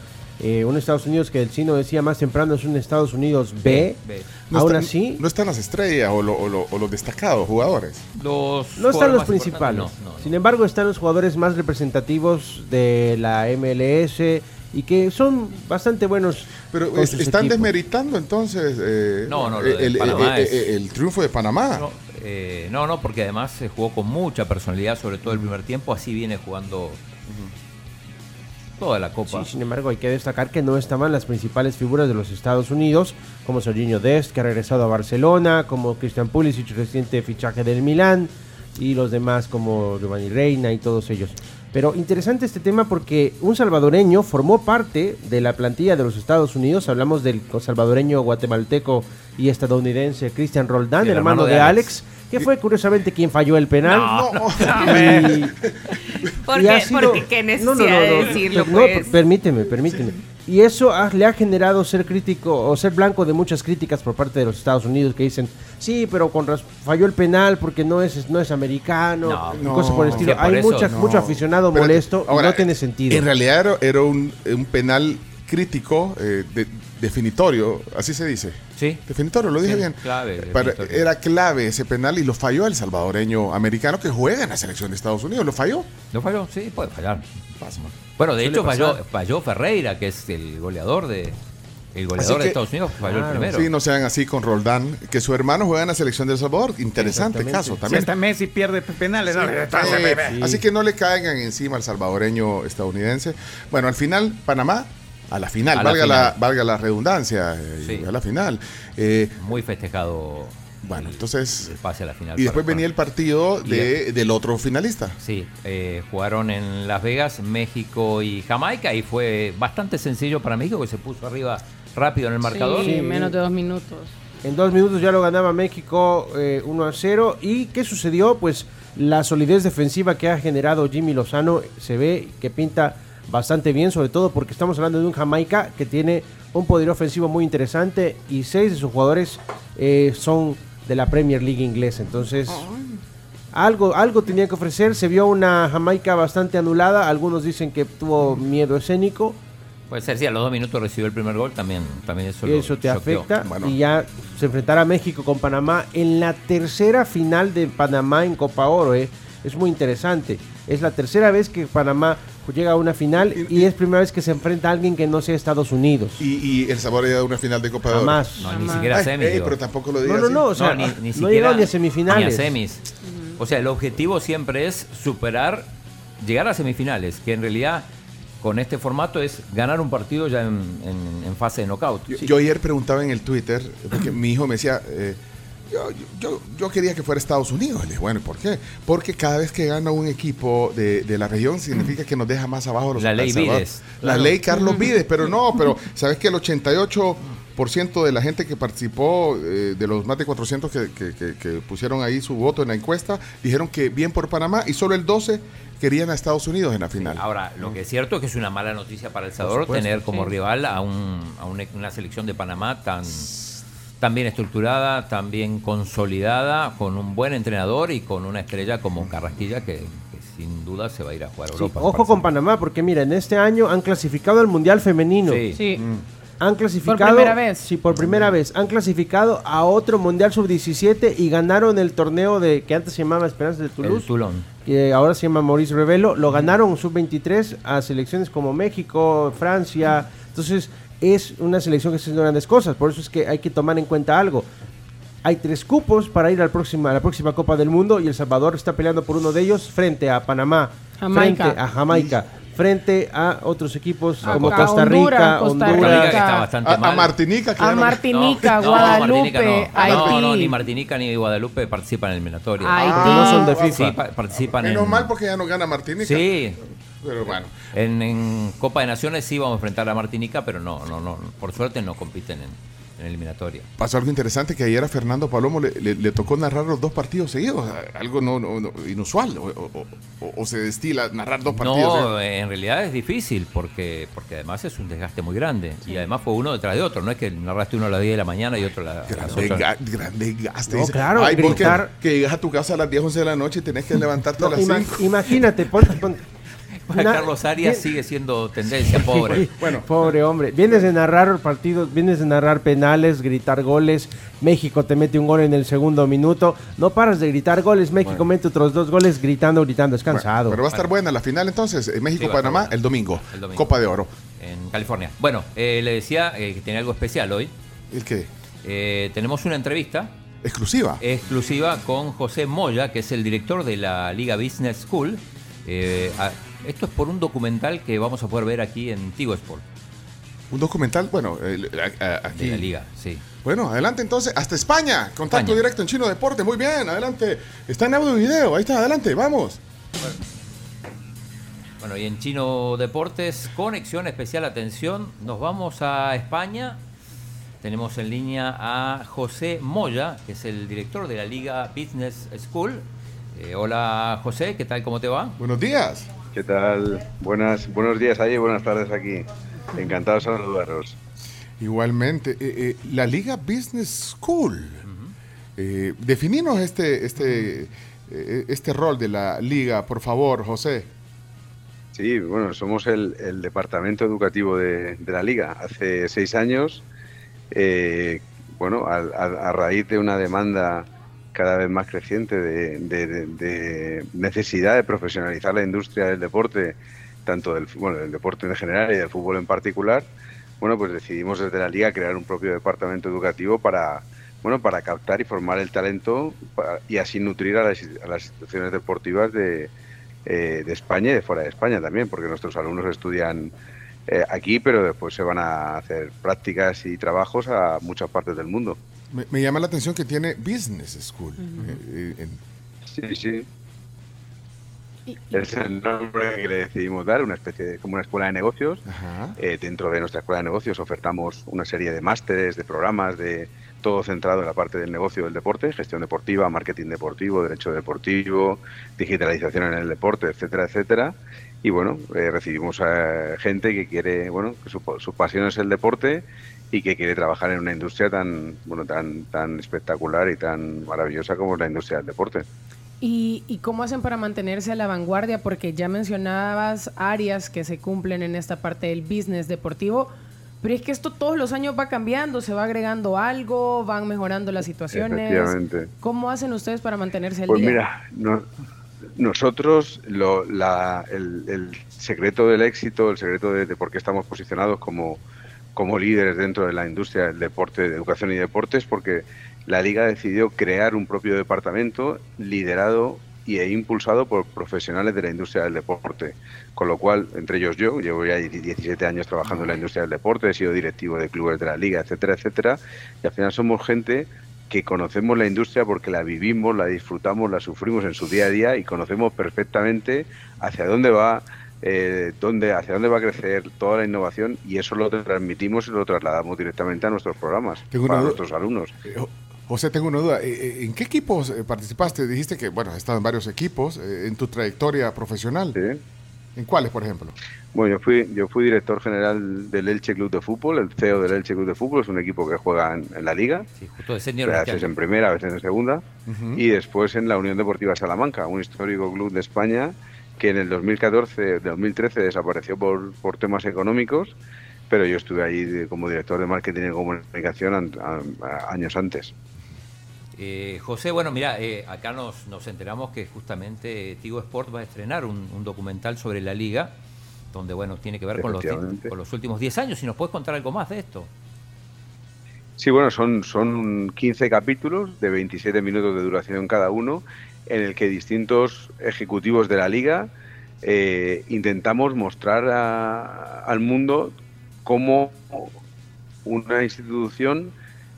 Eh, un Estados Unidos que el chino decía más temprano es un Estados Unidos B. B. No Aún están- así, No están las estrellas o, lo- o lo- o los destacados jugadores. Los no están los principales. importantes, no, no. Sin embargo, están los jugadores más representativos de la MLS y que son bastante buenos. Pero con es- sus están equipos. desmeritando entonces eh, No, no, lo de el, el- Panamá el- es- el- el triunfo de Panamá. No, eh, no, no, porque además se jugó con mucha personalidad, sobre todo el primer tiempo. Así viene jugando toda la Copa. Sí, sin embargo, hay que destacar que no estaban las principales figuras de los Estados Unidos, como Serginho Dest, que ha regresado a Barcelona, como Christian Pulisic, reciente fichaje del Milán, y los demás como Giovanni Reina y todos ellos. Pero interesante este tema porque un salvadoreño formó parte de la plantilla de los Estados Unidos. Hablamos del salvadoreño guatemalteco y estadounidense Christian Roldán, el hermano de Alex, que fue curiosamente quien falló el penal. No. Y- ¿Por y sido- Porque qué No, necesidad no, no, de no, decirlo, no, pues. permíteme, permíteme. Y eso ha- le ha generado ser crítico o ser blanco de muchas críticas por parte de los Estados Unidos que dicen, sí, pero con falló el penal porque no es, no es americano No, y no, cosas por el estilo. por Hay eso mucha- no. mucho aficionado Pero, molesto ahora, y no tiene sentido. En realidad era, era un, un penal crítico, eh, de- definitorio, así se dice. Sí. Definitorio, lo dije Sí, bien. clave, Para- definitorio. era clave ese penal y lo falló el salvadoreño americano que juega en la selección de Estados Unidos. ¿Lo falló? ¿Lo falló? Sí, puede fallar. Bueno, de hecho falló, falló Ferreira, que es el goleador de el goleador Así de que- Estados Unidos, falló el primero. Sí, no sean así con Roldán, que su hermano juega en la selección de El Salvador. Interesante caso Si también. hasta Messi pierde penales. ¿no? Sí, Así que no le caigan encima al salvadoreño estadounidense. Bueno, al final, Panamá, a la final, A la valga, final. La, valga la redundancia, eh, Sí. a la final. Eh, Muy festejado. Bueno, entonces. El pase a la final. y después venía el partido Y del otro finalista. Sí, eh, jugaron en Las Vegas, México y Jamaica y fue bastante sencillo para México que se puso arriba rápido en el marcador. Sí, menos de dos minutos. En dos minutos ya lo ganaba México eh, 1 a 0. ¿Y qué sucedió? Pues la solidez defensiva que ha generado Jimmy Lozano se ve que pinta bastante bien, sobre todo porque estamos hablando de un Jamaica que tiene un poder ofensivo muy interesante y seis de sus jugadores eh, son de la Premier League inglesa. Entonces, algo, algo tenía que ofrecer. Se vio una Jamaica bastante anulada. Algunos dicen que tuvo miedo escénico. Puede ser, sí, a los dos minutos recibió el primer gol, también, también eso, lo Eso te choqueó. afecta y ya se enfrentará México con Panamá en la tercera final de Panamá en Copa Oro. ¿eh? Es muy interesante. Es la tercera vez que Panamá llega a una final y, es primera vez que se enfrenta a alguien que no sea Estados Unidos. Y, y El Salvador llega a una final de Copa de Oro. Jamás. No, ni siquiera Ay, semis. ey, pero tampoco lo No, digas no, así. no, o sea, ni, ni no siquiera- ni a semifinales. ni a semis. O sea, el objetivo siempre es superar, llegar a semifinales, que en realidad con este formato es ganar un partido ya en, en- en fase de knockout. Yo, yo ayer preguntaba en el Twitter, porque mi hijo me decía, eh, yo, yo- yo quería que fuera Estados Unidos. Le dije, bueno, ¿y ¿por qué? Porque cada vez que gana un equipo de, de la región significa que nos deja más abajo los La ley. Vides. La Claro. ley Carlos Vides, pero no, pero ¿sabes que el 88% de la gente que participó, eh, de los más de 400 que, que- que- que pusieron ahí su voto en la encuesta, dijeron que bien por Panamá y solo el 12 querían a Estados Unidos en la final. Ahora, lo que es cierto es que es una mala noticia para El Salvador supuesto, tener como sí. rival a, un, a un- una selección de Panamá tan, tan bien estructurada, tan bien consolidada, con un buen entrenador y con una estrella como Carrasquilla que, que sin duda se va a ir a jugar a Sí, Europa. ojo con Panamá, porque mira, en este año han clasificado al Mundial Femenino. Sí. Sí. Han clasificado. Por primera vez. Sí, por primera vez. Han clasificado a otro Mundial Sub-17 y ganaron el torneo de que antes se llamaba Esperanza de El Toulouse. Toulon. que ahora se llama Maurice Revelo, lo ganaron sub-23 a selecciones como México, Francia. Entonces, es una selección que está haciendo grandes cosas. Por eso es que hay que tomar en cuenta algo. Hay tres cupos para ir al próxima, a la próxima Copa del Mundo y El Salvador está peleando por uno de ellos frente a Panamá, Jamaica. frente a Jamaica, frente a otros equipos A como Costa Honduras, Rica, Costa Honduras. Rica, que está bastante a, a mal. Martinica, que A Martinica, No, Guadalupe, Martinica no. Haití. No, no, ni Martinica ni Guadalupe participan en el eliminatorio. Haití. Ah, no son de FIFA. pa- participan Menos en... mal porque ya no gana Martinica. Sí, Pero bueno. en, en Copa de Naciones sí vamos a enfrentar a Martinica, pero no, no, no, por suerte no compiten en, en eliminatoria. Pasó algo interesante que ayer a Fernando Palomo le, le- le tocó narrar los dos partidos seguidos, algo no, no- no- inusual, o, o- o- o se destila narrar dos partidos. No, ¿eh? en realidad es difícil porque, porque además es un desgaste muy grande. Y además fue uno detrás de otro. No es que narraste uno a las 10 de la mañana y otro a, la- a las Grande, 8. ga- grande gaste. No, claro, Ay, que, gritar. que llegas a tu casa a las 10, 11 de la noche y tenés que levantarte No, a las ima- 5. imagínate, ponte, ponte- Carlos Arias bien- sigue siendo tendencia, pobre. Bueno, pobre hombre. Vienes de narrar partidos, vienes de narrar penales, gritar goles. México te mete un gol en el segundo minuto. No paras de gritar goles. México mete otros dos goles gritando, gritando. Es cansado. Pero va a estar buena la final entonces, eh, Sí, México-Panamá el domingo. El domingo. Copa de Oro. En California. Bueno, eh, le decía eh, que tenía algo especial hoy. ¿El qué? Eh, tenemos una entrevista Exclusiva. exclusiva con José Moya, que es el director de la Liga Business School. Eh, a- esto es por un documental que vamos a poder ver aquí en Tigo Sport, Un documental, bueno, eh, aquí. de la Liga, sí. Bueno, adelante entonces, hasta España. Contacto España. directo en Chino Deporte. Muy bien, adelante. Está en audio y video. Ahí está, adelante, vamos. Bueno, y en Chino Deportes, conexión especial, atención, nos vamos a España. Tenemos en línea a José Moya, que es el director de la Liga Business School. Eh, hola José, ¿qué tal? ¿Cómo te va? Buenos días. ¿Qué tal? Buenas, buenos días allí, buenas tardes aquí. Encantado de saludaros. Igualmente, eh, eh, la Liga Business School. Uh eh, definimos este, este, este rol de la Liga, por favor, José. Sí, bueno, somos el, departamento educativo de, la Liga. Hace seis años, bueno, a raíz de una demanda cada vez más creciente de, de- de- necesidad de profesionalizar la industria del deporte, tanto del, bueno, del deporte en general y del fútbol en particular, bueno, pues decidimos desde la liga crear un propio departamento educativo para, bueno, para captar y formar el talento y así nutrir a las, a las instituciones deportivas de, eh, de España y de fuera de España también, porque nuestros alumnos estudian eh, aquí, pero después se van a hacer prácticas y trabajos a muchas partes del mundo. Me, me llama la atención que tiene Business School. eh, eh, en- Sí, sí. Es el nombre que le decidimos dar, una especie de como una escuela de negocios. Eh, dentro de nuestra escuela de negocios ofertamos una serie de másteres, de programas, de todo centrado en la parte del negocio del deporte, gestión deportiva, marketing deportivo, derecho deportivo, digitalización en el deporte, etcétera, etcétera. Y bueno, eh, recibimos a gente que quiere, bueno, que su, su pasión es el deporte y que quiere trabajar en una industria tan, bueno, tan, tan espectacular y tan maravillosa como la industria del deporte. ¿Y, y cómo hacen para mantenerse a la vanguardia? Porque ya mencionabas áreas que se cumplen en esta parte del business deportivo, pero es que esto todos los años va cambiando, se va agregando algo, van mejorando las situaciones. ¿Cómo hacen ustedes para mantenerse al Pues día? mira, no- nosotros lo- la- el, el secreto del éxito, el secreto de, de por qué estamos posicionados como, como líderes dentro de la industria del deporte, de educación y deportes, porque la liga decidió crear un propio departamento liderado y e impulsado por profesionales de la industria del deporte. Con lo cual, entre ellos yo, llevo ya 17 años trabajando en la industria del deporte, he sido directivo de clubes de la liga, etcétera, etcétera, y al final somos gente que conocemos la industria porque la vivimos, la disfrutamos, la sufrimos en su día a día y conocemos perfectamente hacia dónde va, eh, dónde, hacia dónde va a crecer toda la innovación y eso lo transmitimos y lo trasladamos directamente a nuestros programas, Tengo para nuestros alumnos. Eh, Jo- José, tengo una duda. Eh, eh, ¿En qué equipos participaste? Dijiste que, bueno, has estado en varios equipos en tu trayectoria profesional. ¿En cuáles, por ejemplo? Bueno, yo fui, yo fui director general del Elche Club de Fútbol, el CEO del Elche Club de Fútbol, es un equipo que juega en, en la liga, Justo de senior a veces en primera, a veces en segunda, y después en la Unión Deportiva Salamanca, un histórico club de España que en el 2014, 2013 desapareció por, por temas económicos, pero yo estuve ahí como director de marketing y comunicación a- a- años antes. Eh, José, bueno, mira, eh, acá nos, nos enteramos que justamente Tigo Sport va a estrenar un, un documental sobre la liga, donde, bueno, tiene que ver con los, con los últimos 10 años. Si nos puedes contar algo más de esto. Sí, bueno, son, son 15 capítulos de 27 minutos de duración cada uno, en el que distintos ejecutivos de la liga eh, intentamos mostrar al mundo cómo una institución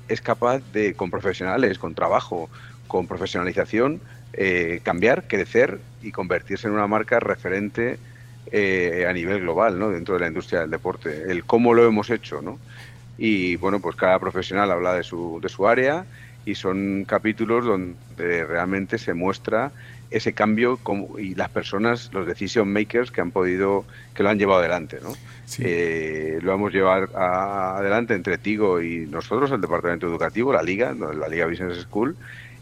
es capaz de, con profesionales, con trabajo, con profesionalización, eh, cambiar, crecer y convertirse en una marca referente eh, a nivel global, ¿no? Dentro de la industria del deporte. El cómo lo hemos hecho, ¿no? Y bueno, pues cada profesional habla de su, de su área y son capítulos donde realmente se muestra ese cambio como- y las personas, los decision makers que han podido, que lo han llevado adelante, ¿no? Eh, lo vamos a llevar a- adelante entre Tigo y nosotros, el departamento educativo, la liga, la liga Business School,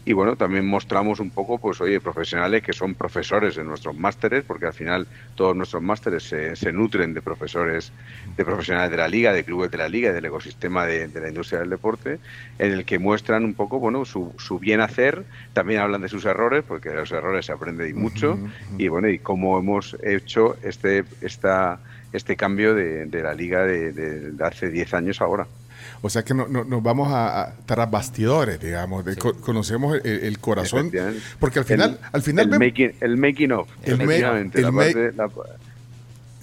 y bueno, también mostramos un poco, pues oye, profesionales que son profesores en nuestros másteres, porque al final todos nuestros másteres se, se nutren de profesores, de profesionales de la liga, de clubes de la liga y del ecosistema de, de la industria del deporte, en el que muestran un poco, bueno, su, su bien hacer, también hablan de sus errores, porque de los errores se aprende y mucho, y bueno, y cómo hemos hecho este, esta, este cambio de, de la liga de, de- de hace 10 años ahora. O sea que no, no- nos vamos a, a tras bastidores, digamos, de- co- conocemos el, el corazón, porque al final, El- al final el, vemos- making, el making of, El efectivamente, el la ma- parte- la-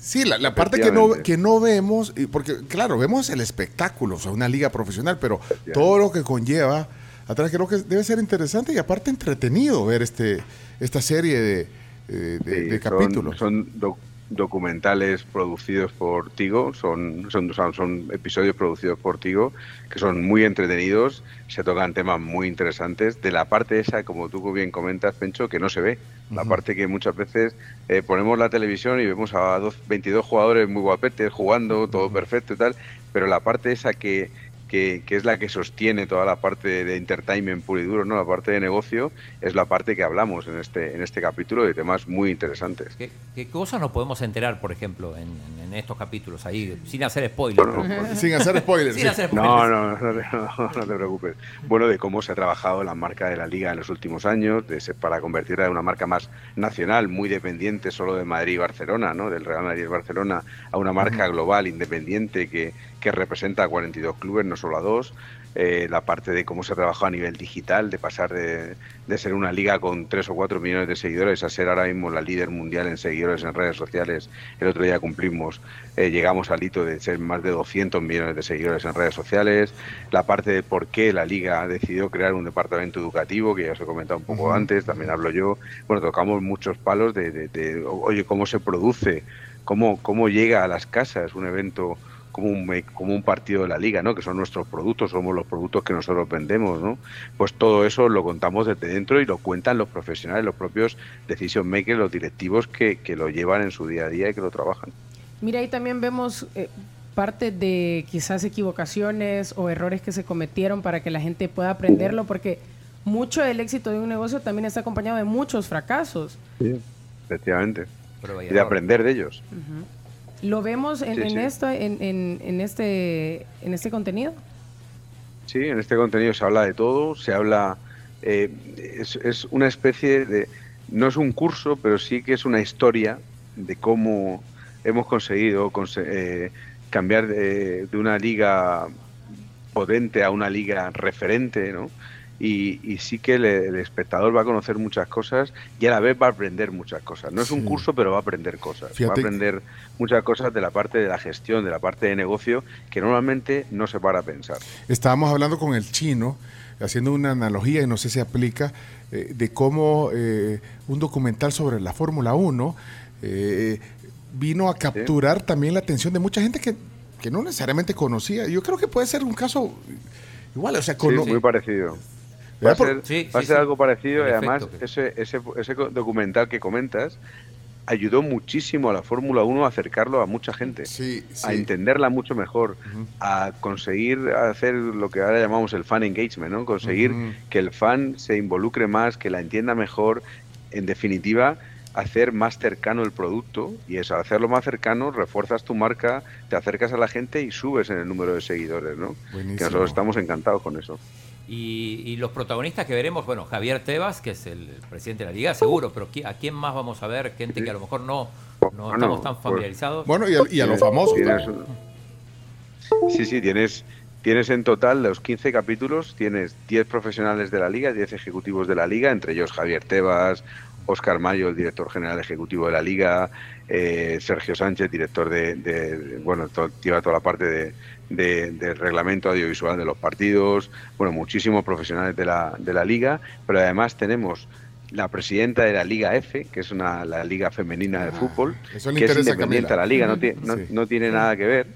Sí, la, la parte que no, que no vemos, porque claro, vemos el espectáculo, o sea, una liga profesional, pero todo lo que conlleva atrás creo que debe ser interesante y aparte entretenido ver este esta serie de, eh, de- Sí, de son- capítulos. Son, doc- documentales producidos por Tigo, son, son, son, episodios producidos por Tigo que son muy entretenidos, se tocan temas muy interesantes de la parte esa, como tú bien comentas, Pencho, que no se ve. La parte que muchas veces eh, ponemos la televisión y vemos a dos, 22 jugadores muy guapetes jugando, todo perfecto y tal, pero la parte esa que, que, que, es la que sostiene toda la parte de entertainment puro y duro, ¿no? La parte de negocio es la parte que hablamos en este, en este capítulo de temas muy interesantes. ¿Qué, qué cosas nos podemos enterar, por ejemplo, en, en estos capítulos ahí, sin hacer spoilers? Bueno, sin hacer spoilers. sin hacer spoilers. No, no, no, te, no, no te preocupes. Bueno, de cómo se ha trabajado la marca de la liga en los últimos años, de ser, para convertirla en una marca más nacional, muy dependiente solo de Madrid y Barcelona, ¿no? Del Real Madrid y Barcelona, a una marca global, independiente, que, que representa a 42 clubes, no solo a dos. Eh, la parte de cómo se trabajó a nivel digital, de pasar de, de, ser una liga con 3 o 4 millones de seguidores a ser ahora mismo la líder mundial en seguidores en redes sociales. El otro día cumplimos, eh, llegamos al hito de ser más de 200 millones de seguidores en redes sociales. La parte de por qué la liga decidió crear un departamento educativo, que ya os he comentado un poco antes, también hablo yo. Bueno, tocamos muchos palos de, de, de oye, cómo se produce, cómo, cómo llega a las casas un evento como un, como un partido de la liga, ¿no? Que son nuestros productos, somos los productos que nosotros vendemos, ¿no? Pues todo eso lo contamos desde dentro y lo cuentan los profesionales, los propios decision makers, los directivos que, que lo llevan en su día a día y que lo trabajan. Mira, ahí también vemos eh, parte de quizás equivocaciones o errores que se cometieron para que la gente pueda aprenderlo, porque mucho del éxito de un negocio también está acompañado de muchos fracasos. Sí, efectivamente. Y de aprender de ellos. Uh -huh. ¿Lo vemos en, sí, en sí. esto, en, en, en, este, en este contenido? Sí, en este contenido se habla de todo, se habla, eh, es, es, una especie de, no es un curso, pero sí que es una historia de cómo hemos conseguido conse eh, cambiar de, de, una liga potente a una liga referente, ¿no? Y, y sí que el, el, espectador va a conocer muchas cosas y a la vez va a aprender muchas cosas. No es un curso, pero va a aprender cosas. Fíjate. Va a aprender muchas cosas de la parte de la gestión, de la parte de negocio, que normalmente no se para a pensar. Estábamos hablando con el chino, haciendo una analogía, y no sé si aplica, eh, de cómo eh, un documental sobre la Fórmula 1 eh, vino a capturar sí. también la atención de mucha gente que, que no necesariamente conocía. Yo creo que puede ser un caso igual, o sea, sí, muy parecido. Va a ser, sí, va a ser sí, algo parecido y además ese, ese, ese documental que comentas ayudó muchísimo a la Fórmula 1 a acercarlo a mucha gente, a entenderla mucho mejor, uh -huh. a conseguir hacer lo que ahora llamamos el fan engagement, ¿no? conseguir uh -huh. que el fan se involucre más, que la entienda mejor, en definitiva, hacer más cercano el producto y eso, al hacerlo más cercano, refuerzas tu marca, te acercas a la gente y subes en el número de seguidores, ¿no? Buenísimo. Que nosotros estamos encantados con eso. Y, y, los protagonistas que veremos, bueno, Javier Tebas, que es el presidente de la liga, seguro, pero ¿a quién más vamos a ver? Gente que a lo mejor no, no bueno, estamos tan pues, familiarizados. Bueno, y a, y a los famosos. Tienes, sí, sí, tienes, tienes en total los 15 capítulos, tienes 10 profesionales de la liga, 10 ejecutivos de la liga, entre ellos Javier Tebas, Oscar Mayo, el director general ejecutivo de la liga, eh, Sergio Sánchez, director de, de bueno, to, lleva toda la parte de, de, del reglamento audiovisual de los partidos, bueno, muchísimos profesionales de la, de la liga, pero además tenemos la presidenta de la Liga F, que es una, la liga femenina de fútbol, ah, que es independiente a la liga, no, tiene, no, sí. no tiene nada que ver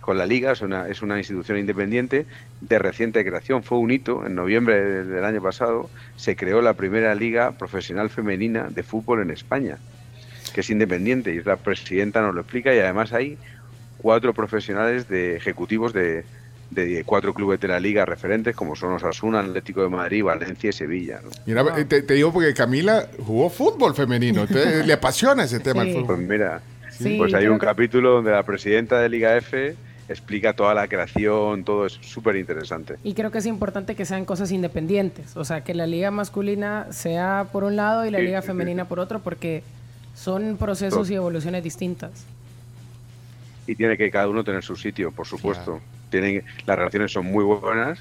con la liga, es una, es una institución independiente de reciente creación, fue un hito, en noviembre del año pasado se creó la primera liga profesional femenina de fútbol en España, que es independiente, y la presidenta nos lo explica, y además hay cuatro profesionales de ejecutivos de, de cuatro clubes de la liga referentes como son Osasuna, Atlético de Madrid, Valencia y Sevilla. ¿no? Mira, ah. te, te, digo porque Camila jugó fútbol femenino, le apasiona ese tema sí. el fútbol. Pues mira, sí, pues hay un que... capítulo donde la presidenta de Liga F explica toda la creación, todo es súper interesante. Y creo que es importante que sean cosas independientes, o sea, que la liga masculina sea por un lado y la sí, liga femenina por otro, porque son procesos y evoluciones distintas y tiene que cada uno tener su sitio, por supuesto. Claro. Tienen, las relaciones son muy buenas,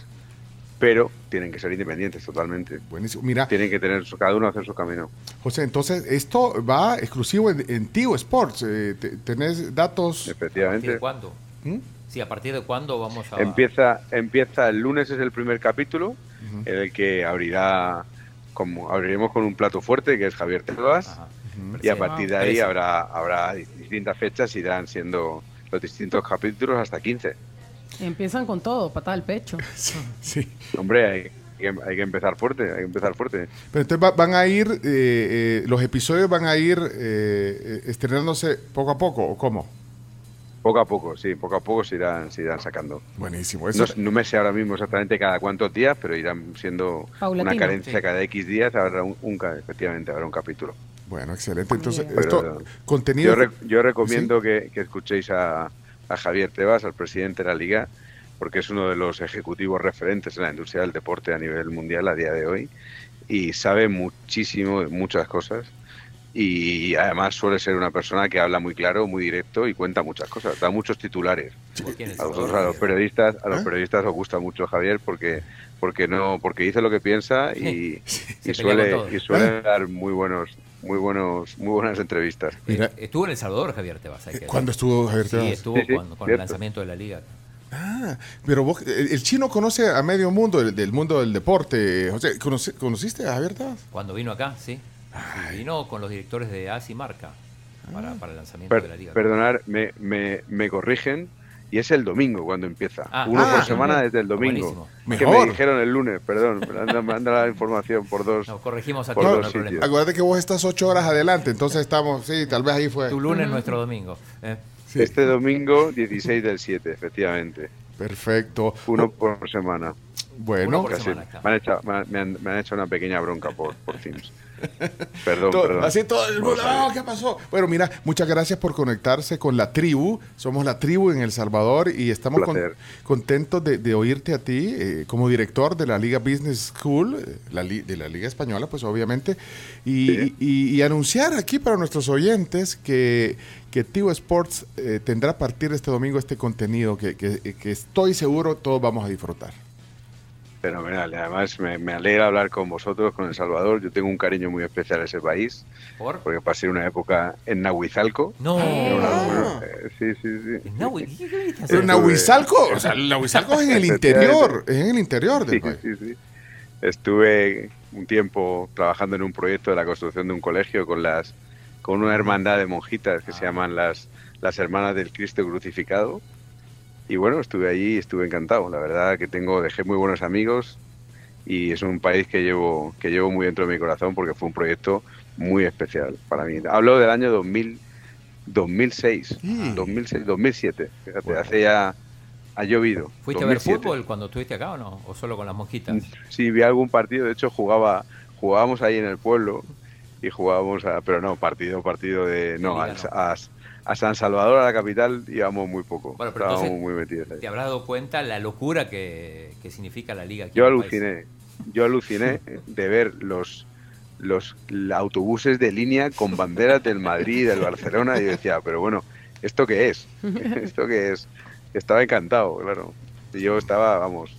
pero tienen que ser independientes totalmente. Buenísimo. Mira, tienen que tener cada uno hacer su camino. José, entonces esto va exclusivo en, en Tigo Sports. Eh, ¿Tenés datos? Efectivamente. ¿A cuándo? ¿Mm? Sí, ¿a partir de cuándo vamos a...? Empieza, empieza el lunes, es el primer capítulo, uh -huh. en el que abrirá, como abriremos con un plato fuerte, que es Javier Tebas. Y a partir de ahí habrá, habrá distintas fechas, irán siendo los distintos capítulos hasta 15. Empiezan con todo, patada al pecho. Sí. Hombre, hay, que- hay que empezar fuerte, hay que empezar fuerte. Pero entonces va- van a ir, eh, eh, los episodios van a ir eh, eh, estrenándose poco a poco, ¿o cómo? Poco a poco, sí, poco a poco se irán, se irán sacando. Buenísimo. No, Eso, no me sé ahora mismo exactamente cada cuántos días, pero irán siendo Paulatino. una carencia Sí. cada X días, habrá un, efectivamente habrá un capítulo. Bueno, excelente. Entonces, Pero esto, contenido... Yo, re- yo recomiendo que, que escuchéis a, a Javier Tebas, al presidente de la liga, porque es uno de los ejecutivos referentes en la industria del deporte a nivel mundial a día de hoy y sabe muchísimo de muchas cosas y además suele ser una persona que habla muy claro, muy directo y cuenta muchas cosas, da muchos titulares. A vosotros, a los periodistas, a los ¿Eh? periodistas os gusta mucho Javier porque porque no porque dice lo que piensa y, y suele y suele ¿Eh? dar muy buenos muy buenos muy buenas entrevistas. Mira, Estuvo en El Salvador, Javier Tebas. hay que ¿Cuándo estuvo Javier Sí, Tebas? estuvo Sí, sí, con, con el lanzamiento de la liga. Ah, pero vos, el, el chino conoce a medio mundo, del, del mundo del deporte. José, ¿conoce- ¿conociste a Javier Tebas? Cuando vino acá, sí. Y vino con los directores de AS y Marca para, para el lanzamiento Per- de la liga. perdonar, me, me, me corrigen y es el domingo cuando empieza. Ah, Uno ah, por semana desde el domingo. Que me dijeron el lunes, perdón, me anda, la información por dos. Nos corregimos a por tiempo, dos no. Acuérdate que vos estás ocho horas adelante, entonces estamos, sí, tal vez ahí fue. Tu lunes, nuestro domingo. ¿eh? Sí. Este domingo 16 del 7, efectivamente. Perfecto. Uno por semana. Bueno, Uno por Casi. semana, claro. me, han hecho, me, han, me han- me han hecho una pequeña bronca por, por Teams. Perdón. Así todo el mundo. "Ah, ¿qué pasó? Bueno, mira, muchas gracias por conectarse con la tribu. Somos la tribu en El Salvador y estamos con- contentos de, de oírte a ti eh, como director de la Liga Business School, eh, la li- de la Liga Española, pues obviamente, y, Sí. y- y anunciar aquí para nuestros oyentes que, que Tivo Sports eh, tendrá a partir de este domingo este contenido que, que- que estoy seguro todos vamos a disfrutar. Fenomenal. Y Además, me, me alegra hablar con vosotros, con El Salvador. Yo tengo un cariño muy especial a ese país, ¿Por? porque pasé una época en Nahuizalco. No. Una- eh, sí, sí, sí. Estuve- Nahuizalco, o sea, el Nahuizalco es en el interior, es en el interior del Sí, país. sí, sí. Estuve un tiempo trabajando en un proyecto de la construcción de un colegio con las con una hermandad de monjitas que se llaman las las hermanas del Cristo crucificado. Y bueno, estuve allí y estuve encantado. La verdad que tengo dejé muy buenos amigos y es un país que llevo que llevo muy dentro de mi corazón porque fue un proyecto muy especial para mí. Hablo del año 2000 2006, Mm. 2006, 2007. Fíjate, hace ya ha llovido. ¿Fuiste a ver 2007. fútbol cuando estuviste acá o no? ¿O solo con las mosquitas? Sí, vi algún partido, de hecho jugaba, jugábamos ahí en el pueblo y jugábamos a, pero no, partido, partido de, no, Liga, a, a- a San Salvador, a la capital, íbamos muy poco, Bueno, pero estábamos entonces- muy metidos ahí. ¿Te habrás dado cuenta la locura que, que significa la liga aquí Yo en el país? aluciné, yo aluciné de ver los los autobuses de línea con banderas del Madrid del Barcelona y yo decía, pero bueno, ¿esto qué es? ¿Esto qué es? Estaba encantado, claro. Y yo estaba, vamos,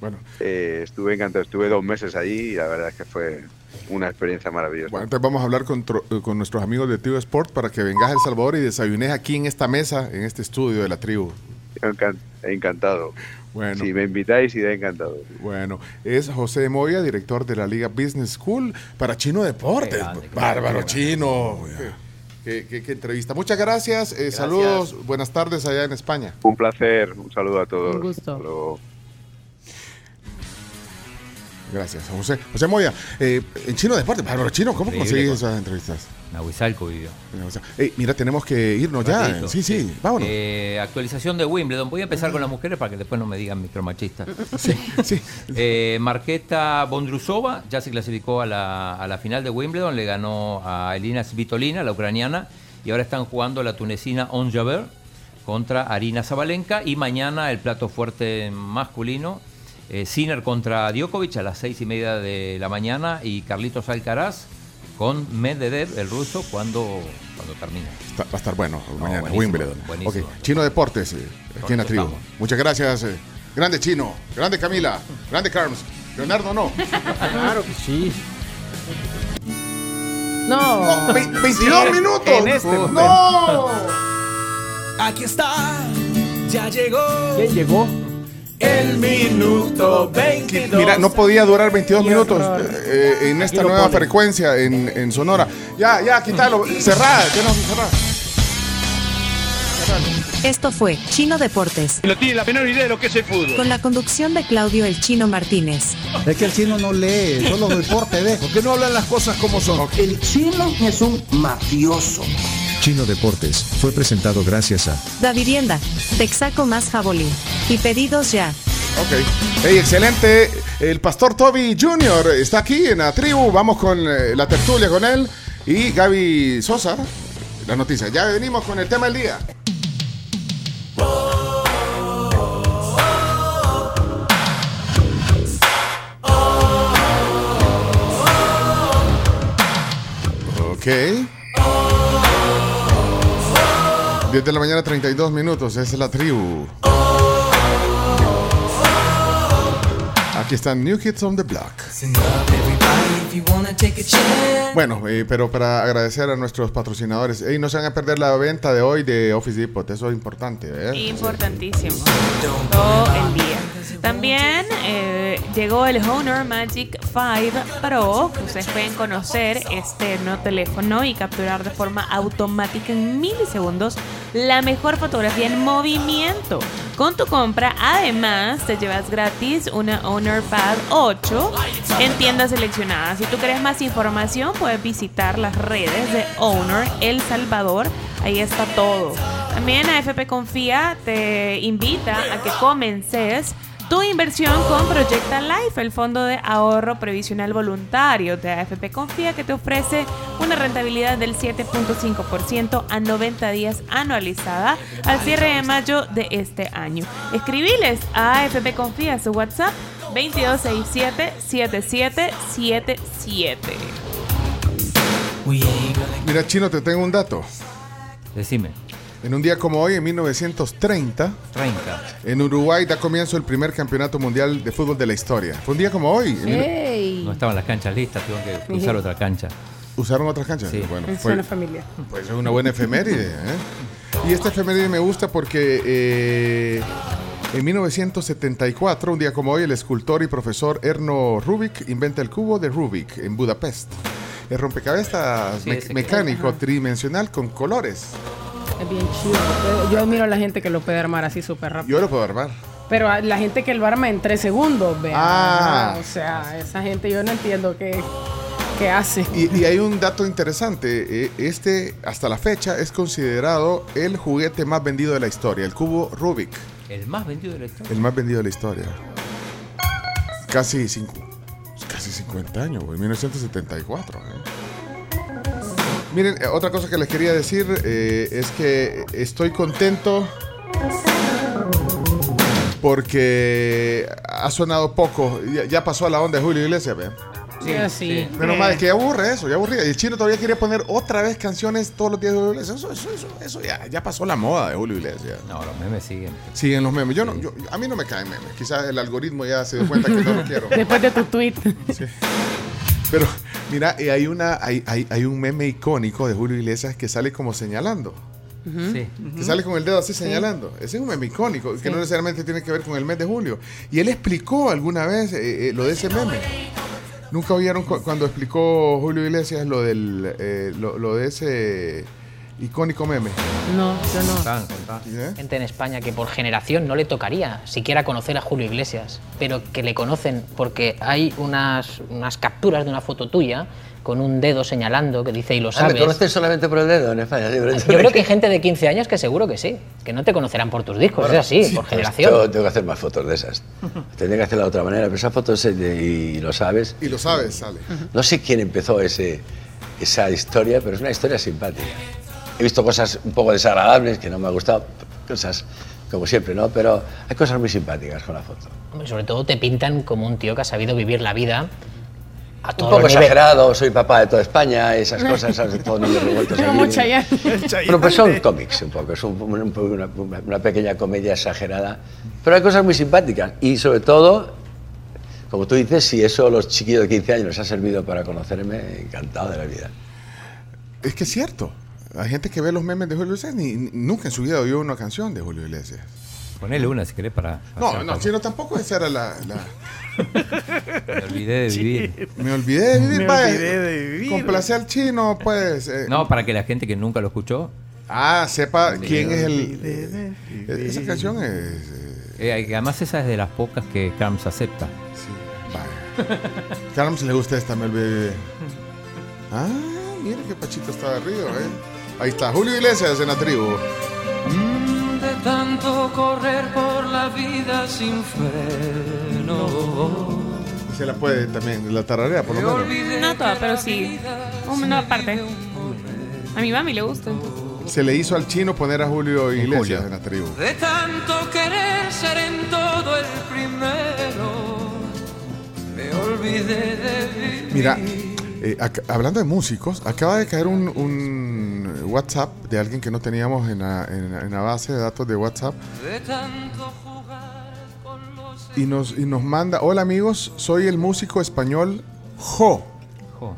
Bueno, eh, estuve encantado, estuve dos meses allí y la verdad es que fue una experiencia maravillosa. Bueno, entonces vamos a hablar con, tro- eh, con nuestros amigos de Tribu Sport para que vengas a El Salvador y desayunes aquí en esta mesa, en este estudio de la tribu. Encan- Encantado. Bueno. Si me invitáis, iré encantado. Bueno, es José Moya, director de la Liga Business School para Chino Deportes. Grande, Bárbaro, grande. Chino. Qué, qué- qué entrevista. Muchas gracias. eh, Saludos. Buenas tardes allá en España. Un placer, un saludo a todos. Un gusto. Gracias, José. José Moya, eh, en Chino Deportes. Bárbaro, Chino, ¿cómo Increíble, conseguís con- esas entrevistas? Nahuizalco vivió. Mira, tenemos que irnos ya. Rapidito. Sí, sí, vámonos. Eh, actualización de Wimbledon. Voy a empezar con las mujeres para que después no me digan micromachistas. Sí, sí. Eh, Marqueta Bondrusova ya se clasificó a la, a la final de Wimbledon, le ganó a Elina Svitolina, la ucraniana, y ahora están jugando la tunecina On Jaber contra Arina Zabalenka y mañana el plato fuerte masculino, eh, Sinner contra Djokovic a las seis y media de la mañana y Carlitos Alcaraz con Medvedev, el ruso, cuando, cuando termine. Está- va a estar bueno mañana, buenísimo, Wimbledon. buenísimo. Ok, Chino Deportes, eh, aquí en la tribu. estamos. Muchas gracias. eh. Grande Chino, grande Camila, grande Carlos. Leonardo no. Claro que sí. No. Ve- 22 minutos. En este momento. no. Aquí está, ya llegó ¿Quién llegó? El minuto 22. Mira, no podía durar 22 Qué minutos horror. eh, en esta nueva pone. frecuencia en, en Sonora. Ya, ya, quítalo. Cerrada, que no, cerrada. Esto fue Chino Deportes, No tiene la menor idea de lo que es el fútbol. con la conducción de Claudio El Chino Martínez. Es que el chino no lee, solo deporte ve. ¿Por qué no hablan las cosas como son? El chino es un mafioso. Chino Deportes fue presentado gracias a Da Vivienda, Texaco más Jabolín. Y pedidos ya. Ok. Hey, excelente. El pastor Toby Jr. está aquí en la tribu. Vamos con eh, la tertulia con él. Y Gaby Sosa, la noticia. Ya venimos con el tema del día. Ok. 10 de la mañana, 32 minutos. Es la tribu. Aquí están New Kids on the Block. Bueno, eh, pero para agradecer a nuestros patrocinadores. Ey, no se van a perder la venta de hoy de Office Depot. Eso es importante. ¿eh? Importantísimo. Todo el día. También eh, llegó el Honor Magic 5 Pro. Ustedes pueden conocer este nuevo teléfono y capturar de forma automática en milisegundos la mejor fotografía en movimiento. Con tu compra, además, te llevas gratis una Honor Pad 8 en tiendas seleccionadas. Si tú quieres más información, puedes visitar las redes de Honor El Salvador. Ahí está todo. También AFP Confía te invita a que comences tu inversión con Proyecta Life, el fondo de ahorro previsional voluntario de AFP Confía que te ofrece una rentabilidad del 7.5% a 90 días anualizada al cierre de mayo de este año. Escribiles a AFP Confía su WhatsApp 2267-7777. Mira, Chino, te tengo un dato. Decime. En un día como hoy, en 1930, 30. en Uruguay da comienzo el primer campeonato mundial de fútbol de la historia. Fue un día como hoy. en mil- No estaban las canchas listas, tuvieron que Ujú. otra cancha. ¿Usaron otras canchas? Sí. Bueno, Es fue, una familia. pues es una buena efeméride. ¿eh? Y esta efeméride me gusta porque eh, en 1974, un día como hoy, el escultor y profesor Erno Rubik inventa el cubo de Rubik en Budapest. El rompecabezas Sí, me- ese que- mecánico tridimensional con colores. Es bien chido. Yo admiro a la gente que lo puede armar así súper rápido. Yo lo puedo armar. Pero a la gente que lo arma en tres segundos, vea. Ah. O sea, esa gente yo no entiendo qué, qué hace. Y, y hay un dato interesante. eh, Este, hasta la fecha, es considerado el juguete más vendido de la historia, el cubo Rubik. El más vendido de la historia. El más vendido de la historia. Casi, cinco, casi 50 años, güey, 1974. ¿eh? Miren, eh, otra cosa que les quería decir eh, es que estoy contento porque ha sonado poco. Ya, ya pasó a la onda de Julio Iglesias, ¿ve? Sí, así. Menos mal, es que ya aburre eso, ya aburría. Y el chino todavía quiere poner otra vez canciones todos los días de Julio Iglesias. Eso, eso, eso, eso ya, ya pasó la moda de Julio Iglesias. No, los memes siguen. Siguen los memes. Yo no, yo- a mí no me caen memes. Quizás el algoritmo ya se dio cuenta que no lo quiero. Después de tu tweet. Pero mira, eh, hay, una, hay, hay, hay un meme icónico de Julio Iglesias que sale como señalando. Sí. Que sale con el dedo así Sí. señalando. Ese es un meme icónico, que no necesariamente tiene que ver con el mes de julio. Y él explicó alguna vez eh, eh, lo de ese meme. Nunca oyeron cu- cuando explicó Julio Iglesias lo, del, eh, lo, lo de ese icónico meme. No, yo no. ¿Eh? Gente en España que por generación no le tocaría siquiera conocer a Julio Iglesias, pero que le conocen porque hay unas, unas capturas de una foto tuya con un dedo señalando que dice y lo Ah, sabes. ¿Me conoces solamente por el dedo en España? Sí, Yo creo que hay gente de 15 años que seguro que sí, que no te conocerán por tus discos, Bueno, es así, sí, por pues generación. Yo tengo que hacer más fotos de esas. Tendría que hacerla de otra manera, pero esas fotos, eh, de- y lo sabes. Y lo sabes, sale. No sé quién empezó ese, esa historia, pero es una historia simpática. He visto cosas un poco desagradables que no me ha gustado, cosas como siempre, ¿no? Pero hay cosas muy simpáticas con la foto. Sobre todo te pintan como un tío que ha sabido vivir la vida a Un poco exagerado, soy papá de toda España, esas cosas, ¿sabes? Todos niños revueltos. Como Chayanne. Bueno, pues son cómics un poco, es un- un- un- una, una- una pequeña comedia exagerada. Pero hay cosas muy simpáticas y sobre todo, como tú dices, si eso a los chiquillos de 15 años les ha servido para conocerme, encantado de la vida. Es que es cierto. Hay gente que ve los memes de Julio Iglesias ni- nunca en su vida oyó una canción de Julio Iglesias. Ponele una si querés para. No, no, sino tampoco esa era la. la- Me olvidé de vivir. Me olvidé de vivir, Me vaya. olvidé de vivir. Complace al chino, pues. eh. No, para que la gente que nunca lo escuchó. Ah, sepa Me quién es olvidé el. eh, Esa canción es. Eh, además, esa es de las pocas que Carms acepta. Carms le gusta esta, me olvidé de vivir. Ah, mira qué Pachito está arriba, ¿eh? Ahí está, Julio Iglesias en la tribu. De tanto correr por la vida sin freno. Se la puede también, la tararea por lo menos. No toda, pero sí. Una parte. A mi mami le gusta. Se le hizo al chino poner a Julio Iglesias en la tribu. De tanto querer ser en todo el primero. Me olvidé de vivir. Mira, eh, hablando de músicos, acaba de caer un, un WhatsApp de alguien que no teníamos en la, en en la base de datos de WhatsApp De tanto jugar con los y nos, y nos manda, hola amigos, soy el músico español Jo. Jo.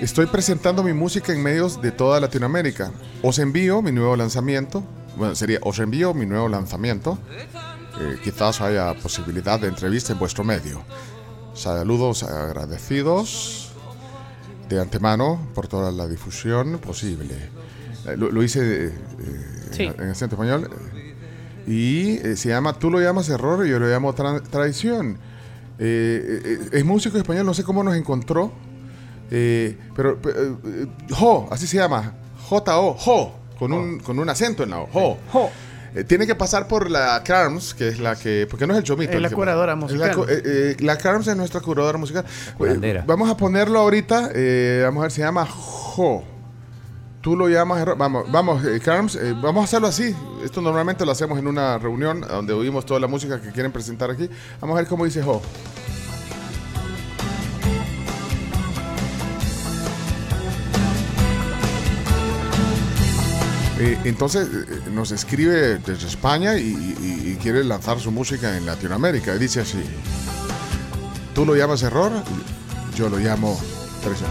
Estoy presentando mi música en medios de toda Latinoamérica. Os envío mi nuevo lanzamiento. Bueno, sería, os envío mi nuevo lanzamiento. Eh, quizás haya posibilidad de entrevista en vuestro medio. Saludos agradecidos de antemano por toda la difusión posible. Eh, lo, lo hice eh, Sí. en, en acento español. Y eh, se llama, tú lo llamas error y yo lo llamo tra- traición. Eh, eh, es músico español, no sé cómo nos encontró. eh, pero, pe- Jo, así se llama. J-O, Jo, con un, con un acento en la O. Jo. Eh, tiene que pasar por la CARMS, que es la que. Porque no es el Chomito. Es la curadora musical. La, eh, eh, la CARMS es nuestra curadora musical. curandera. Eh, vamos a ponerlo ahorita. eh, vamos a ver, se llama Jo. Tú lo llamas error. Vamos, vamos, eh, Carms, eh, vamos a hacerlo así. Esto normalmente lo hacemos en una reunión donde oímos toda la música que quieren presentar aquí. Vamos a ver cómo dice Jo. Eh, entonces eh, nos escribe desde España y, quiere lanzar su música en Latinoamérica. Dice así: Tú lo llamas error, yo lo llamo traición.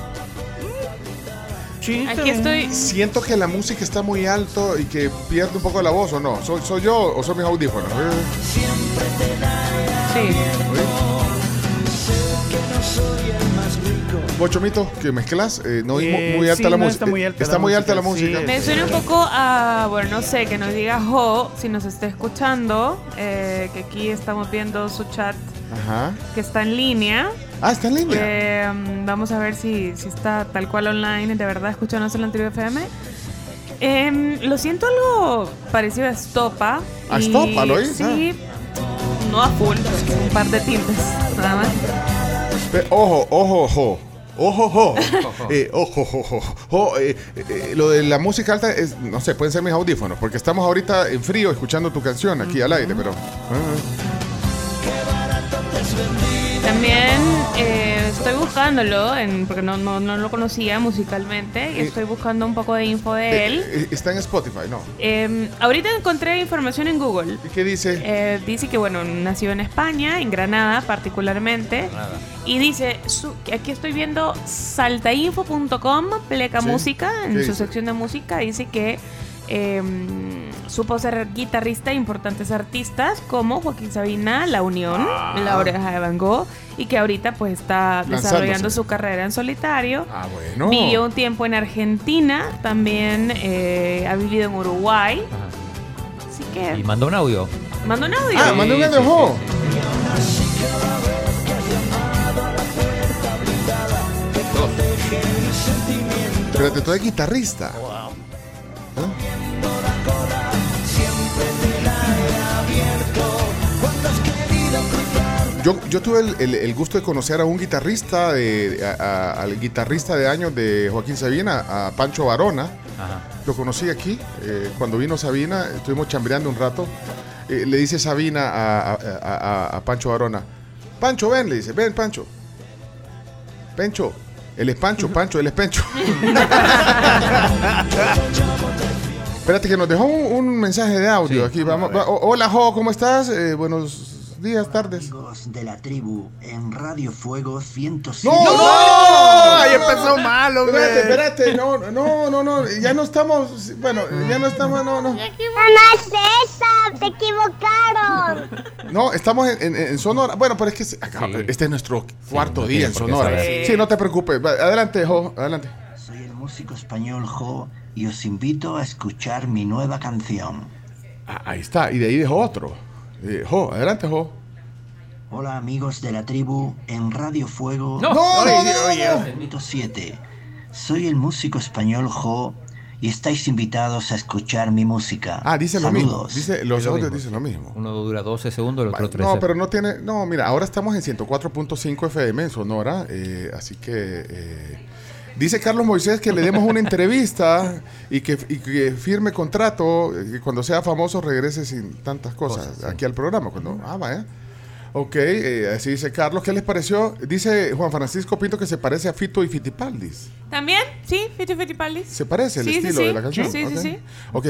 Aquí estoy. Siento que la música está muy alto y que pierde un poco la voz, ¿o no? ¿Soy, soy yo o son mis audífonos? Eh, Sí. que no soy el más rico. Vos, Chomito, que mezclas, eh, no Eh, muy alta sí, la no música. está muy alta Está la muy alta la música, sí, música. Me suena un poco a, bueno, no sé, que nos diga Jo, si nos está escuchando, eh, que aquí estamos viendo su chat Ajá. que está en línea. Ah, está en línea. Eh, vamos a ver si, si está tal cual online, de verdad, escuchándonos en la anterior FM. Em, lo siento algo parecido a Estopa. ¿A y- Estopa, lo oís? Sí, no a full, un par de tintes, nada más. Pe- Ojo, ojo, ojo. Ojo, ojo. Eh, ojo, ojo, ojo. Eh, eh, lo de la música alta es, no sé, pueden ser mis audífonos, porque estamos ahorita en frío escuchando tu canción aquí al aire, pero. ah. También eh, estoy buscándolo, en, porque no, no, no lo conocía musicalmente, y Eh, estoy buscando un poco de info de él. Eh, eh, está en Spotify, ¿no? Eh, ahorita encontré información en Google. ¿Y qué dice? Eh, dice que, bueno, nació en España, en Granada particularmente. Y dice, su- aquí estoy viendo saltainfo.com, pleca Sí. música, en ¿Qué su dice? sección de música, dice que eh, supo ser guitarrista de importantes artistas como Joaquín Sabina, La Unión, Ah. La Oreja de Van Gogh, y que ahorita pues está desarrollando Lanzándose. su carrera en solitario. Ah, bueno. Vivió un tiempo en Argentina, también eh, ha vivido en Uruguay. Así que... Y mandó un audio. Manda un audio. Ah, mandó un audio, sí, ojo. Espérate, tú eres guitarrista. Yo, yo tuve el, el- el gusto de conocer a un guitarrista, de, a- a- al guitarrista de años de Joaquín Sabina, a Pancho Varona. Lo conocí aquí, eh, cuando vino Sabina, estuvimos chambreando un rato. eh, le dice Sabina a, a- a- a- a Pancho Barona. Pancho, ven, le dice, ven, Pancho. Pencho. Él es Pancho, Pancho, él es Pencho. Espérate que nos dejó un, un mensaje de audio aquí. Vamos, va- hola, Jo, ¿cómo estás? Eh, buenos días, tardes. Amigos de la tribu en Radio Fuego 107. ¡No! ¡No! Ahí empezó mal, hombre. Espérate, espérate. No, no, no, no. Ya no estamos. Bueno, ya no estamos. No, no. No es esa, te equivocaron. No, estamos en, en- en Sonora. Bueno, pero es que este es nuestro cuarto día en Sonora. Sí, no te preocupes. Adelante, Jo, adelante. Soy el músico español Jo y os invito a escuchar mi nueva canción. Ah, ahí está. Y de ahí dejó otro. Eh, jo, adelante, Jo. Hola amigos de la tribu en Radio Fuego No, no, no, no, no. 107. Soy el músico español Jo y estáis invitados a escuchar mi música. Ah, dice lo mismo. Saludos. Dice, los lo dicen lo mismo. Uno dura 12 segundos, el otro 13. No, pero no tiene. No, mira, ahora estamos en 104.5 FM en Sonora. eh, así que. eh, dice Carlos Moisés que le demos una entrevista y que, y que firme contrato. Que cuando sea famoso regrese sin tantas cosas, aquí al programa. Cuando, ah, vaya. Ok, eh, así dice Carlos. ¿Qué les pareció? Dice Juan Francisco Pinto que se parece a Fito y Fitipaldis. ¿También? Sí, Fiti Fiti Paldis. ¿Se parece el Sí, sí, estilo sí. de la canción? Sí, sí, Ok. sí. Ok,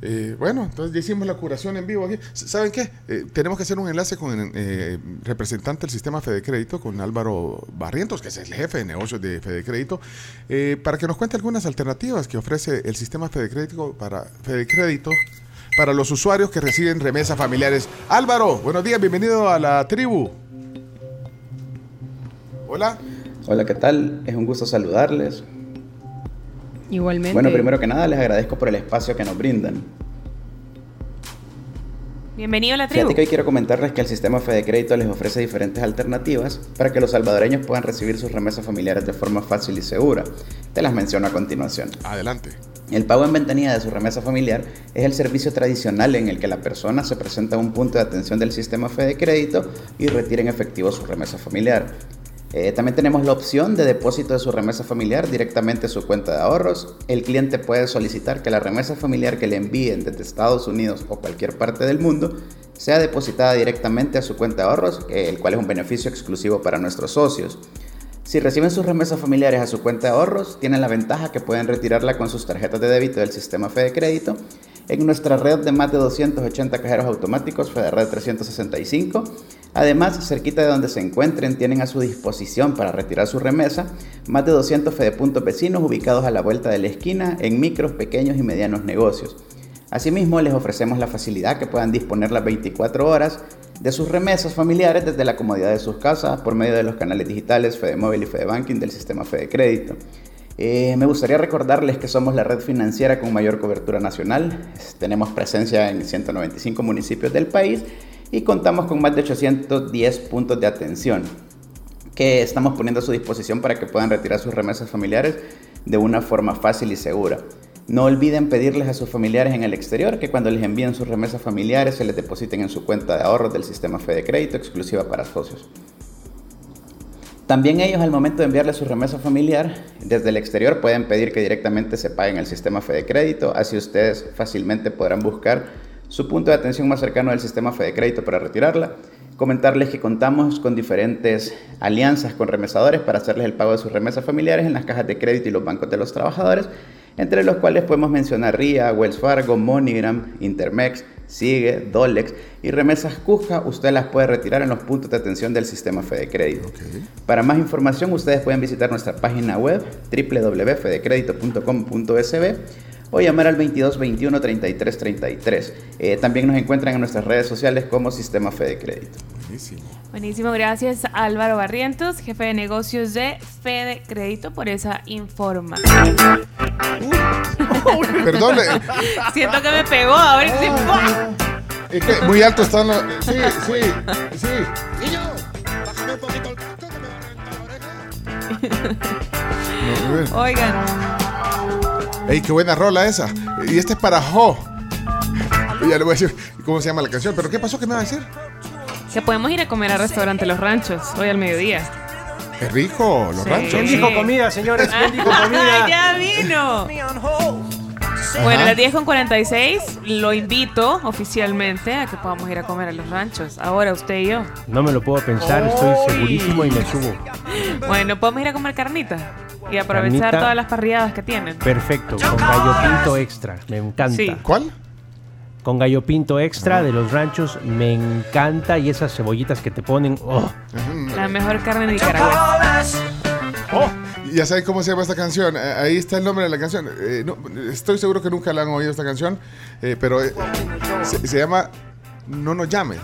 eh, bueno, entonces ya hicimos la curación en vivo aquí. ¿Saben qué? Eh, tenemos que hacer un enlace con el eh, representante del sistema Fede Crédito, con Álvaro Barrientos, que es el jefe de negocios de Fede Crédito, eh, para que nos cuente algunas alternativas que ofrece el sistema Fede Crédito para, Fede Crédito para los usuarios que reciben remesas familiares. Álvaro, buenos días, bienvenido a la tribu. Hola. Hola, ¿qué tal? Es un gusto saludarles. Igualmente. Bueno, primero que nada les agradezco por el espacio que nos brindan. Bienvenido a la tribu. Fíjate que hoy quiero comentarles que el sistema Fede Crédito les ofrece diferentes alternativas para que los salvadoreños puedan recibir sus remesas familiares de forma fácil y segura. Te las menciono a continuación. Adelante. El pago en ventanilla de su remesa familiar es el servicio tradicional en el que la persona se presenta a un punto de atención del sistema Fede Crédito y retira en efectivo su remesa familiar. Eh, también tenemos la opción de depósito de su remesa familiar directamente a su cuenta de ahorros. El cliente puede solicitar que la remesa familiar que le envíen desde Estados Unidos o cualquier parte del mundo sea depositada directamente a su cuenta de ahorros, eh, el cual es un beneficio exclusivo para nuestros socios. Si reciben sus remesas familiares a su cuenta de ahorros, tienen la ventaja que pueden retirarla con sus tarjetas de débito del sistema Fede Crédito en nuestra red de más de 280 cajeros automáticos FEDERRED 365. Además, cerquita de donde se encuentren, tienen a su disposición para retirar su remesa más de 200 Fedepuntos vecinos ubicados a la vuelta de la esquina en micros, pequeños y medianos negocios. Asimismo, les ofrecemos la facilidad que puedan disponer las 24 horas de sus remesas familiares desde la comodidad de sus casas por medio de los canales digitales FedeMóvil y FedeBanking del sistema Fede Crédito. Eh, me gustaría recordarles que somos la red financiera con mayor cobertura nacional. Tenemos presencia en 195 municipios del país y contamos con más de 810 puntos de atención que estamos poniendo a su disposición para que puedan retirar sus remesas familiares de una forma fácil y segura. No olviden pedirles a sus familiares en el exterior que cuando les envíen sus remesas familiares se les depositen en su cuenta de ahorros del sistema Fede Crédito exclusiva para socios. También ellos al momento de enviarle su remesa familiar desde el exterior pueden pedir que directamente se paguen el sistema Fede Crédito, así ustedes fácilmente podrán buscar su punto de atención más cercano del sistema Fede Crédito para retirarla. Comentarles que contamos con diferentes alianzas con remesadores para hacerles el pago de sus remesas familiares en las cajas de crédito y los bancos de los trabajadores, entre los cuales podemos mencionar RIA, Wells Fargo, MoneyGram, Intermex, Sigue, Dolex y remesas Cusca, usted las puede retirar en los puntos de atención del sistema Fede Crédito. Para más información, ustedes pueden visitar nuestra página web www.fedecredito.com.sb o llamar al 22 21 33 33. Eh, también nos encuentran en nuestras redes sociales como Sistema Fede Crédito. Buenísimo, gracias Álvaro Barrientos, jefe de negocios de Fede Crédito, por esa información. Perdón. eh, Siento que me pegó ahora. sí, ¡buah! es que muy alto están los. Sí, sí, sí. No, bien. Oigan, Ey, qué buena rola esa. Y este es para Jo. Ya le voy a decir cómo se llama la canción. ¿Pero qué pasó? ¿Qué me va a decir? que podemos ir a comer al restaurante Los Ranchos hoy al mediodía. Es rico, los Sí. ranchos. ¿Quién dijo comida, señores? ¿Quién dijo comida? ¡Ya vino! Bueno, a las 10 con 46 lo invito oficialmente a que podamos ir a comer a los ranchos. Ahora usted y yo. No me lo puedo pensar, estoy segurísimo y me subo. Bueno, podemos ir a comer carnita y aprovechar Carnita. todas las parrilladas que tienen. Perfecto, con gallo pinto extra, me encanta. Sí. ¿Cuál? Con gallo pinto extra de los ranchos, me encanta. Y esas cebollitas que te ponen, oh. La mejor carne de Nicaragua. Ya saben cómo se llama esta canción. Eh, Ahí está el nombre de la canción. Eh, no, estoy seguro que nunca la han oído esta canción, eh, pero eh, se, se llama No nos llame.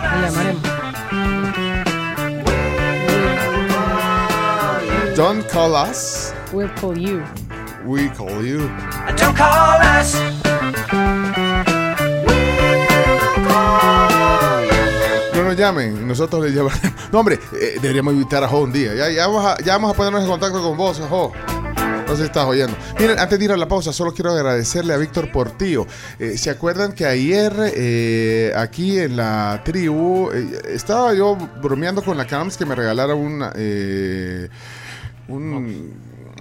Llamaremos. Don't call us, We'll call you. we call you. Don't call us. No nos llamen, nosotros le llamaremos. No, hombre, eh, deberíamos invitar a Jo un día. Ya, ya, vamos a, ya vamos a ponernos en contacto con vos, Jo. No sé si estás oyendo. Miren, antes de ir a la pausa, solo quiero agradecerle a Víctor Portillo. Eh, ¿Se acuerdan que ayer eh, aquí en la tribu eh, estaba yo bromeando con la CAMS que me regalara una, eh, un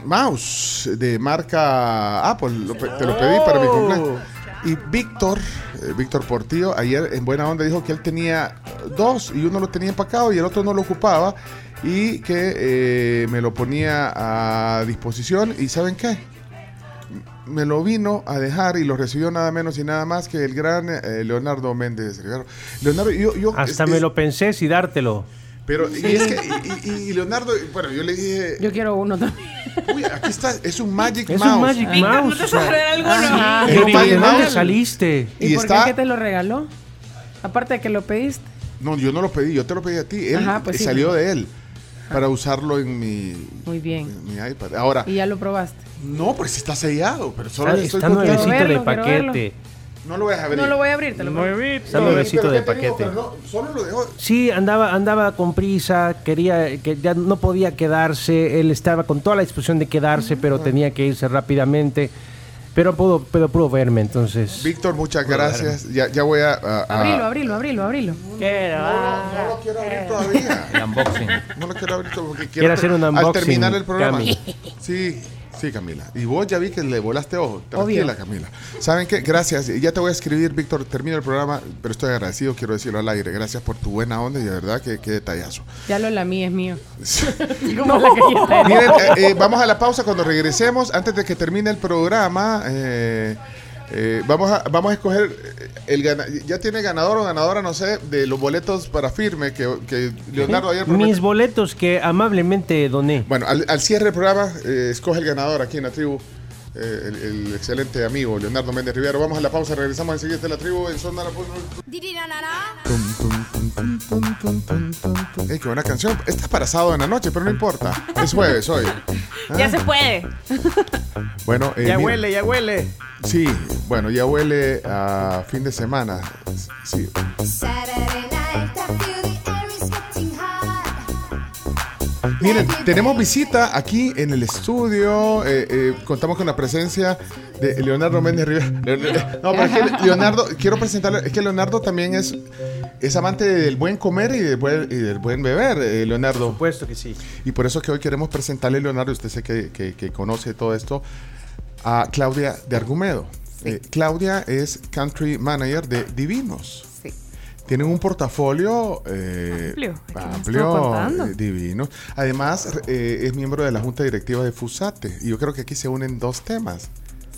mouse de marca Apple? Lo te lo pedí para mi cumpleaños. Y Víctor, eh, Víctor Portillo, ayer en buena onda dijo que él tenía dos y uno lo tenía empacado y el otro no lo ocupaba y que eh, me lo ponía a disposición. ¿Y saben qué? Me lo vino a dejar y lo recibió nada menos y nada más que el gran eh, Leonardo Méndez. Leonardo, yo, yo- Hasta es- me es- lo pensé si dártelo. Pero, y es que, y, y- y Leonardo, bueno, yo le dije, Yo quiero uno también. uy, aquí está, es un Magic Es Mouse. un Magic Mouse. ¿no te o sea, sabes alguno? Ajá. Es un ¿De Magic Mouse. saliste? ¿Y, Y por está- qué que te lo regaló? Aparte de que lo pediste. No, yo no lo pedí, yo te lo pedí a ti. Él Ajá, pues sí. salió de él para usarlo en mi, Muy bien. en mi iPad. Ahora, Y ya lo probaste. no, pues sí está sellado, pero solo Está, estoy está nuevecito de verlo, paquete. No lo voy a abrir. No lo voy a abrir, te lo prometo. Está nuevecito de Pero ¿qué te digo? paquete. No, solo lo dejo. Sí, andaba, andaba con prisa, quería, que ya no podía quedarse, él estaba con toda la disposición de quedarse, pero tenía que irse rápidamente. Pero pudo, pero pudo verme, entonces. Víctor, muchas gracias. Ya, ya voy a. a- a- Abrilo, abrilo, abrilo, abrilo. No lo quiero abrir todavía. El unboxing. No lo quiero abrir todavía porque Quiere hacer un Al unboxing, terminar el programa. Cami. Sí, sí, Camila. Y vos ya vi que le volaste ojo. Obvio. Tranquila, Camila. ¿Saben qué? Gracias. Ya te voy a escribir, Víctor. Termina el programa, pero estoy agradecido, quiero decirlo al aire. Gracias por tu buena onda y de verdad que qué detallazo. Ya lo lamí, es mío. Como la galleta Miren, eh, eh, vamos a la pausa cuando regresemos. Antes de que termine el programa, eh, eh, vamos, a, vamos a escoger eh, el gana- Ya tiene ganador o ganadora, no sé, de los boletos para firme que, que Leonardo ayer prometió. Mis boletos que amablemente doné. Bueno, al, al cierre del programa, eh, escoge el ganador aquí en la tribu. eh, el, el excelente amigo Leonardo Méndez Rivero. Vamos a la pausa, regresamos enseguida de la tribu en Zona La Ey, qué buena canción. Esta es para sábado en la noche, pero no importa. Es jueves hoy. Ya Ah, se puede. Bueno, eh, Ya mira- huele, ya huele. Sí, bueno, ya huele a fin de semana. Sí. Miren, tenemos visita aquí en el estudio. eh, eh, contamos con la presencia de Leonardo Méndez Rivera. Leon- No, pero es que Leonardo, quiero presentarle, es que Leonardo también es, es amante del buen comer y del buen, y del buen beber, eh, Leonardo. Por supuesto que sí. Y por eso que hoy queremos presentarle, Leonardo, usted sé que, que- que conoce todo esto, a Claudia de Argumedo. Eh, Claudia es country manager de Divinos. Tienen un portafolio eh, Amplio, amplio, eh, divino. Además, eh, es miembro de la junta directiva de FUSATE. Y yo creo que aquí se unen dos temas.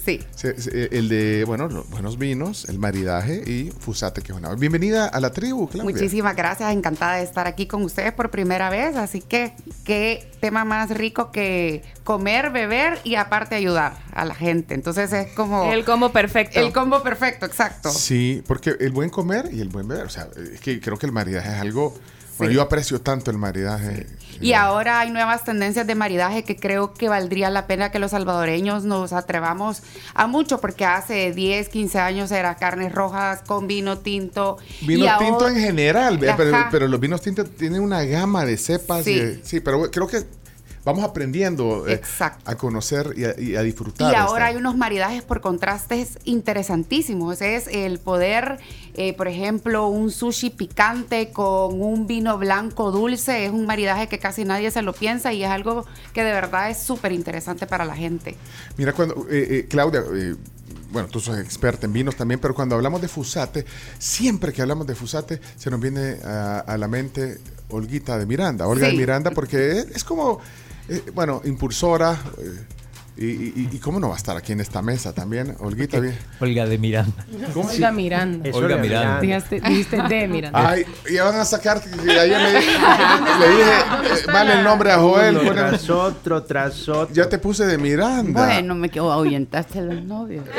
Sí. Eh, el de, bueno, los buenos vinos, el maridaje y FUSATE, que es una... Bienvenida a la tribu, Claudia. Muchísimas gracias, encantada de estar aquí con ustedes por primera vez, así que qué tema más rico que comer, beber y aparte ayudar a la gente. Entonces es como... El combo perfecto. El combo perfecto, exacto. Sí, porque el buen comer y el buen beber, o sea, es que creo que el maridaje es algo... Bueno, yo aprecio tanto el maridaje. Y ahora hay nuevas tendencias de maridaje que creo que valdría la pena que los salvadoreños nos atrevamos a mucho, porque hace 10, 15 años era carnes rojas con vino tinto. Vino y ahora- tinto en general, vea, pero, pero los vinos tintos tienen una gama de cepas. Sí. de- sí, pero creo que vamos aprendiendo eh, a conocer y a, y a disfrutar. Y ahora esta- hay unos maridajes por contrastes interesantísimos. Es el poder, eh, por ejemplo, un sushi picante con un vino blanco dulce. Es un maridaje que casi nadie se lo piensa y es algo que de verdad es súper interesante para la gente. Mira, cuando, eh, eh, Claudia, eh, bueno, tú sos experta en vinos también, pero cuando hablamos de Fusate, siempre que hablamos de Fusate, se nos viene a, a la mente Olguita de Miranda, Olga de. Miranda, porque es, es como, eh, bueno, impulsora. eh, y, y- y cómo no va a estar aquí en esta mesa también, Olguita? Bien. Olga de Miranda. ¿Cómo? Olga Miranda. Es Olga Miranda. Dijiste, dijiste de Miranda. Ay, ya van a sacar, ayer le, le dije, eh, vale el nombre a Joel. Uno tras otro, tras otro. ya te puse de Miranda. Bueno, me quedo ahuyentaste a los novios.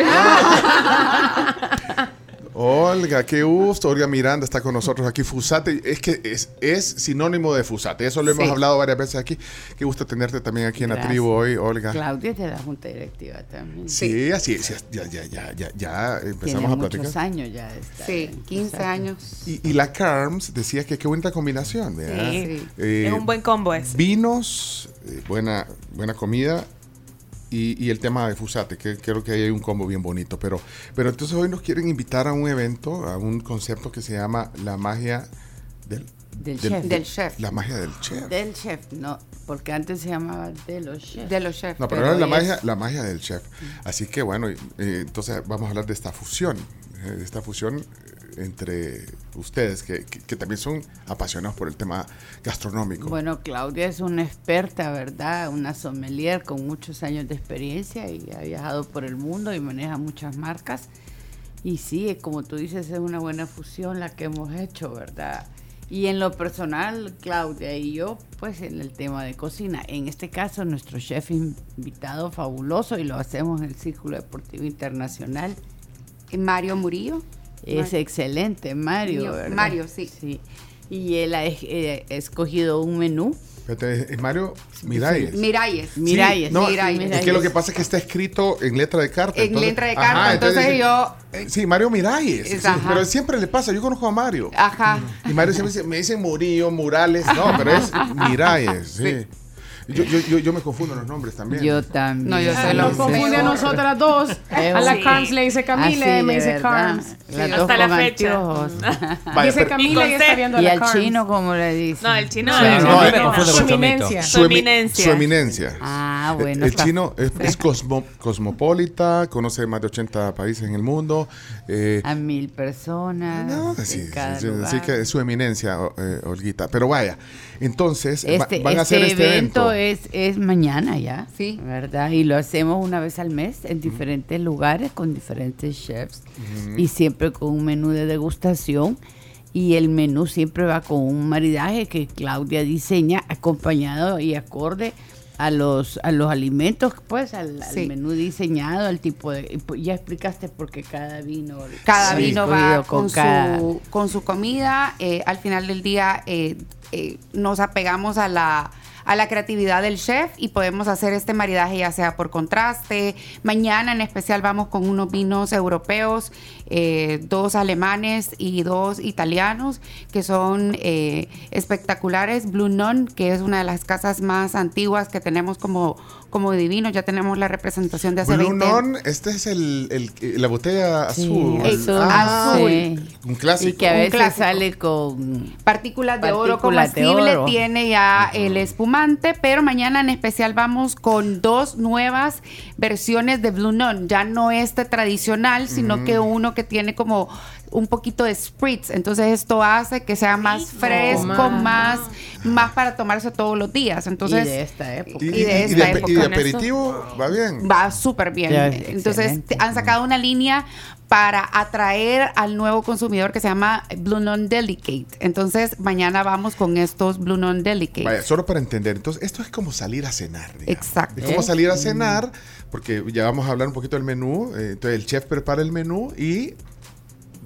Olga, qué gusto. Olga Miranda está con nosotros aquí. Fusate es que es, es sinónimo de Fusate. Eso lo hemos Sí. hablado varias veces aquí. Qué gusto tenerte también aquí en la tribu hoy, Olga. Claudia es de la Junta Directiva también. Sí, así es. Ya, ya, ya, ya, ya empezamos Tiene a muchos platicar. años ya estar Sí, en 15 Fusate. años. Y, y la Carms decía que qué bonita combinación. ¿verdad? Sí. Eh, es un buen combo ese. Vinos, eh, buena, buena comida y, y el tema de Fusate, que creo que ahí hay un combo bien bonito. Pero, pero entonces hoy nos quieren invitar a un evento, a un concepto que se llama la magia del, Del chef. Del chef. La magia del chef. Del chef, no, porque antes se llamaba de los chefs. De los chefs. No, pero ahora es la magia, la magia del chef. Así que bueno, eh, entonces vamos a hablar de esta fusión, eh, de esta fusión entre ustedes, que, que- que también son apasionados por el tema gastronómico. Bueno, Claudia es una experta, ¿verdad? Una sommelier con muchos años de experiencia y ha viajado por el mundo y maneja muchas marcas. Y sí, como tú dices, es una buena fusión la que hemos hecho, ¿verdad? Y en lo personal, Claudia y yo, pues en el tema de cocina. En este caso, nuestro chef invitado fabuloso y lo hacemos en el Círculo Deportivo Internacional. Mario Murillo. Es Mario. excelente, Mario. Mario, ¿verdad? Mario, sí. sí. Y él ha eh, escogido un menú. Es Mario Miralles. Miralles. Sí, Miralles, no, Miralles. Es que lo que pasa es que está escrito en letra de carta. En letra de carta, entonces yo- Sí, Mario Miralles. Es- sí, pero siempre le pasa. Yo conozco a Mario. Ajá. Y Mario siempre dice, me dice Murillo, Murales. No, pero es Miralles. Sí. Yo, yo, yo, yo me confundo los nombres también. Yo también. No, yo sé Nos lo confunde a nosotras dos. A la Sí. Carms le dice Camila y me dice verdad. Carms. Las Sí, dos hasta la fecha. dice Camila y, Y está viendo a y la al Carms. chino, como le dice? No, el chino. Sí, el- no, no, me no, confundo su eminencia. Su eminencia. Su eminencia. Ah, bueno. El chino es, es cosmo- cosmopolita, conoce más de 80 países en el mundo. eh, A mil personas. así que es su eminencia, eh, Olguita. Pero vaya, entonces va- Este, van a hacer este este evento, evento. Es, es mañana ya, Sí. ¿verdad? Y lo hacemos una vez al mes en diferentes lugares con diferentes chefs y siempre con un menú de degustación. Y el menú siempre va con un maridaje que Claudia diseña acompañado y acorde a los a los alimentos, pues al, al menú diseñado, al tipo de... Ya explicaste por qué cada vino... Cada Sí. vino va con, cada- su, con su comida. eh, al final del día eh, eh, nos apegamos a la, a la creatividad del chef y podemos hacer este maridaje ya sea por contraste. Mañana en especial vamos con unos vinos europeos, eh, dos alemanes y dos italianos que son eh, espectaculares. Blue Nun, que es una de las casas más antiguas que tenemos como, como divinos. Ya tenemos la representación de hace Blue 20 Non, este es el, el- la botella Sí, azul. azul. Ah, Azul. Un clásico. Y que a veces sale con partículas de oro comestible oro. tiene ya el espumante, pero mañana en especial vamos con dos nuevas versiones de Blue Nun. Ya no este tradicional, sino que uno que tiene como un poquito de spritz. Entonces esto hace que sea más fresco, más, más para tomarse todos los días. Entonces y de esta época. Y, y de y esta de, época. y de aperitivo, va bien. Va súper bien. Ya, Entonces excelente. han sacado una línea para atraer al nuevo consumidor que se llama Blue Non Delicate. Entonces mañana vamos con estos Blue Non Delicate. Vaya, solo para entender. Entonces, esto es como salir a cenar. digamos. Exacto. Es como salir a cenar, porque ya vamos a hablar un poquito del menú. eh, entonces, el chef prepara el menú y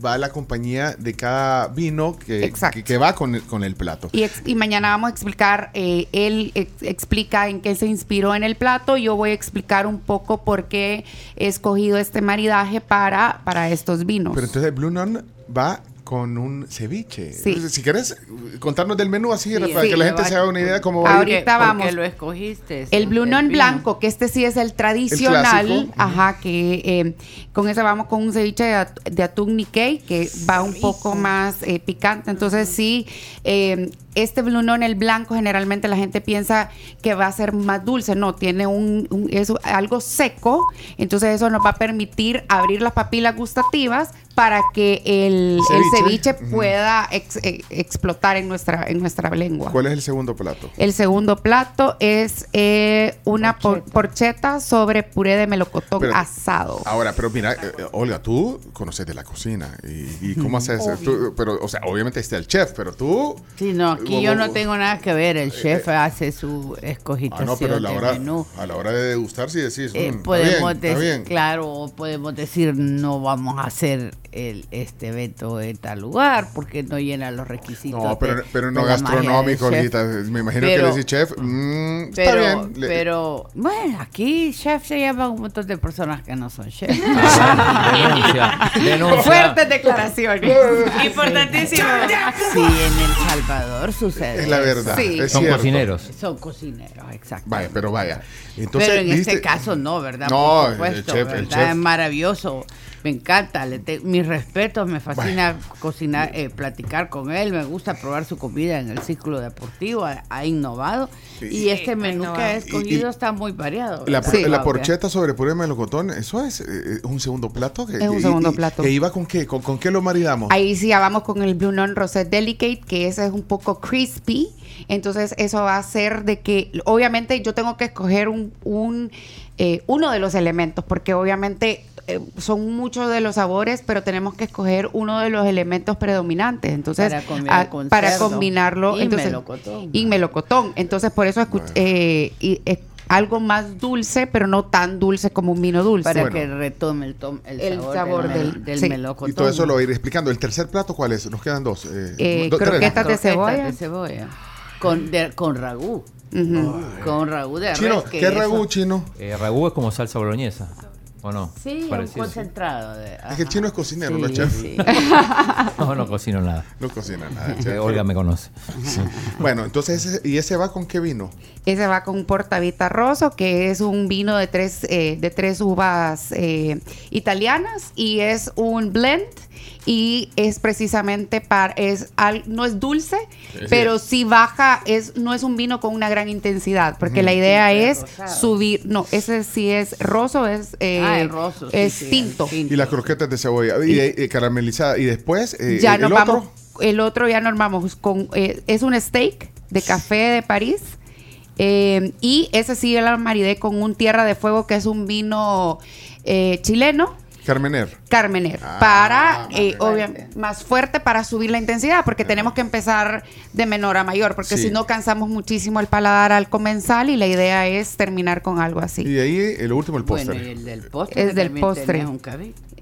va la compañía de cada vino que, que, que va con el, con el plato. Y, ex- y mañana vamos a explicar, eh, él ex- explica en qué se inspiró en el plato, yo voy a explicar un poco por qué he escogido este maridaje para, para estos vinos. Pero entonces, el Blue Non va con un ceviche. Sí. Si quieres contarnos del menú así, Sí, para sí, que la gente va- se haga una idea cómo va a ir. Ahorita Porque- vamos. porque lo escogiste. El Blue Non blanco, que este sí es el tradicional, ajá, que eh, con ese vamos con un ceviche de, at- de atún Nikkei, que va un poco más eh, picante. Entonces sí, eh, este Blue el blanco, generalmente la gente piensa que va a ser más dulce. No, tiene un, un- es algo seco. Entonces eso nos va a permitir abrir las papilas gustativas para que el, el Ceviche. ceviche pueda ex- eh, explotar en nuestra, en nuestra lengua. ¿Cuál es el segundo plato? El segundo plato es eh, una por- porcheta sobre puré de melocotón Pero- asado. Ahora, pero mira, eh, eh, Olga, tú conoces de la cocina. ¿Y, y cómo haces? Obvio. Tú- pero, o sea, obviamente está el chef, pero tú. Sí, no, aquí yo no tengo nada que ver. El chef eh, hace su Ah, escogitación no, pero a la hora, menú. a la hora de degustar, sí decís. Eh, "Mm, está podemos bien, está decir, bien". claro, podemos decir no vamos a hacer el, este evento en tal lugar porque no llena los requisitos. No, pero, de- pero no gastronómico, chef. Olguita. Me imagino Pero- que le decís chef. mm, está Pero, bien. pero, bueno, aquí chef se llama un montón de personas que no son chefs. Denuncia, denuncia. Fuertes declaraciones. Importantísimo. Sí, en El Salvador sucede. Es la verdad, Sí. es Son cierto. cocineros. Son cocineros, exacto. Vaya, pero vaya. Entonces, Pero en ¿viste? este caso no, ¿verdad? No, Por el chef- chef. Es maravilloso. Me encanta. Le te- mis respetos, me fascina cocinar, eh, platicar con él. Me gusta probar su comida en el ciclo deportivo. Ha, ha innovado. Y este menú que ha escogido Y- y- está muy variado. La, ¿verdad, por- la Claudia? porcheta sobre puré de melocotón, ¿eso es eh, un segundo plato? Es un segundo plato. ¿Que iba con qué? ¿Con, con qué lo maridamos? Ahí sí ya vamos con el Blue Non Rosette Delicate, que ese es un poco crispy. Entonces eso va a hacer de que, obviamente yo tengo que escoger un, un, eh, uno de los elementos, porque obviamente eh, son muchos de los sabores, pero tenemos que escoger uno de los elementos predominantes. Entonces, Para combinar ah, con para cerdo. combinarlo. Y entonces, melocotón. Y melocotón. Entonces, por eso escuch- eh, y, algo más dulce, pero no tan dulce como un vino dulce. Para que retome el, tom- el El sabor, sabor del, del- del sí. melocotón. Y todo eso lo voy a ir explicando. ¿El tercer plato cuál es? Nos quedan dos. eh, Eh, do- croquetas de cebolla. de cebolla. Con, de- con ragú. Con ragú de Chino, res. que ¿qué ragú chino? Eh, ragú es como salsa boloñesa, ¿o no? Sí, un Parecido. concentrado. De, Es que el chino es cocinero, Sí, no chef. sí. No, no cocino nada. No cocina nada. Eh, chef. Olga me conoce. Bueno, entonces, ese- ¿y ese va con qué vino? Ese va con Portavita Rosso, que es un vino de tres, eh, de tres uvas eh, italianas y es un blend y es precisamente para, es al- no es dulce, Sí. pero sí baja, es, no es un vino con una gran intensidad, porque la idea Sí, es rosado. subir, no, ese sí es roso, es, eh, Ah, es roso, sí, es sí, tinto. Y las croquetas de cebolla. Y, eh, caramelizada. Y después, eh, ya el nos otro. vamos, el otro ya nos vamos con, eh, es un steak de café de París. eh, y ese sí yo la maridé con un tierra de fuego que es un vino eh, chileno. Carmener. Carmener, Ah, para, eh, obvia- más fuerte para subir la intensidad, porque tenemos que empezar de menor a mayor, porque Sí. si no cansamos muchísimo el paladar al comensal y la idea es terminar con algo así. Y de ahí, el último, el Bueno, postre. y el del postre. Es del postre. un.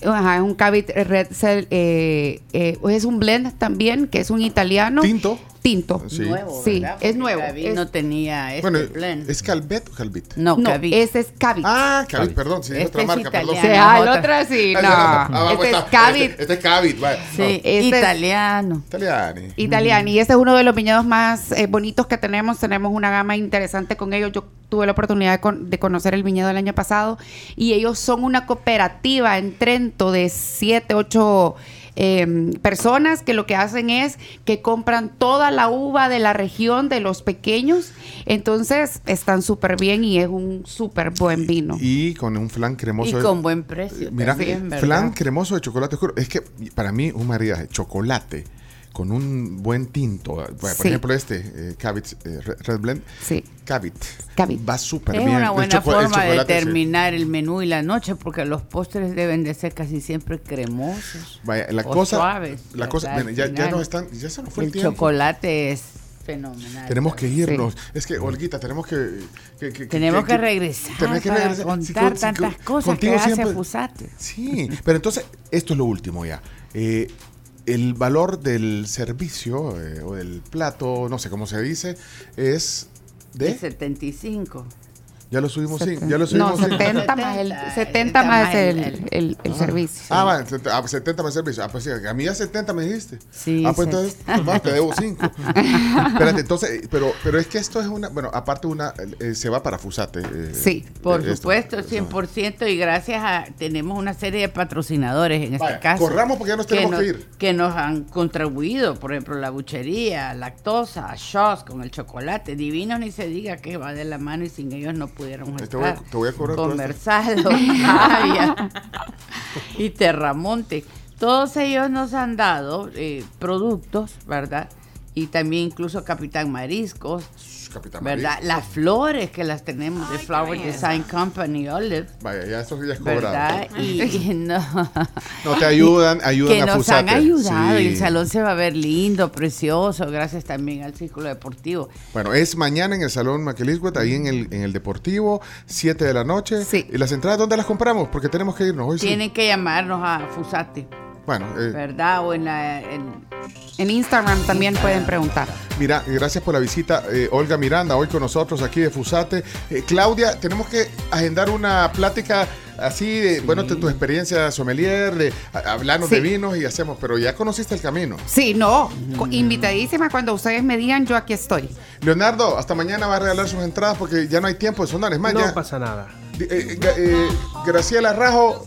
Ajá, es un Cavit Red Cell, eh, eh, es un blend también, que es un italiano. ¿Tinto? Tinto. Sí. Nuevo, Sí, ¿verdad? es nuevo. Cabit Es- no tenía este Bueno, blend. ¿es Calvet o Calvit? No, No, Cabit. ese es Cavit. Ah, Cavit, perdón, sí, es Este otra es marca, perdón. italiano. Sí, ah, el otra. otro sí, no. Este es. Cavit. Este, este es Cavit, vaya. Sí, este es- Italiano. Italiani. Italiano. Y este es uno de los viñedos más eh, bonitos que tenemos. Tenemos una gama interesante con ellos. Yo tuve la oportunidad de, con- de conocer el viñedo el año pasado. Y ellos son una cooperativa en Trento de 7, 8 personas que lo que hacen es que compran toda la uva de la región de los pequeños. Entonces están súper bien y es un súper buen vino. Y con un flan cremoso. Y de- con buen precio. Mira, ¿verdad? flan cremoso de chocolate oscuro. Es que para mí un maridaje, chocolate con un buen tinto. Bueno, Por Sí. ejemplo, este, eh, Cavit eh, Red Blend. Sí. Cavit. Cavit. Va súper Es bien. una El buena el forma de sí. terminar el menú y la noche, porque los postres deben de ser casi siempre cremosos. Vaya, la o cosa. suaves, la cosa. ya, ya nos están. Ya se nos fue el, el tiempo. chocolate es fenomenal. Tenemos que irnos. Es que, Olguita, tenemos que. que- que- Tenemos que regresar tenés que para regresar. contar con- tantas con- cosas que hace siempre- Fusate. Sí, pero entonces, esto es lo último ya. Eh, el valor del servicio eh, o del plato, no sé cómo se dice, es De de 75. Ya lo subimos sin, Seten- ya lo subimos No, sin. 70 más el, 70 más el, el, el servicio. Ah, va, set- ah, 70 más servicio. Ah, pues sí, a mí ya 70 me dijiste. Sí, Ah, pues entonces, pues, va, te debo 5. Espérate, entonces, eh, pero, pero es que esto es una, bueno, aparte una, eh, se va para Fusate. eh, Sí, por eh, esto. supuesto, 100%. Y gracias a. Tenemos una serie de patrocinadores en Vaya, este caso. corramos porque ya nos tenemos nos, que ir. Que nos han contribuido. Por ejemplo, la buchería, lactosa, shots con el chocolate. Divinos ni se diga que va de la mano y sin ellos no pudiéramos Te voy a- te voy cobrar y Terramonte. Todos ellos nos han dado eh, productos, ¿verdad? Y también incluso Capitán Mariscos. Capitán ¿Verdad? Las flores que las tenemos de Flower Design Company, Olive. Vaya, ya eso ya es cobrado. ¿Verdad? Y, y no. No, te ayudan, ayudan que a nos Fusate. han ayudado y el salón se va a ver lindo, precioso, gracias también al Círculo Deportivo. Bueno, es mañana en el Salón Maquilisguet, ahí en el, en el Deportivo, 7 de la noche. Sí. ¿Y las entradas dónde las compramos? Porque tenemos que irnos hoy. sí. Tienen que llamarnos a Fusate, Bueno, eh, ¿verdad? O en la... en- En Instagram también pueden preguntar. mira, gracias por la visita. eh, Olga Miranda, hoy con nosotros aquí de Fusate. Eh, Claudia, tenemos que agendar una plática así de, bueno, de tu experiencia sommelier, de hablarnos Sí. de vinos y hacemos, pero ya conociste el camino. Sí, no, co- invitadísima cuando ustedes me digan, yo aquí estoy. Leonardo, hasta mañana va a regalar sus entradas porque ya no hay tiempo de sonar. Es más, No ya- pasa nada. Eh, eh, eh, Graciela Rajo,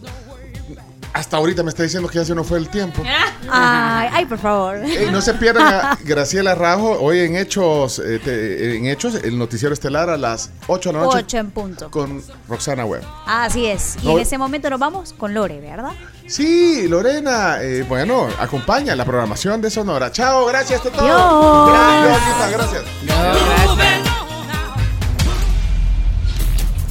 hasta ahorita me está diciendo que ya se nos fue el tiempo. Ay, ay, por favor. Ey, no se pierdan a Graciela Rajo hoy en Hechos, eh, te- en Hechos, el noticiero estelar a las 8 de la noche 8 en punto. con Roxana Webb. Así es. Y No. en ese momento nos vamos con Lore, ¿verdad? Sí, Lorena, eh, bueno, acompaña la programación de Sonora. Chao, gracias, todo. Dios. Gracias, gracias.